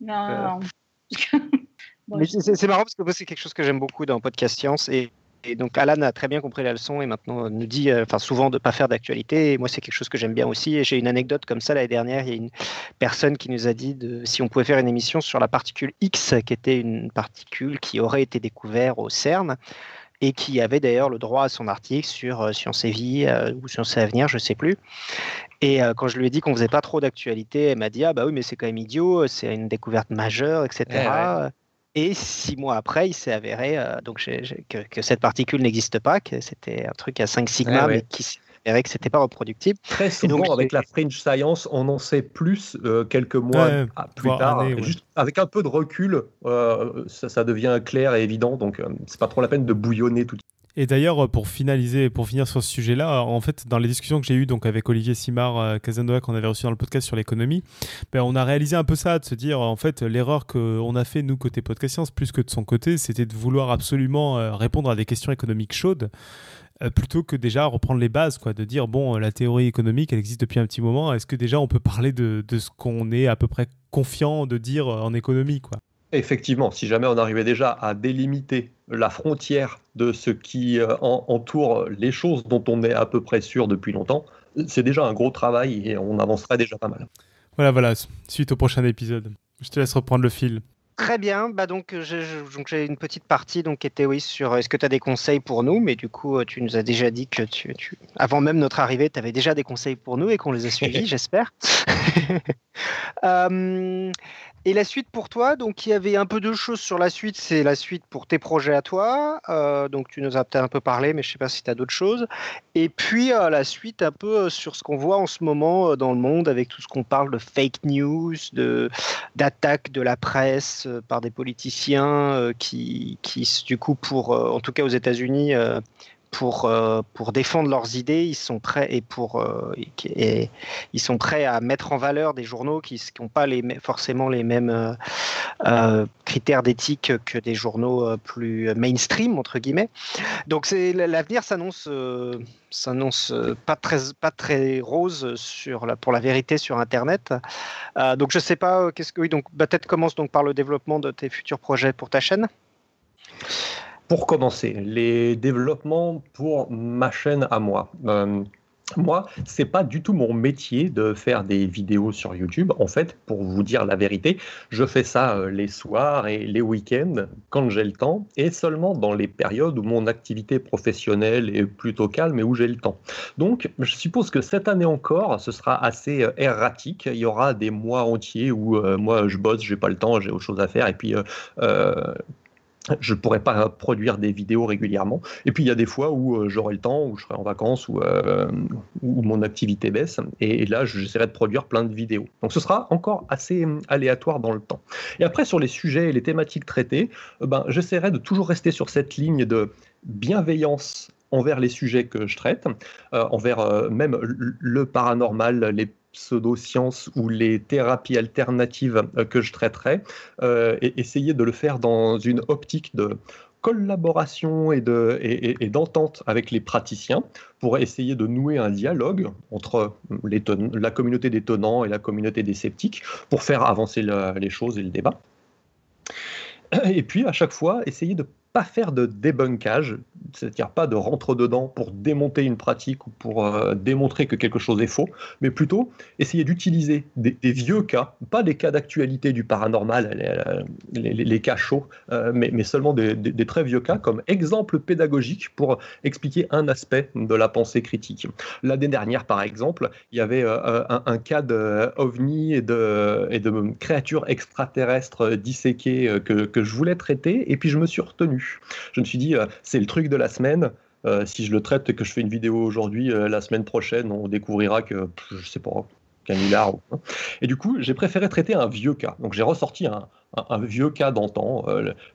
non. non, non. mais c'est marrant parce que c'est quelque chose que j'aime beaucoup dans Podcast Science et et donc Alan a très bien compris la leçon et maintenant nous dit euh, souvent de ne pas faire d'actualité. Et moi, c'est quelque chose que j'aime bien aussi. Et j'ai une anecdote comme ça l'année dernière. Il y a une personne qui nous a dit de, si on pouvait faire une émission sur la particule X, qui était une particule qui aurait été découverte au CERN et qui avait d'ailleurs le droit à son article sur euh, Science et Vie euh, ou Science et Avenir, je ne sais plus. Et quand je lui ai dit qu'on faisait pas trop d'actualité, elle m'a dit ah bah oui mais c'est quand même idiot, c'est une découverte majeure, etc. Et six mois après, il s'est avéré euh, donc que, cette particule n'existe pas, que c'était un truc à 5 sigma, mais qui s'est avéré que c'était pas reproductible. Très souvent, donc, avec la fringe science, on en sait plus euh, quelques mois plus tard. Juste avec un peu de recul, euh, ça, ça, devient clair et évident. Donc, c'est pas trop la peine de bouillonner tout de suite. Et d'ailleurs, pour finaliser, pour finir sur ce sujet-là, en fait, dans les discussions que j'ai eues donc avec Olivier Simard euh, Casanova qu'on avait reçu dans le podcast sur l'économie, ben, on a réalisé un peu ça, de se dire en fait l'erreur qu'on a fait nous côté podcast science plus que de son côté, c'était de vouloir absolument euh, répondre à des questions économiques chaudes euh, plutôt que déjà reprendre les bases, quoi, de dire bon, la théorie économique, elle existe depuis un petit moment. Est-ce que déjà on peut parler de, de ce qu'on est à peu près confiant de dire en économie, quoi? Effectivement, si jamais on arrivait déjà à délimiter la frontière de ce qui euh, entoure les choses dont on est à peu près sûr depuis longtemps, c'est déjà un gros travail et on avancerait déjà pas mal. Voilà, voilà, suite au prochain épisode. Je te laisse reprendre le fil. Très bien, bah donc j'ai une petite partie donc, qui était oui, sur est-ce que tu as des conseils pour nous, mais du coup tu nous as déjà dit que tu, tu... avant même notre arrivée, tu avais déjà des conseils pour nous et qu'on les a suivis, j'espère. euh, et la suite pour toi, donc il y avait un peu de choses sur la suite, c'est la suite pour tes projets à toi. Euh, donc tu nous as peut-être un peu parlé, mais je ne sais pas si tu as d'autres choses. Et puis euh, la suite un peu euh, sur ce qu'on voit en ce moment dans le monde avec tout ce qu'on parle de fake news, de d'attaques de la presse par des politiciens qui, qui, du coup, pour, en tout cas aux États-Unis, pour, euh, pour défendre leurs idées, ils sont prêts euh, et, ils sont prêts à mettre en valeur des journaux qui n'ont pas forcément les mêmes euh, critères d'éthique que des journaux plus mainstream entre guillemets. Donc l'avenir s'annonce s'annonce pas très rose pour la vérité sur Internet. donc je sais pas donc bah, peut-être commence donc par le développement de tes futurs projets pour ta chaîne. Pour commencer, les développements pour ma chaîne à moi. Euh, moi, c'est pas du tout mon métier de faire des vidéos sur YouTube. En fait, pour vous dire la vérité, je fais ça euh, les soirs et les week-ends quand j'ai le temps et seulement dans les périodes où mon activité professionnelle est plutôt calme et où j'ai le temps. Donc, je suppose que cette année encore, ce sera assez euh, erratique. Il y aura des mois entiers où moi je bosse, j'ai pas le temps, j'ai autre chose à faire et puis je ne pourrais pas produire des vidéos régulièrement. Et puis il y a des fois où euh, j'aurai le temps, où je serai en vacances, où, euh, mon activité baisse. Et, là, j'essaierai de produire plein de vidéos. Donc ce sera encore assez hum, aléatoire dans le temps. Et après, sur les sujets et les thématiques traitées, euh, ben, j'essaierai de toujours rester sur cette ligne de bienveillance envers les sujets que je traite, envers même le paranormal, les pseudosciences ou les thérapies alternatives euh, que je traiterai, euh, et essayer de le faire dans une optique de collaboration et, de, et, d'entente avec les praticiens pour essayer de nouer un dialogue entre les la communauté des tenants et la communauté des sceptiques pour faire avancer les choses et le débat. Et puis à chaque fois, essayer de pas faire de débunkage, c'est-à-dire pas de rentre dedans pour démonter une pratique ou pour euh, démontrer que quelque chose est faux, mais plutôt essayer d'utiliser des, vieux cas, pas des cas d'actualité du paranormal, les, cas chauds, euh, mais, seulement des, très vieux cas comme exemple pédagogique pour expliquer un aspect de la pensée critique. L'année dernière, par exemple, il y avait euh, un, cas d'ovni et de, créatures extraterrestres disséquées que je voulais traiter, et puis je me suis retenu je me suis dit, euh, c'est le truc de la semaine. Euh, si je le traite et que je fais une vidéo aujourd'hui, euh, la semaine prochaine, on découvrira que, je sais pas, canular. Et du coup, j'ai préféré traiter un vieux cas. Donc j'ai ressorti un, vieux cas d'antan,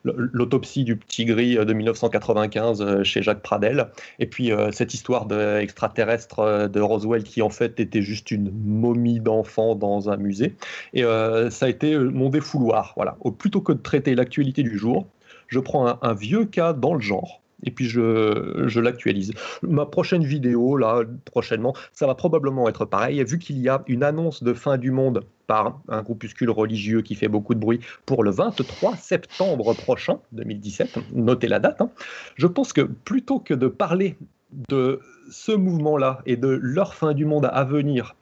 l'autopsie du petit gris de 1995 chez Jacques Pradel, et puis cette histoire d'extraterrestre de Roswell qui en fait était juste une momie d'enfant dans un musée. Et ça a été mon défouloir. Voilà. plutôt que de traiter l'actualité du jour, je prends un, vieux cas dans le genre et puis je, l'actualise. Ma prochaine vidéo, là, prochainement, ça va probablement être pareil, vu qu'il y a une annonce de fin du monde par un groupuscule religieux qui fait beaucoup de bruit pour le 23 septembre prochain, 2017, notez la date, hein. je pense que plutôt que de parler de ce mouvement-là et de leur fin du monde à venir,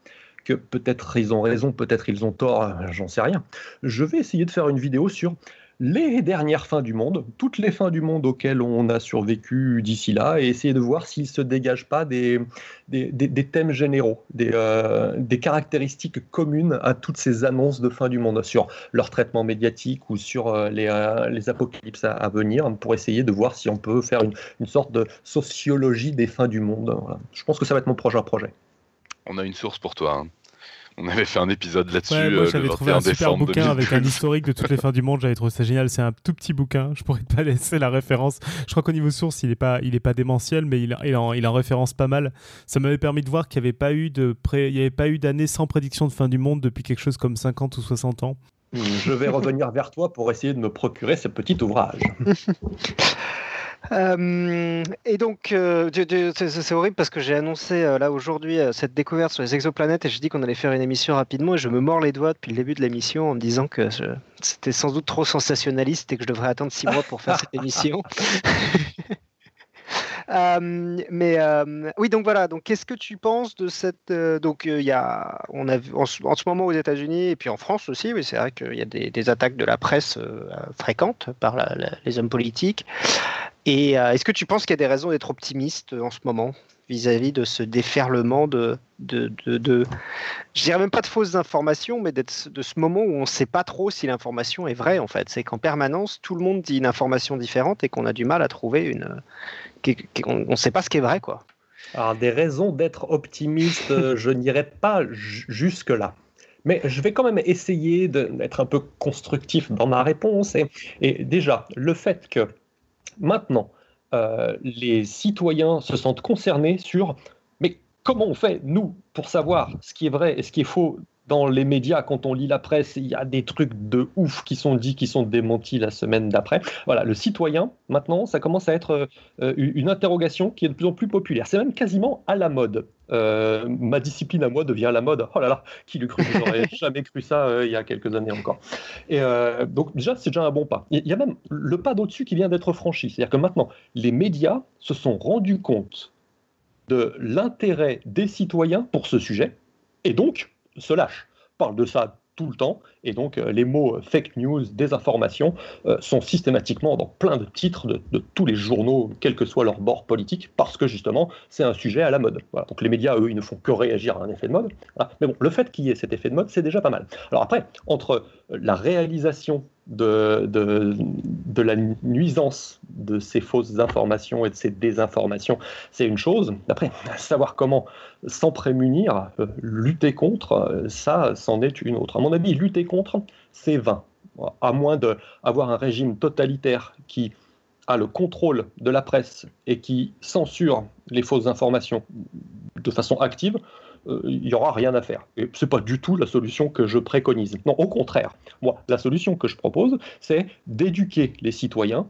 que peut-être ils ont raison, peut-être ils ont tort, j'en sais rien, je vais essayer de faire une vidéo sur les dernières fins du monde, toutes les fins du monde auxquelles on a survécu d'ici là, et essayer de voir s'il ne se dégage pas des, des, thèmes généraux, euh, des, caractéristiques communes à toutes ces annonces de fin du monde, sur leur traitement médiatique ou sur euh, euh, les, apocalypses à, venir, pour essayer de voir si on peut faire une, sorte de sociologie des fins du monde. Je pense que ça va être mon prochain projet. On a une source pour toi. Hein. On avait fait un épisode là-dessus. moi, euh, j'avais trouvé un super bouquin avec un historique de toutes les fins du monde. J'avais trouvé ça génial. C'est un tout petit bouquin. Je pourrais pas laisser la référence. Je crois qu'au niveau source, il est pas, il est pas démentiel, mais il, il, en, il en référence pas mal. Ça m'avait permis de voir qu'il n'y avait pas eu de pré... il y avait pas eu d'année sans prédiction de fin du monde depuis quelque chose comme 50 ou 60 ans. Je vais revenir vers toi pour essayer de me procurer ce petit ouvrage. Euh, et donc, euh, c'est horrible parce que j'ai annoncé euh, là aujourd'hui cette découverte sur les exoplanètes et j'ai dit qu'on allait faire une émission rapidement et je me mords les doigts depuis le début de l'émission en me disant que c'était sans doute trop sensationnaliste et que je devrais attendre six mois pour faire cette émission. Mais oui, donc voilà. Donc, qu'est-ce que tu penses de cette Donc, il y a, on a en, ce moment aux États-Unis et puis en France aussi. Oui, c'est vrai qu'il y a des, attaques de la presse fréquentes par les hommes politiques. Et euh, est-ce que tu penses qu'il y a des raisons d'être optimiste en ce moment vis-à-vis de ce déferlement de, de, de, je dirais même pas de fausses informations, mais de ce moment où on ne sait pas trop si l'information est vraie en fait. C'est qu'en permanence, tout le monde dit une information différente et qu'on a du mal à trouver une. On ne sait pas ce qui est vrai quoi. Alors des raisons d'être optimiste, euh, je n'irai pas jusque là. Mais je vais quand même essayer d'être un peu constructif dans ma réponse. Et, et déjà, le fait que Maintenant, euh, les citoyens se sentent concernés sur mais comment on fait, nous, pour savoir ce qui est vrai et ce qui est faux dans les médias, quand on lit la presse, il y a des trucs de ouf qui sont dits, qui sont démentis la semaine d'après. Voilà, le citoyen, maintenant, ça commence à être euh, une interrogation qui est de plus en plus populaire. C'est même quasiment à la mode. Euh, ma discipline à moi devient la mode. Oh là là, qui l'eût cru J'aurais jamais cru ça euh, il y a quelques années encore. Et donc déjà, c'est déjà un bon pas. Il y a même le pas d'au-dessus qui vient d'être franchi. C'est-à-dire que maintenant, les médias se sont rendus compte de l'intérêt des citoyens pour ce sujet, et donc se lâche, parle de ça tout le temps, et donc euh, les mots euh, fake news, désinformation, euh, sont systématiquement dans plein de titres de, tous les journaux, quel que soit leur bord politique, parce que justement c'est un sujet à la mode. Donc les médias, eux, ils ne font que réagir à un effet de mode. Mais bon, le fait qu'il y ait cet effet de mode, c'est déjà pas mal. Alors après, entre la réalisation de, de, la nuisance de ces fausses informations et de ces désinformations, c'est une chose. Après, savoir comment s'en prémunir, euh, lutter contre, euh, ça, c'en est une autre. À mon avis, lutter contre, c'est vain. À moins d'avoir un régime totalitaire qui a le contrôle de la presse et qui censure les fausses informations de façon active, il n'y aura rien à faire. Et ce n'est pas du tout la solution que je préconise. Non, au contraire. Moi, la solution que je propose, c'est d'éduquer les citoyens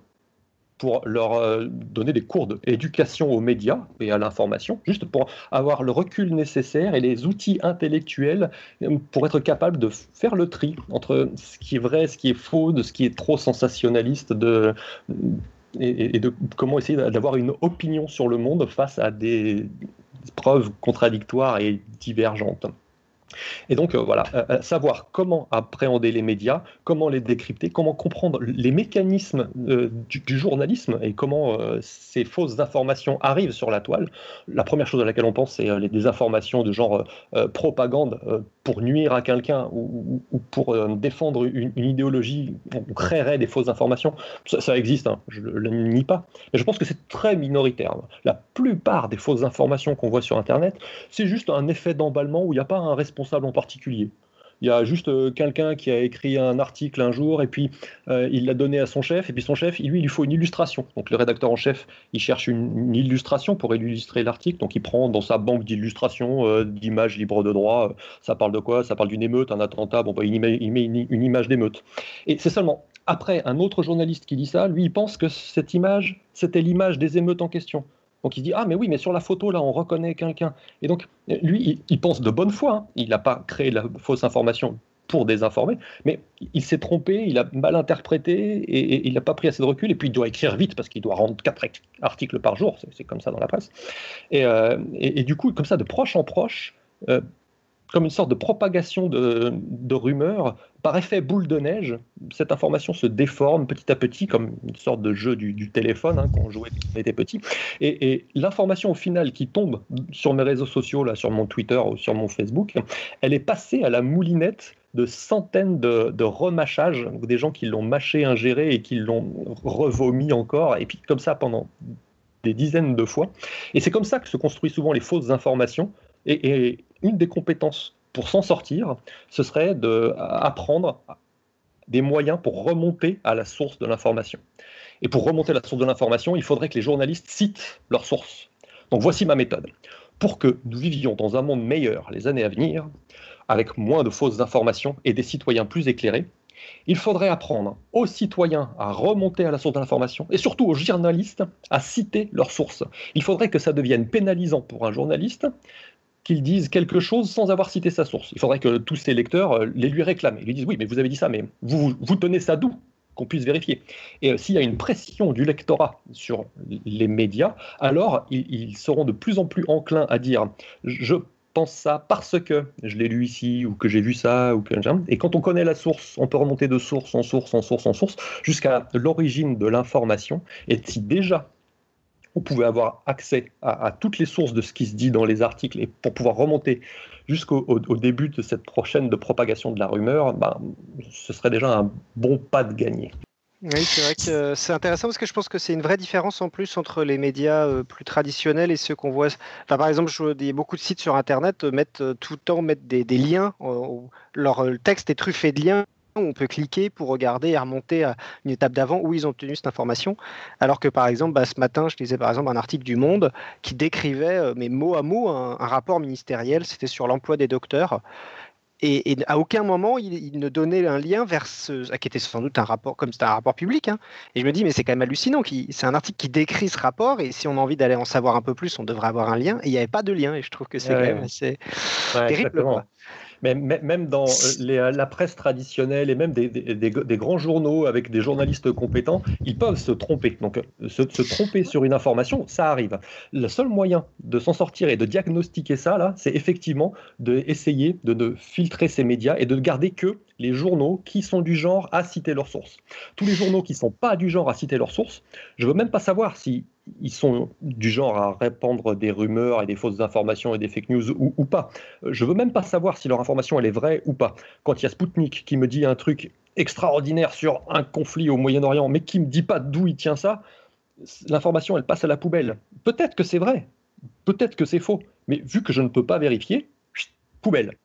pour leur euh, donner des cours d'éducation aux médias et à l'information, juste pour avoir le recul nécessaire et les outils intellectuels euh, pour être capable de faire le tri entre ce qui est vrai, ce qui est faux, de ce qui est trop sensationnaliste, de, et, de comment essayer d'avoir une opinion sur le monde face à des preuves contradictoires et divergentes. Et donc euh, voilà, euh, euh, savoir comment appréhender les médias, comment les décrypter, comment comprendre les mécanismes du, journalisme et comment ces fausses informations arrivent sur la toile. La première chose à laquelle on pense, c'est les désinformations de genre propagande pour nuire à quelqu'un ou, pour défendre une, idéologie. On créerait des fausses informations. Ça, existe, hein, je ne le nie pas. Mais je pense que c'est très minoritaire. La plupart des fausses informations qu'on voit sur Internet, c'est juste un effet d'emballement où il n'y a pas un responsable en particulier. Il y a juste euh, quelqu'un qui a écrit un article un jour et puis euh, il l'a donné à son chef et puis son chef, lui, il lui faut une illustration. Donc le rédacteur en chef, il cherche une, illustration pour illustrer l'article. Donc il prend dans sa banque d'illustrations euh, d'images libres de droit. ça parle de quoi? Ça parle d'une émeute, un attentat. Bon, bah, il, met, une, image d'émeute. Et c'est seulement après un autre journaliste qui dit ça, lui, il pense que cette image, c'était l'image des émeutes en question. Donc il dit, ah mais oui, mais sur la photo, là, on reconnaît quelqu'un. Et donc, lui, il, pense de bonne foi, hein. il n'a pas créé la fausse information pour désinformer, mais il s'est trompé, il a mal interprété et, il n'a pas pris assez de recul. Et puis il doit écrire vite parce qu'il doit rendre quatre articles par jour, c'est comme ça dans la presse. Et, euh, du coup, comme ça, de proche en proche, euh, comme une sorte de propagation de, rumeurs, par effet boule de neige, cette information se déforme petit à petit, comme une sorte de jeu du, téléphone hein, quand on jouait quand on était petit. Et, l'information au final qui tombe sur mes réseaux sociaux, là, sur mon Twitter ou sur mon Facebook, elle est passée à la moulinette de centaines de, de remâchages, des gens qui l'ont mâché, ingéré et qui l'ont revomi encore, et puis comme ça pendant des dizaines de fois. Et c'est comme ça que se construisent souvent les fausses informations. et, une des compétences pour s'en sortir, ce serait d'apprendre des moyens pour remonter à la source de l'information. Et pour remonter à la source de l'information, il faudrait que les journalistes citent leur source. Donc voici ma méthode. Pour que nous vivions dans un monde meilleur les années à venir, avec moins de fausses informations et des citoyens plus éclairés, il faudrait apprendre aux citoyens à remonter à la source de l'information et surtout aux journalistes à citer leurs sources. Il faudrait que ça devienne pénalisant pour un journaliste qu'il dise quelque chose sans avoir cité sa source. Il faudrait que tous ses lecteurs euh, les lui réclament. Ils lui disent oui, mais vous avez dit ça, mais vous, vous tenez ça d'où qu'on puisse vérifier? Et euh, s'il y a une pression du lectorat sur les médias, alors ils, seront de plus en plus enclins à dire je pense ça parce que je l'ai lu ici ou que j'ai vu ça ou que et quand on connaît la source, on peut remonter de source en source en source en source jusqu'à l'origine de l'information. Et si déjà on pouvait avoir accès à, toutes les sources de ce qui se dit dans les articles et pour pouvoir remonter jusqu'au début de cette prochaine de propagation de la rumeur, ben, ce serait déjà un bon pas de gagné. Oui, c'est vrai que c'est intéressant parce que je pense que c'est une vraie différence en plus entre les médias euh, plus traditionnels et ceux qu'on voit. Enfin, par exemple, je, beaucoup de sites sur Internet mettent euh, tout le temps des, liens. leur texte est truffé de liens on peut cliquer pour regarder et remonter à une étape d'avant où ils ont obtenu cette information. Alors que par exemple, bah, ce matin, je lisais par exemple un article du Monde qui décrivait, euh, mais mot à mot, un, rapport ministériel, c'était sur l'emploi des docteurs. Et, à aucun moment, il, ne donnait un lien vers ce qui était sans doute un rapport, comme c'était un rapport public. Hein. Et je me dis, mais c'est quand même hallucinant. C'est un article qui décrit ce rapport, et si on a envie d'aller en savoir un peu plus, on devrait avoir un lien. Et il n'y avait pas de lien, et je trouve que c'est quand même assez terrible. Mais même dans euh, euh, la presse traditionnelle et même des, grands journaux avec des journalistes compétents, ils peuvent se tromper. Donc euh, se, tromper sur une information, ça arrive. Le seul moyen de s'en sortir et de diagnostiquer ça, là, c'est effectivement d'essayer de, de filtrer ces médias et de garder que les journaux qui sont du genre à citer leurs sources. Tous les journaux qui ne sont pas du genre à citer leurs sources, je ne veux même pas savoir si ils sont du genre à répandre des rumeurs et des fausses informations et des fake news ou, pas. Je veux même pas savoir si leur information elle est vraie ou pas. Quand il y a Spoutnik qui me dit un truc extraordinaire sur un conflit au Moyen-Orient, mais qui me dit pas d'où il tient ça, l'information, elle passe à la poubelle. Peut-être que c'est vrai, peut-être que c'est faux, mais vu que je ne peux pas vérifier, poubelle.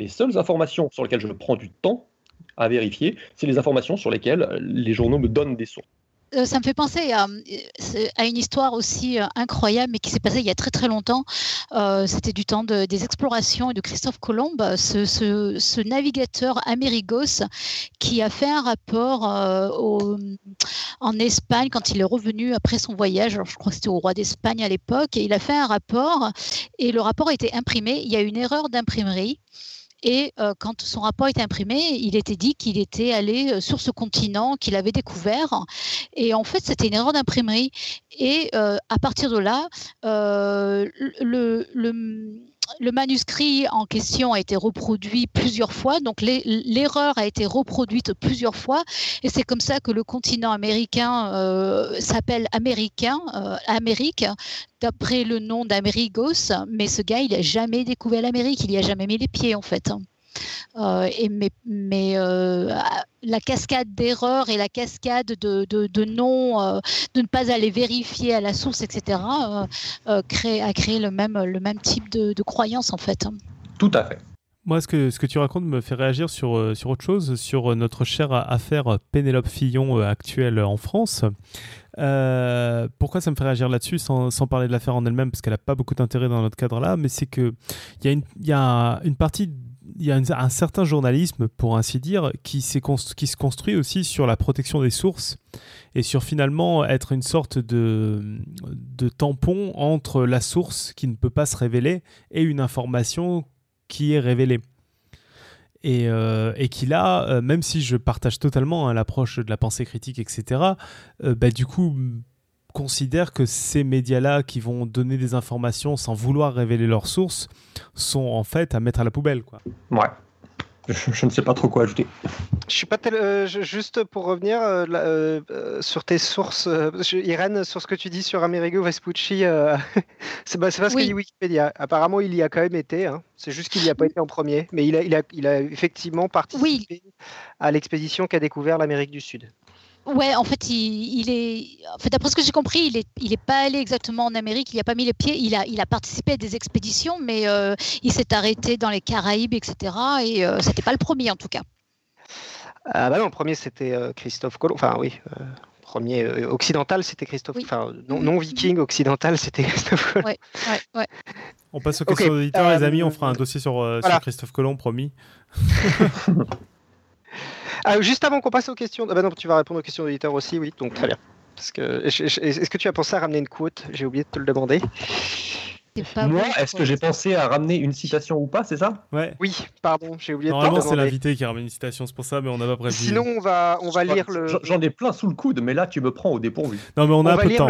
Les seules informations sur lesquelles je prends du temps à vérifier, c'est les informations sur lesquelles les journaux me donnent des sources. Euh, ça me fait penser à, une histoire aussi euh, incroyable, mais qui s'est passée il y a très très longtemps. Euh, c'était du temps des explorations et de Christophe Colomb, ce, navigateur Amerigos qui a fait un rapport en Espagne quand il est revenu après son voyage. je crois que c'était au roi d'Espagne à l'époque. Il a fait un rapport et le rapport a été imprimé. Il y a une erreur d'imprimerie. Et euh, quand son rapport était imprimé, il était dit qu'il était allé euh, sur ce continent, qu'il avait découvert. Et en fait, c'était une erreur d'imprimerie. Et euh, à partir de là, le manuscrit en question a été reproduit plusieurs fois, donc l'erreur a été reproduite plusieurs fois, et c'est comme ça que le continent américain s'appelle Américain, Amérique, d'après le nom d'Amerigos, mais ce gars, il n'a jamais découvert l'Amérique, il n'y a jamais mis les pieds en fait. Euh, et mais, euh, la cascade d'erreurs et la cascade de, de, non, euh, de ne pas aller vérifier à la source, etc., crée, a créé le même, le même type de, de croyance en fait. Tout à fait. Moi, ce que, ce que tu racontes me fait réagir sur, sur autre chose, sur notre chère affaire Pénélope Fillon actuelle en France. pourquoi ça me fait réagir là-dessus, sans, sans, parler de l'affaire en elle-même, parce qu'elle n'a pas beaucoup d'intérêt dans notre cadre-là, mais c'est qu'il y, a une, y a une partie il y a un certain journalisme, pour ainsi dire, qui, se construit aussi sur la protection des sources et sur finalement être une sorte de, tampon entre la source qui ne peut pas se révéler et une information qui est révélée. Et, euh, qui là, euh, même si je partage totalement hein, l'approche de la pensée critique, etc., euh, bah, du coup, considère que ces médias-là qui vont donner des informations sans vouloir révéler leurs sources sont en fait à mettre à la poubelle. Quoi. Ouais. Je, ne sais pas trop quoi ajouter. Je suis pas tel, euh, juste pour revenir euh, euh, sur tes sources, Irène, sur ce que tu dis sur Amerigo Vespucci, c'est pas, ce que dit Wikipédia. Apparemment, il y a quand même été. Hein. C'est juste qu'il n'y a pas été en premier, mais il a, il a, il a effectivement participé à l'expédition qu'a découvert l'Amérique du Sud. Ouais, en fait, il, est. En fait, d'après ce que j'ai compris, il est, il est pas allé exactement en Amérique. Il n'a pas mis les pieds. Il a, il a participé à des expéditions, mais euh, il s'est arrêté dans les Caraïbes, etc. Et euh, c'était pas le premier, en tout cas. Ah bah non, le premier c'était euh, Christophe Colomb. Enfin oui, premier occidental c'était Christophe. Enfin non, non, viking occidental c'était Christophe Colomb. Ouais, ouais, ouais. On passe aux questions d'auditeurs, les amis. On fera un dossier sur, sur Christophe Colomb, promis. Ah, juste avant qu'on passe aux questions, ah bah non, tu vas répondre aux questions d'éditeurs aussi, oui, donc très bien. Parce que est-ce que tu as pensé à ramener une quote? J'ai oublié de te le demander. Moi, est-ce que j'ai pensé à ramener une citation ou pas, c'est ça? Ouais. Oui, pardon, j'ai oublié de te Normalement, c'est l'invité qui ramène une citation, c'est pour ça, mais on n'a pas prévu. Sinon, on va, on va lire le. J'en ai plein sous le coude, mais là, tu me prends au dépourvu. Non, mais on a un peu de temps.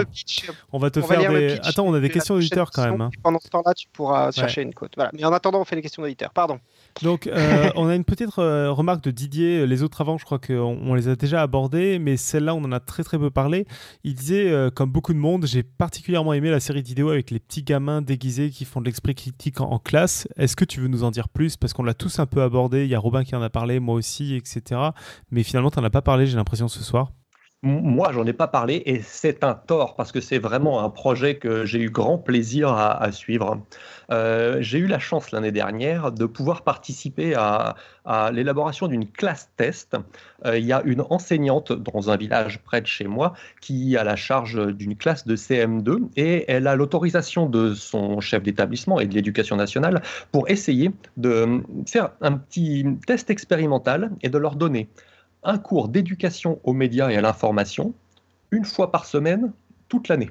On va te faire des. Attends, on a des questions d'éditeurs quand même. Hein. Pendant ce temps-là, tu pourras chercher une quote. Voilà. Mais en attendant, on fait les questions d'éditeurs. Pardon. Donc, euh, on a une petite euh, remarque de Didier. Les autres avant, je crois qu'on on les a déjà abordées, mais celle-là, on en a très très peu parlé. Il disait, euh, comme beaucoup de monde, j'ai particulièrement aimé la série de vidéos avec les petits gamins déguisés qui font de l'esprit critique en, classe. Est-ce que tu veux nous en dire plus? Parce qu'on l'a tous un peu abordé. Il y a Robin qui en a parlé, moi aussi, etc. Mais finalement, tu n'en as pas parlé, j'ai l'impression, ce soir. Moi, j'en ai pas parlé et c'est un tort parce que c'est vraiment un projet que j'ai eu grand plaisir à, suivre. Euh, j'ai eu la chance l'année dernière de pouvoir participer à, l'élaboration d'une classe test. Euh, il y a une enseignante dans un village près de chez moi qui a la charge d'une classe de CM2 et elle a l'autorisation de son chef d'établissement et de l'éducation nationale pour essayer de faire un petit test expérimental et de leur donner un cours d'éducation aux médias et à l'information, une fois par semaine, toute l'année,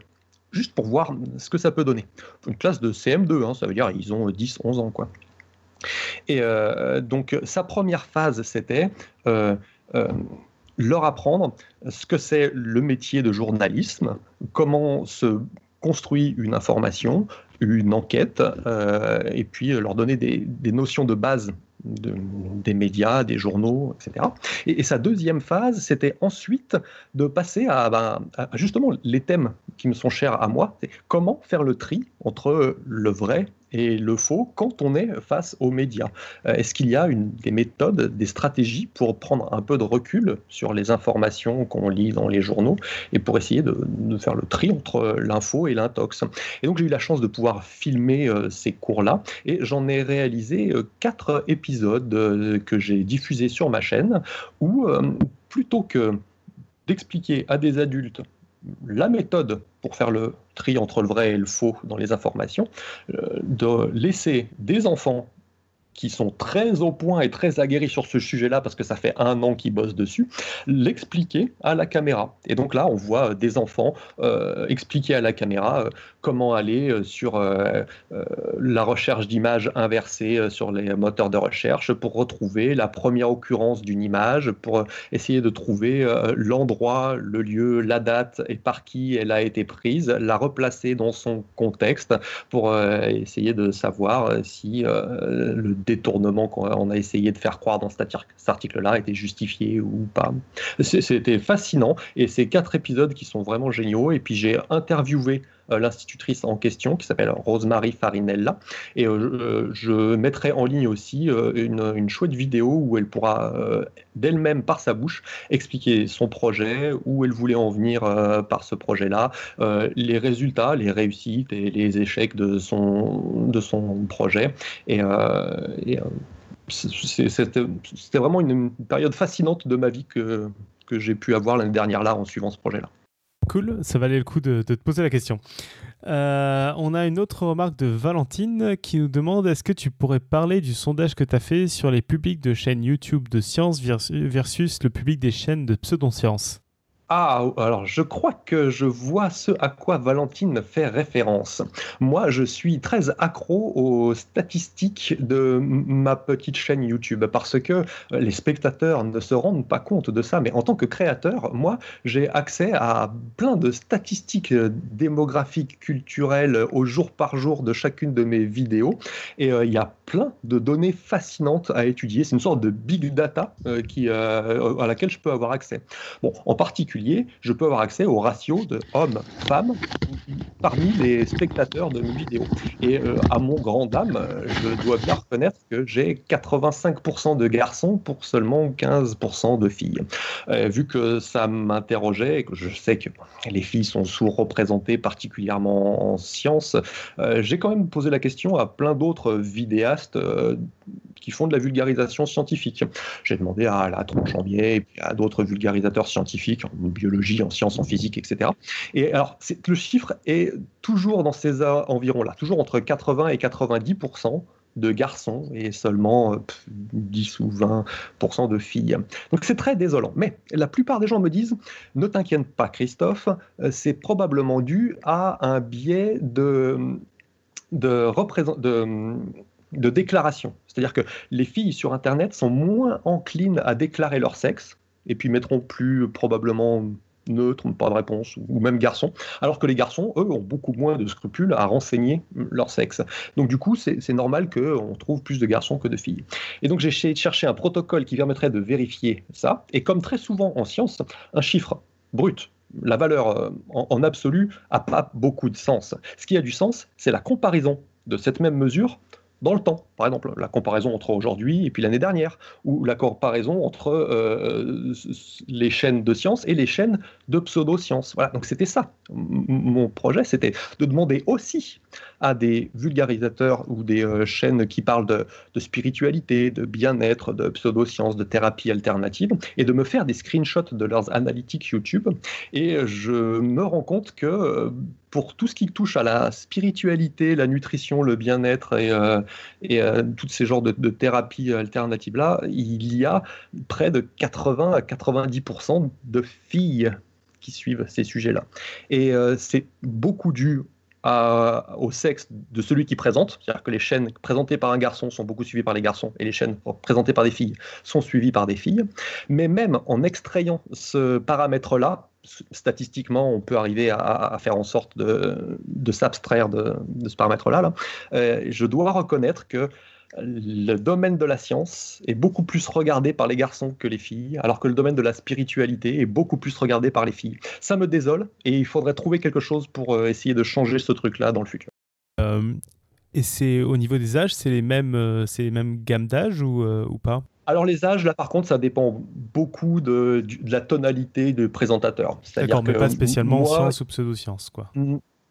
juste pour voir ce que ça peut donner. Une classe de CM2, hein, ça veut dire ils ont 10, 11 ans. quoi. Et euh, donc sa première phase, c'était euh, euh, leur apprendre ce que c'est le métier de journalisme, comment se construit une information, une enquête, et puis leur donner des notions de base des médias, des journaux, etc. Et, sa deuxième phase, c'était ensuite de passer ben, à, justement les thèmes qui me sont chers à moi, comment faire le tri entre le vrai et le faux quand on est face aux médias. Euh, Est-ce qu'il y a des méthodes, des stratégies pour prendre un peu de recul sur les informations qu'on lit dans les journaux et pour essayer de, faire le tri entre l'info et l'intox? Et donc j'ai eu la chance de pouvoir filmer euh, ces cours-là et j'en ai réalisé euh, quatre épisodes que j'ai diffusés sur ma chaîne où plutôt que d'expliquer à des adultes la méthode pour faire le tri entre le vrai et le faux dans les informations, euh, de laisser des enfants qui sont très au point et très aguerris sur ce sujet-là parce que ça fait un an qu'ils bossent dessus, l'expliquer à la caméra. Et donc là, on voit des enfants euh, expliquer à la caméra euh, comment aller euh, sur la recherche d'images inversée sur les moteurs de recherche pour retrouver la première occurrence d'une image, pour essayer de trouver l'endroit, le lieu, la date et par qui elle a été prise, la replacer dans son contexte pour essayer de savoir si le détournement qu'on a essayé de faire croire dans cet article-là était justifié ou pas. C'était fascinant et ces quatre épisodes qui sont vraiment géniaux. Et puis j'ai interviewé l'institutrice en question qui s'appelle Rosemary Farinella. Et euh, je mettrai en ligne aussi euh, une, chouette vidéo où elle pourra d'elle-même, par sa bouche, expliquer son projet, où elle voulait en venir par ce projet-là, les résultats, les réussites et les échecs de son, de son projet. Et, c'était vraiment une, période fascinante de ma vie que, que j'ai pu avoir l'année dernière là en suivant ce projet-là. Cool, ça valait le coup de, te poser la question. Euh, on a une autre remarque de Valentine qui nous demande est-ce que tu pourrais parler du sondage que tu as fait sur les publics de chaînes YouTube de sciences versus le public des chaînes de pseudosciences ah, alors je crois que je vois ce à quoi Valentine fait référence. Moi, je suis très accro aux statistiques de ma petite chaîne YouTube parce que les spectateurs ne se rendent pas compte de ça. Mais en tant que créateur, moi, j'ai accès à plein de statistiques démographiques, culturelles au jour par jour de chacune de mes vidéos. Et euh, il y a plein de données fascinantes à étudier. C'est une sorte de big data euh, euh, à laquelle je peux avoir accès. Bon, en particulier, je peux avoir accès au ratio de hommes-femmes parmi les spectateurs de mes vidéos. Et euh, à mon grand dame, je dois bien reconnaître que j'ai 85% de garçons pour seulement 15% de filles. Euh, vu que ça m'interrogeait, que je sais que les filles sont sous-représentées particulièrement en sciences, euh, j'ai quand même posé la question à plein d'autres vidéastes qui font de la vulgarisation scientifique. J'ai demandé à la Tronchambier et à d'autres vulgarisateurs scientifiques en biologie, en sciences, en physique, etc. Et alors, le chiffre est toujours dans ces environs-là, toujours entre 80 et 90% de garçons et seulement 10 euh, ou 20% de filles. Donc c'est très désolant. Mais la plupart des gens me disent, ne t'inquiète pas Christophe, euh, c'est probablement dû à un biais de déclaration. C'est-à-dire que les filles sur Internet sont moins enclines à déclarer leur sexe et puis mettront plus probablement neutre, pas de réponse, ou même garçon, alors que les garçons, eux, ont beaucoup moins de scrupules à renseigner leur sexe. Donc du coup, c'est normal qu'on trouve plus de garçons que de filles. Et donc j'ai chercher un protocole qui permettrait de vérifier ça, et comme très souvent en science, un chiffre brut, la valeur euh, en, absolu, a pas beaucoup de sens. Ce qui a du sens, c'est la comparaison de cette même mesure dans le temps. Par exemple, la comparaison entre aujourd'hui et puis l'année dernière, ou la comparaison entre euh, les chaînes de sciences et les chaînes de pseudo-sciences. Voilà, donc c'était ça. mon projet, c'était de demander aussi à des vulgarisateurs ou des euh, chaînes qui parlent de, spiritualité, de bien-être, de pseudo-sciences, de thérapie alternative, et de me faire des screenshots de leurs analytiques YouTube. Et je me rends compte que euh, pour tout ce qui touche à la spiritualité, la nutrition, le bien-être et, euh, et tous ces genres de, de thérapies alternatives-là, il y a près de 80 à 90% de filles qui suivent ces sujets-là. Et c'est beaucoup dû au sexe de celui qui présente, c'est-à-dire que les chaînes présentées par un garçon sont beaucoup suivies par les garçons et les chaînes présentées par des filles sont suivies par des filles. Mais même en extrayant ce paramètre-là, statistiquement, on peut arriver à, faire en sorte de, s'abstraire de, ce paramètre-là. Là. Euh, je dois reconnaître que le domaine de la science est beaucoup plus regardé par les garçons que les filles, alors que le domaine de la spiritualité est beaucoup plus regardé par les filles. Ça me désole et il faudrait trouver quelque chose pour euh, essayer de changer ce truc-là dans le futur. Euh, Et c'est au niveau des âges, c'est les mêmes, euh, c'est les mêmes gammes d'âge ou, euh, ou pas? Alors les âges, là par contre, ça dépend beaucoup de, de la tonalité du présentateur. D'accord, mais pas spécialement moi, science ou pseudoscience, quoi.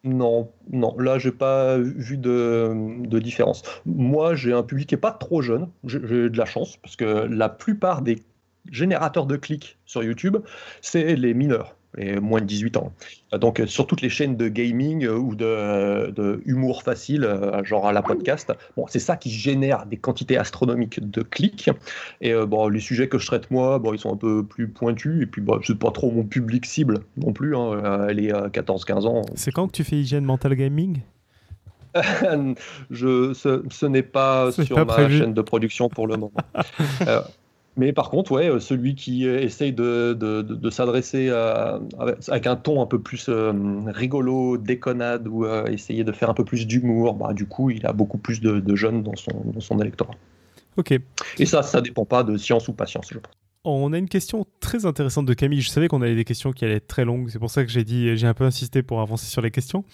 Non, non, là j'ai pas vu de, différence. Moi j'ai un public qui est pas trop jeune, j'ai de la chance, parce que la plupart des générateurs de clics sur YouTube, c'est les mineurs et moins de 18 ans. Donc sur toutes les chaînes de gaming euh, ou de, de humour facile, euh, genre à la podcast, bon, c'est ça qui génère des quantités astronomiques de clics. Et euh, bon, les sujets que je traite moi, bon, ils sont un peu plus pointus. Et puis bon, c'est pas trop mon public cible non plus. Hein, elle est à 14-15 ans. C'est quand que tu fais hygiène mentale gaming? Je, ce, ce n'est pas sur ma chaîne de production pour le moment. Mais par contre, ouais, euh, celui qui euh, essaye de, de, s'adresser avec un ton un peu plus euh, rigolo, déconnade, ou essayer de faire un peu plus d'humour, bah, du coup, il a beaucoup plus de, jeunes dans son, dans son électorat. Ok. Et ça, ça dépend pas de science ou pas science, je pense. On a une question très intéressante de Camille. Je savais qu'on avait des questions qui allaient être très longues. C'est pour ça que j'ai dit, j'ai un peu insisté pour avancer sur les questions.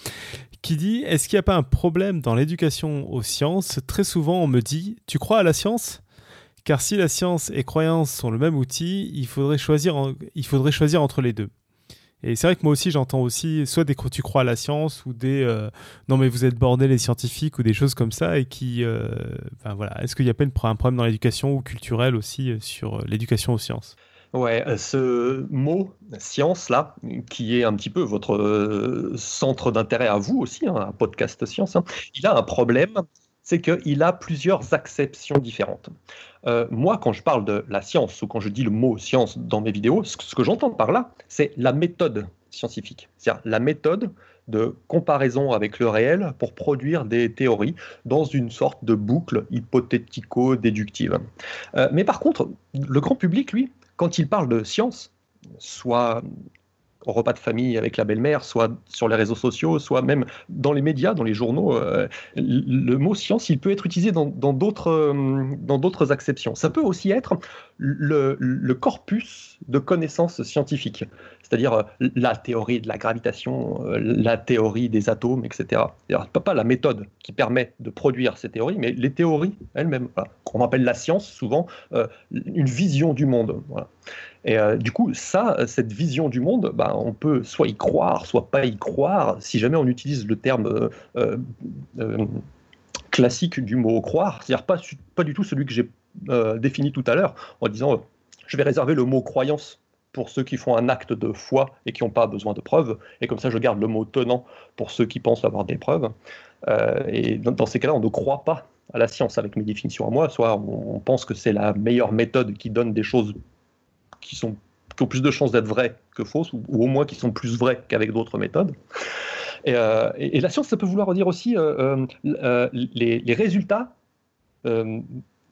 Qui dit Est-ce qu'il n'y a pas un problème dans l'éducation aux sciences? Très souvent, on me dit Tu crois à la science? Car si la science et croyance sont le même outil, il faudrait choisir, entre les deux. Et c'est vrai que moi aussi, j'entends aussi soit des tu crois à la science ou des euh, non mais vous êtes bordés les scientifiques ou des choses comme ça et qui, euh, voilà, est-ce qu'il n'y a pas un problème dans l'éducation ou culturel aussi euh, sur l'éducation aux sciences? Ouais, ce mot science là, qui est un petit peu votre centre d'intérêt à vous aussi, hein, un podcast science, hein, il a un problème, c'est qu'il a plusieurs acceptions différentes. Euh, moi, quand je parle de la science ou quand je dis le mot science dans mes vidéos, ce, que j'entends par là, c'est la méthode scientifique, c'est-à-dire la méthode de comparaison avec le réel pour produire des théories dans une sorte de boucle hypothético-déductive. Euh, mais par contre, le grand public, lui, quand il parle de science, soit repas de famille avec la belle-mère, soit sur les réseaux sociaux, soit même dans les médias, dans les journaux. Euh, le mot science, il peut être utilisé dans d'autres euh, dans d'autres acceptions. Ça peut aussi être le, corpus de connaissances scientifiques, c'est-à-dire euh, la théorie de la gravitation, la théorie des atomes, etc. Pas, pas la méthode qui permet de produire ces théories, mais les théories elles-mêmes, qu'on appelle la science souvent, une vision du monde. Voilà. Et euh, du coup, ça, cette vision du monde, bah, on peut soit y croire, soit pas y croire. Si jamais on utilise le terme euh, euh, classique du mot croire, c'est-à-dire pas, pas du tout celui que j'ai défini tout à l'heure, en disant je vais réserver le mot croyance pour ceux qui font un acte de foi et qui n'ont pas besoin de preuves, et comme ça je garde le mot tenant pour ceux qui pensent avoir des preuves. et dans, ces cas-là, on ne croit pas à la science avec mes définitions à moi, soit on pense que c'est la meilleure méthode qui donne des choses qui, sont, ont plus de chances d'être vraies que fausses, ou, au moins qui sont plus vraies qu'avec d'autres méthodes. Et, euh, la science, ça peut vouloir dire aussi euh, euh, les, résultats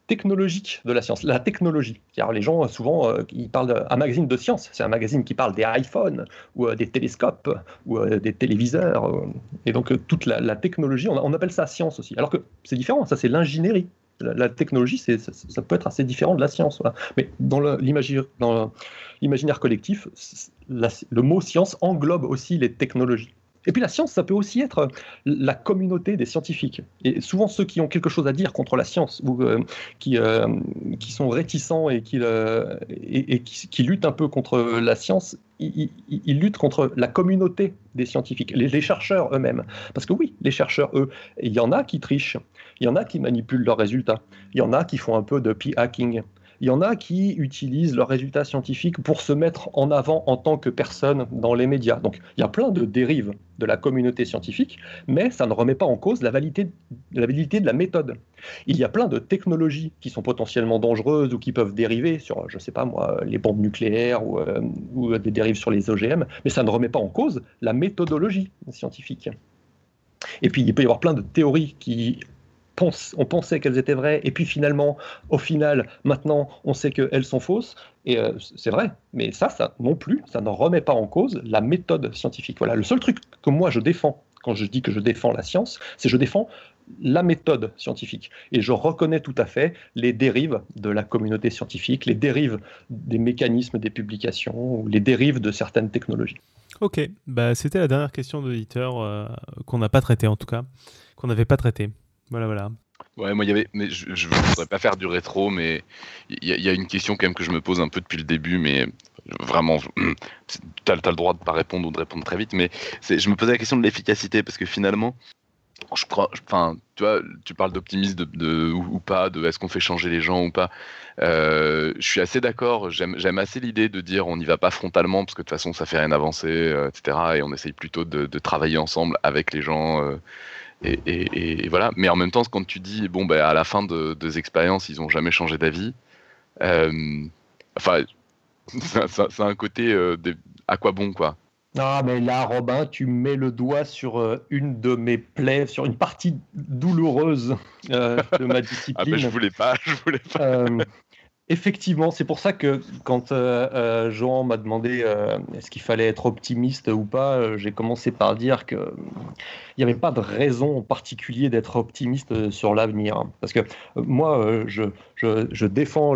technologiques de la science, la technologie. Car les gens, souvent, ils parlent d'un magazine de science. C'est un magazine qui parle des iPhones, ou des télescopes, ou des téléviseurs. et donc, toute la, technologie, on, appelle ça science aussi. Alors que c'est différent, ça c'est l'ingénierie la, technologie, ça, ça, peut être assez différent de la science. Mais dans l'imaginaire collectif, le mot science englobe aussi les technologies. Et puis la science, ça peut aussi être la communauté des scientifiques. Et souvent ceux qui ont quelque chose à dire contre la science ou euh, qui, euh, qui sont réticents et, euh, et, qui, luttent un peu contre la science, ils, luttent contre la communauté des scientifiques, les, les chercheurs eux-mêmes. Parce que oui, les chercheurs, eux, il y en a qui trichent, il y en a qui manipulent leurs résultats. Il y en a qui font un peu de p-hacking. Il y en a qui utilisent leurs résultats scientifiques pour se mettre en avant en tant que personne dans les médias. Donc il y a plein de dérives de la communauté scientifique, mais ça ne remet pas en cause la validité, de la méthode. Il y a plein de technologies qui sont potentiellement dangereuses ou qui peuvent dériver sur, je ne sais pas moi, les bombes nucléaires ou, euh, ou des dérives sur les OGM, mais ça ne remet pas en cause la méthodologie scientifique. Et puis, il peut y avoir plein de théories qui on pensait qu'elles étaient vraies, et puis finalement, au final, maintenant, on sait qu'elles sont fausses. Et euh, c'est vrai, mais ça, ça non plus, ça ne remet pas en cause la méthode scientifique. Voilà, le seul truc que moi je défends quand je dis que je défends la science, c'est je défends la méthode scientifique. Et je reconnais tout à fait les dérives de la communauté scientifique, les dérives des mécanismes des publications, ou les dérives de certaines technologies. Ok, bah, c'était la dernière question d'auditeur euh, qu'on n'a pas traitée en tout cas, qu'on n'avait pas traitée. Voilà, voilà. Ouais, moi, il y avait, mais je ne voudrais pas faire du rétro, mais il y, a une question quand même que je me pose un peu depuis le début, mais vraiment, tu as, le droit de pas répondre ou de répondre très vite, mais je me posais la question de l'efficacité, parce que finalement, je crois, enfin, tu parles d'optimisme ou, pas, de est-ce qu'on fait changer les gens ou pas. Euh, je suis assez d'accord. J'aime assez l'idée de dire on n'y va pas frontalement parce que de toute façon ça fait rien avancer, euh, etc. Et on essaye plutôt de, travailler ensemble avec les gens. Euh, et, voilà. Mais en même temps, quand tu dis bon, ben à la fin de deux expériences, ils ont jamais changé d'avis. enfin, c'est un côté à quoi bon quoi? Ah, mais là, Robin, tu mets le doigt sur euh, une de mes plaies, sur une partie douloureuse euh, de ma discipline. ah, ben je voulais pas, je voulais pas. Euh, Effectivement, c'est pour ça que quand euh, euh, Jean m'a demandé euh, est-ce qu'il fallait être optimiste ou pas, j'ai commencé par dire qu'il n'y avait pas de raison en particulier d'être optimiste sur l'avenir. Parce que moi, je, défends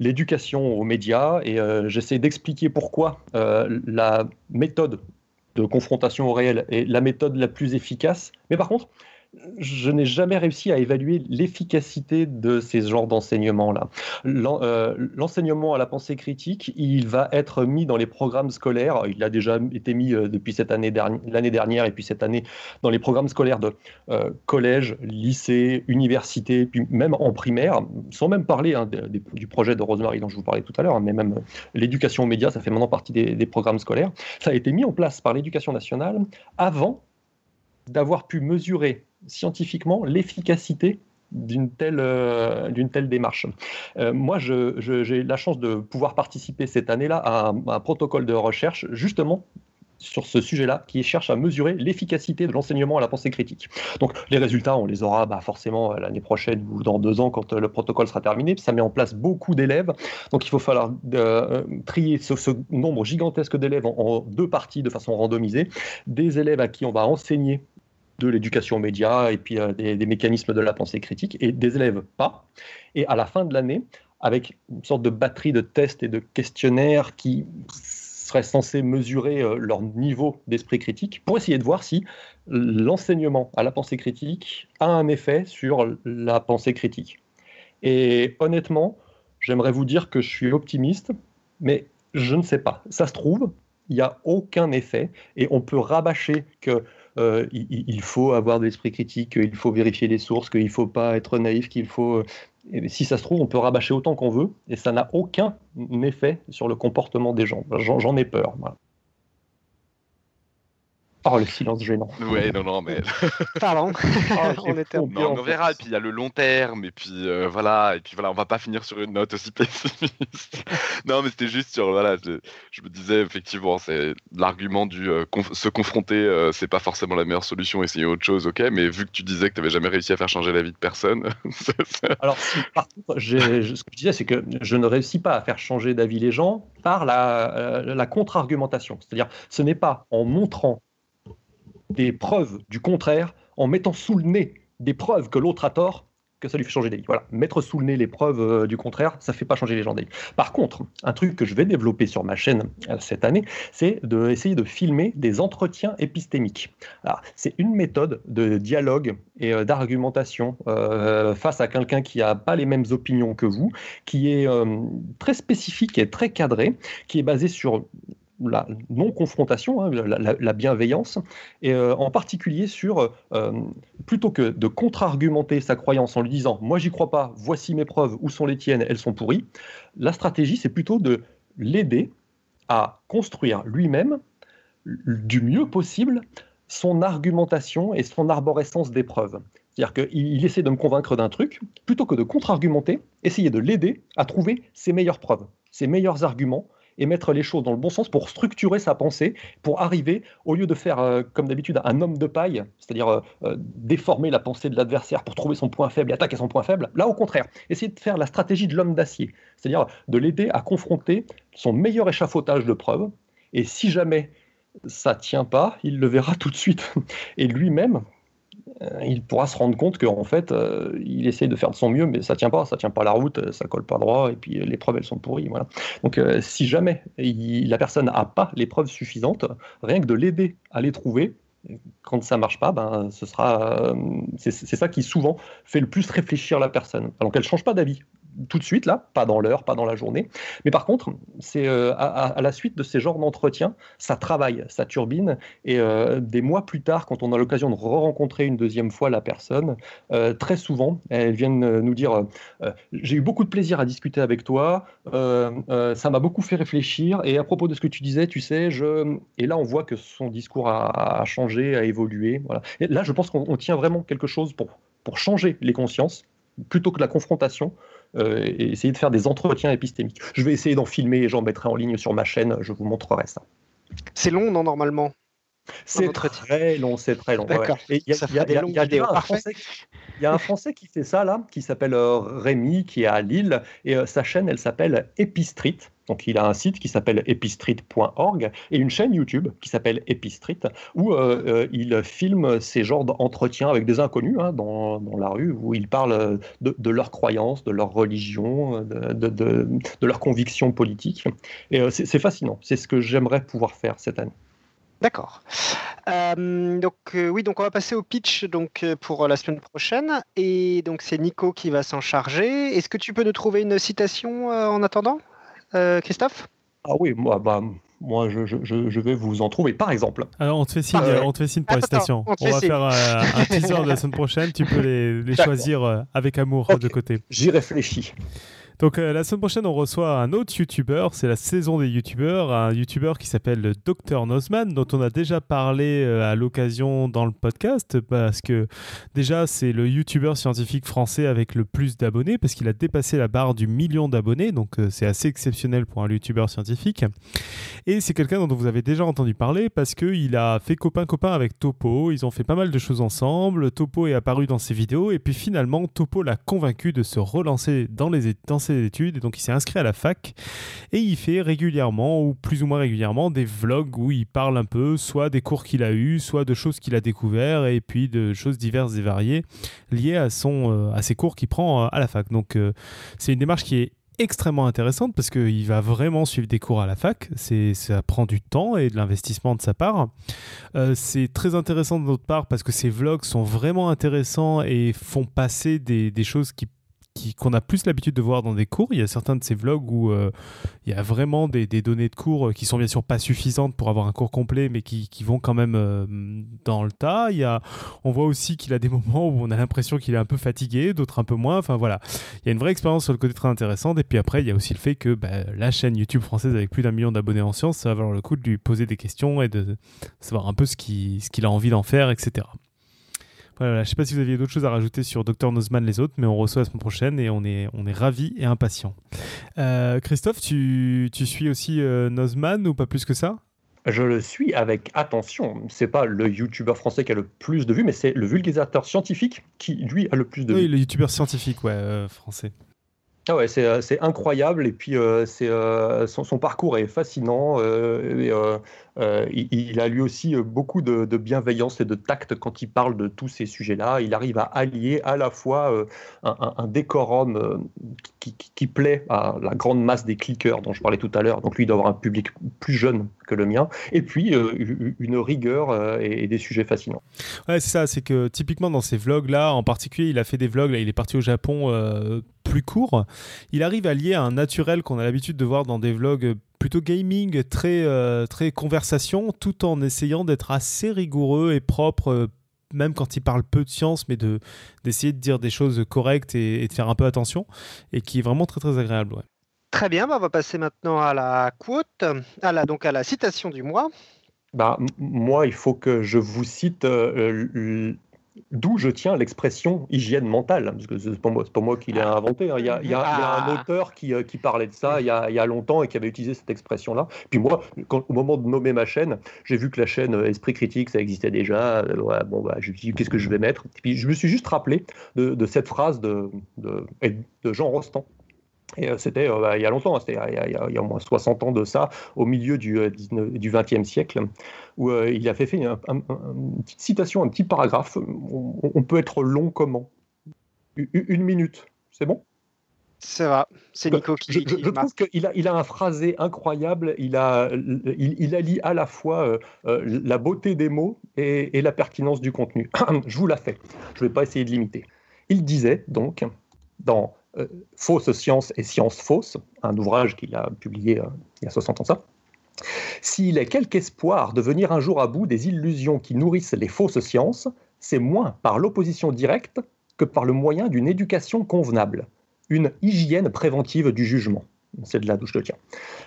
l'éducation aux médias et j'essaie d'expliquer pourquoi la méthode de confrontation au réel est la méthode la plus efficace. Mais par contre, je n'ai jamais réussi à évaluer l'efficacité de ces genres d'enseignement-là. Euh, l'enseignement à la pensée critique, il va être mis dans les programmes scolaires. Il a déjà été mis euh, depuis cette année l'année dernière et puis cette année dans les programmes scolaires de euh, collège, lycée, université, puis même en primaire, sans même parler hein, du projet de Rosemary dont je vous parlais tout à l'heure, hein, mais même l'éducation aux médias, ça fait maintenant partie des programmes scolaires. Ça a été mis en place par l'éducation nationale avant d'avoir pu mesurer scientifiquement l'efficacité d'une telle, euh, telle démarche. Euh, moi, j'ai la chance de pouvoir participer cette année-là à, un protocole de recherche justement sur ce sujet-là, qui cherche à mesurer l'efficacité de l'enseignement à la pensée critique. Donc les résultats, on les aura bah, forcément euh, l'année prochaine ou dans deux ans quand le protocole sera terminé. Ça met en place beaucoup d'élèves. Donc il faut falloir trier ce, nombre gigantesque d'élèves en, deux parties de façon randomisée. Des élèves à qui on va enseigner de l'éducation aux et puis euh, des, mécanismes de la pensée critique, et des élèves pas. Et à la fin de l'année, avec une sorte de batterie de tests et de questionnaires qui seraient censés mesurer euh, leur niveau d'esprit critique, pour essayer de voir si l'enseignement à la pensée critique a un effet sur la pensée critique. Et honnêtement, j'aimerais vous dire que je suis optimiste, mais je ne sais pas. Ça se trouve, il n'y a aucun effet, et on peut rabâcher que euh, il, faut avoir de l'esprit critique, qu'il faut vérifier les sources, qu'il ne faut pas être naïf, qu'il faut... Euh, si ça se trouve, on peut rabâcher autant qu'on veut, et ça n'a aucun effet sur le comportement des gens. J'en ai peur. Oh, le silence gênant. Ouais, non, non, mais. Pardon. Oh, on, était on, on verra, et puis il y a le long terme, et puis euh, voilà, et puis voilà, on va pas finir sur une note aussi pessimiste. non, mais c'était juste sur, voilà, je, me disais, effectivement, c'est l'argument du euh, se confronter, euh, c'est pas forcément la meilleure solution, essayer autre chose, ok, mais vu que tu disais que tu n'avais jamais réussi à faire changer la vie de personne. Alors, par contre, ce que je disais, c'est que je ne réussis pas à faire changer d'avis les gens par la, la contre-argumentation. C'est-à-dire, ce n'est pas en montrant des preuves du contraire en mettant sous le nez des preuves que l'autre a tort que ça lui fait changer d'avis. Voilà, mettre sous le nez les preuves euh, du contraire, ça fait pas changer les gens d'avis. Par contre, un truc que je vais développer sur ma chaîne euh, cette année, c'est d'essayer de, filmer des entretiens épistémiques. C'est une méthode de dialogue et euh, d'argumentation face à quelqu'un qui n'a pas les mêmes opinions que vous, qui est très spécifique et très cadré, qui est basé sur la non-confrontation, hein, la, bienveillance, et euh, en particulier sur, euh, plutôt que de contre-argumenter sa croyance en lui disant ⁇ moi j'y crois pas, voici mes preuves, où sont les tiennes, elles sont pourries ⁇ la stratégie c'est plutôt de l'aider à construire lui-même du mieux possible son argumentation et son arborescence des preuves. C'est-à-dire qu'il essaie de me convaincre d'un truc, plutôt que de contre-argumenter, essayer de l'aider à trouver ses meilleures preuves, ses meilleurs arguments, et mettre les choses dans le bon sens pour structurer sa pensée, pour arriver, au lieu de faire, euh, comme d'habitude, un homme de paille, c'est-à-dire euh, euh, déformer la pensée de l'adversaire pour trouver son point faible et attaquer son point faible, là au contraire, essayer de faire la stratégie de l'homme d'acier, c'est-à-dire de l'aider à confronter son meilleur échafaudage de preuves, et si jamais ça tient pas, il le verra tout de suite. Et lui-même, il pourra se rendre compte qu'en fait, euh, il essaie de faire de son mieux, mais ça tient pas, ça tient pas la route, ça colle pas droit, et puis les preuves elles sont pourries. Voilà. Donc, euh, si jamais la personne n'a pas les preuves suffisantes, rien que de l'aider à les trouver, quand ça marche pas, ben, ce sera, c'est ça qui souvent fait le plus réfléchir la personne. Alors qu'elle change pas d'avis tout de suite, là, pas dans l'heure, pas dans la journée. Mais par contre, c'est euh, à, la suite de ces genres d'entretiens, ça travaille, ça turbine. Et euh, des mois plus tard, quand on a l'occasion de re-rencontrer une deuxième fois la personne, euh, très souvent, elles viennent nous dire J'ai eu beaucoup de plaisir à discuter avec toi, ça m'a beaucoup fait réfléchir. Et à propos de ce que tu disais, tu sais, je. Et là, on voit que son discours a, changé, a évolué. Voilà. Et là, je pense qu'on tient vraiment quelque chose pour, pour changer les consciences plutôt que la confrontation, et essayer de faire des entretiens épistémiques. Je vais essayer d'en filmer et j'en mettrai en ligne sur ma chaîne, je vous montrerai ça. C'est long, non, normalement? C'est très long, c'est très long. Il y, a un Français qui fait ça là, qui s'appelle euh, Rémi, qui est à Lille, et euh, sa chaîne, elle s'appelle Epistreet. Donc il a un site qui s'appelle epistreet.org et une chaîne YouTube qui s'appelle Epistreet où euh, il filme ces genres d'entretiens avec des inconnus hein, dans, dans, la rue où il parle de, leurs croyances, de leur religion, de, de, leurs convictions politiques. Et c'est fascinant. C'est ce que j'aimerais pouvoir faire cette année. D'accord. Euh, donc euh, oui, donc on va passer au pitch donc euh, pour la semaine prochaine et donc c'est Nico qui va s'en charger. Est-ce que tu peux nous trouver une citation en attendant, Christophe Ah oui, moi, bah, moi je, je, je, vais vous en trouver. Par exemple. Alors on te fait signe, on te fait signe pour les citations. On, va faire un teaser de la semaine prochaine. Tu peux les, les choisir avec amour de côté. J'y réfléchis. Donc euh, la semaine prochaine, on reçoit un autre YouTuber, c'est la saison des YouTubers, un YouTuber qui s'appelle Dr Nozman, dont on a déjà parlé euh, à l'occasion dans le podcast, parce que déjà c'est le YouTuber scientifique français avec le plus d'abonnés, parce qu'il a dépassé la barre du million d'abonnés, donc euh, c'est assez exceptionnel pour un YouTuber scientifique. Et c'est quelqu'un dont vous avez déjà entendu parler, parce qu'il a fait copain-copain avec Topo, ils ont fait pas mal de choses ensemble, Topo est apparu dans ses vidéos, et puis finalement Topo l'a convaincu de se relancer dans les dans ses études et donc il s'est inscrit à la fac et il fait régulièrement ou plus ou moins régulièrement des vlogs où il parle un peu soit des cours qu'il a eu, soit de choses qu'il a découvert et puis de choses diverses et variées liées à son euh, à ses cours qu'il prend euh, à la fac. Donc euh, c'est une démarche qui est extrêmement intéressante parce qu'il va vraiment suivre des cours à la fac. Ça prend du temps et de l'investissement de sa part. c'est très intéressant de notre part parce que ces vlogs sont vraiment intéressants et font passer des, des choses qui qu'on a plus l'habitude de voir dans des cours. Il y a certains de ces vlogs où euh, il y a vraiment des, données de cours euh, qui sont bien sûr pas suffisantes pour avoir un cours complet, mais qui, vont quand même euh, dans le tas. Il y a, on voit aussi qu'il a des moments où on a l'impression qu'il est un peu fatigué, d'autres un peu moins. Enfin voilà, il y a une vraie expérience sur le côté très intéressante. Et puis après, il y a aussi le fait que bah, la chaîne YouTube française avec plus d'un million d'abonnés en sciences, ça va valoir le coup de lui poser des questions et de savoir un peu ce qu'il ce qu'il a envie d'en faire, etc. Voilà, je ne sais pas si vous aviez d'autres choses à rajouter sur Dr Nozman les autres, mais on reçoit la semaine prochaine et on est, on est ravis et impatients. Euh, Christophe, tu, tu, suis aussi euh, Nozman ou pas plus que ça? Je le suis avec attention. C'est pas le youtubeur français qui a le plus de vues, mais c'est le vulgarisateur scientifique qui, lui, a le plus de vues. Oui, le youtubeur scientifique, ouais, euh, français. Ah ouais, c'est, c'est incroyable et puis c'est, son, son, parcours est fascinant. Et, euh, il, a lui aussi euh, beaucoup de, bienveillance et de tact quand il parle de tous ces sujets-là. Il arrive à allier à la fois euh, un, décorum qui, plaît à la grande masse des cliqueurs dont je parlais tout à l'heure. Donc lui, il doit avoir un public plus jeune que le mien. Et puis une rigueur et, des sujets fascinants. Ouais, c'est ça. C'est que typiquement dans ces vlogs-là, en particulier, il a fait des vlogs. Là, il est parti au Japon plus court. Il arrive à lier un naturel qu'on a l'habitude de voir dans des vlogs plutôt gaming, très, euh, très conversation, tout en essayant d'être assez rigoureux et propre, euh, même quand il parle peu de science, mais de, d'essayer de dire des choses correctes et, de faire un peu attention, et qui est vraiment très très agréable. Très bien, bah, on va passer maintenant à la quote, à la, donc à la citation du mois. Bah, moi, il faut que je vous cite euh, D'où je tiens l'expression hygiène mentale, parce que c'est pas moi, pas moi qui l'ai ah. inventé. Hein. Il, y a, il, y a, un ah. auteur qui, euh, qui, parlait de ça il y, a, il y, a, longtemps et qui avait utilisé cette expression-là. Puis moi, quand, au moment de nommer ma chaîne, j'ai vu que la chaîne euh, Esprit Critique, ça existait déjà. Euh, bon, bah, je me suis dit, qu'est-ce que je vais mettre? Puis je me suis juste rappelé de, de cette phrase de, de, de Jean Rostand et euh, c'était euh, bah, il y a longtemps, c'était il, y a au moins 60 ans de ça, au milieu du, euh, du 20e siècle, où il a fait, une, petite citation, un petit paragraphe. On, peut être long comment? Une, minute, c'est bon? C'est vrai, c'est Nico qui. Je, je, je trouve qu'il a, il a un phrasé incroyable. Il, a, il, il allie à la fois euh, la beauté des mots et, et, la pertinence du contenu. je vous la fais. Je ne vais pas essayer de l'imiter. Il disait donc dans Fausse science et science fausse, un ouvrage qu'il a publié euh, il y a 60 ans ça. S'il est quelque espoir de venir un jour à bout des illusions qui nourrissent les fausses sciences, c'est moins par l'opposition directe que par le moyen d'une éducation convenable une hygiène préventive du jugement. C'est de là d'où je le tiens.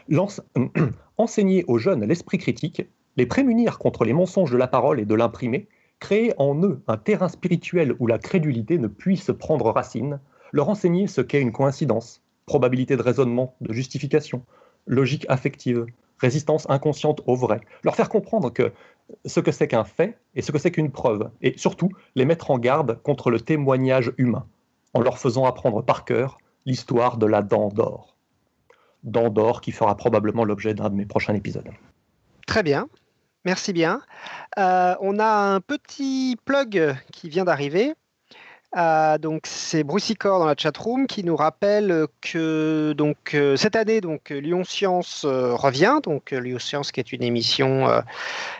Enseigner aux jeunes l'esprit critique, les prémunir contre les mensonges de la parole et de l'imprimé, créer en eux un terrain spirituel où la crédulité ne puisse prendre racine, leur enseigner ce qu'est une coïncidence, probabilité de raisonnement, de justification, logique affective, résistance inconsciente au vrai, leur faire comprendre que ce que c'est qu'un fait et ce que c'est qu'une preuve, et surtout les mettre en garde contre le témoignage humain en leur faisant apprendre par cœur l'histoire de la dent d'or. Dent d'or qui fera probablement l'objet d'un de mes prochains épisodes. Très bien, merci bien. Euh, on a un petit plug qui vient d'arriver. Euh, donc c'est Brucicor dans la chatroom qui nous rappelle que donc euh, cette année donc Lyon Science euh, revient donc Lyon Science qui est une émission euh,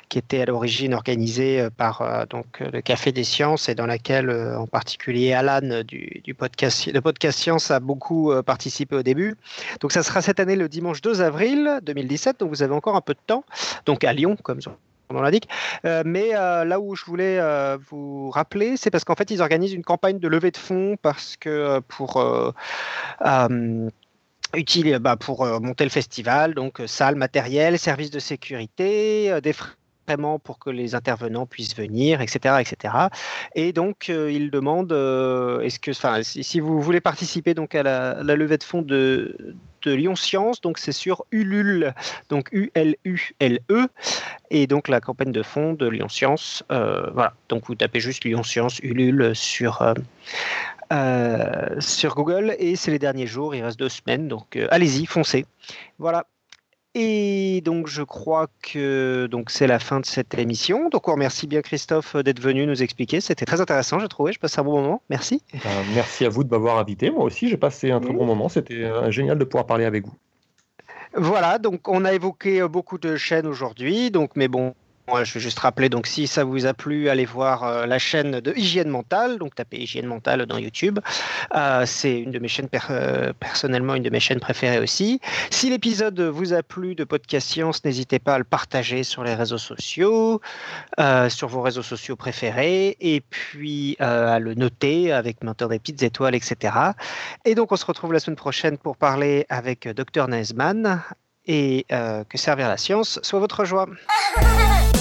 qui était à l'origine organisée par donc le Café des Sciences et dans laquelle en particulier Alan du, podcast le podcast Science a beaucoup participé au début. Donc ça sera cette année le dimanche 2 avril 2017 donc vous avez encore un peu de temps donc à Lyon comme on l'indique. Euh, mais euh, là où je voulais euh, vous rappeler, c'est parce qu'en fait, ils organisent une campagne de levée de fonds parce que pour utile bah, pour monter le festival, donc salle, matériel, services de sécurité, des frais pour que les intervenants puissent venir, etc. etc. Et donc, euh, il demande, euh, est-ce que, si, vous voulez participer donc à la, levée de fonds de Lyon Science, donc c'est sur Ulule, donc U-L-U-L-E, et donc la campagne de fonds de Lyon Science, euh, voilà, donc vous tapez juste Lyon Science Ulule sur, euh, euh, sur Google, et c'est les derniers jours, il reste deux semaines, donc allez-y, foncez. Voilà. Et donc je crois que donc c'est la fin de cette émission. Donc on remercie bien Christophe d'être venu nous expliquer. C'était très intéressant, j'ai trouvé. Je passe un bon moment. Merci. Ben, merci à vous de m'avoir invité. Moi aussi, j'ai passé un très bon moment. C'était euh, génial de pouvoir parler avec vous. Voilà, donc on a évoqué beaucoup de chaînes aujourd'hui. Donc, mais bon, moi, je vais juste rappeler, donc si ça vous a plu, allez voir euh, la chaîne de Hygiène Mentale, donc tapez Hygiène Mentale dans YouTube. Euh, c'est une de mes chaînes, euh, personnellement, une de mes chaînes préférées aussi. Si l'épisode vous a plu de Podcast Science, n'hésitez pas à le partager sur les réseaux sociaux, sur vos réseaux sociaux préférés, et puis à le noter avec menteur des petites étoiles, etc. Et donc, on se retrouve la semaine prochaine pour parler avec Dr Nesman et que servir la science soit votre joie.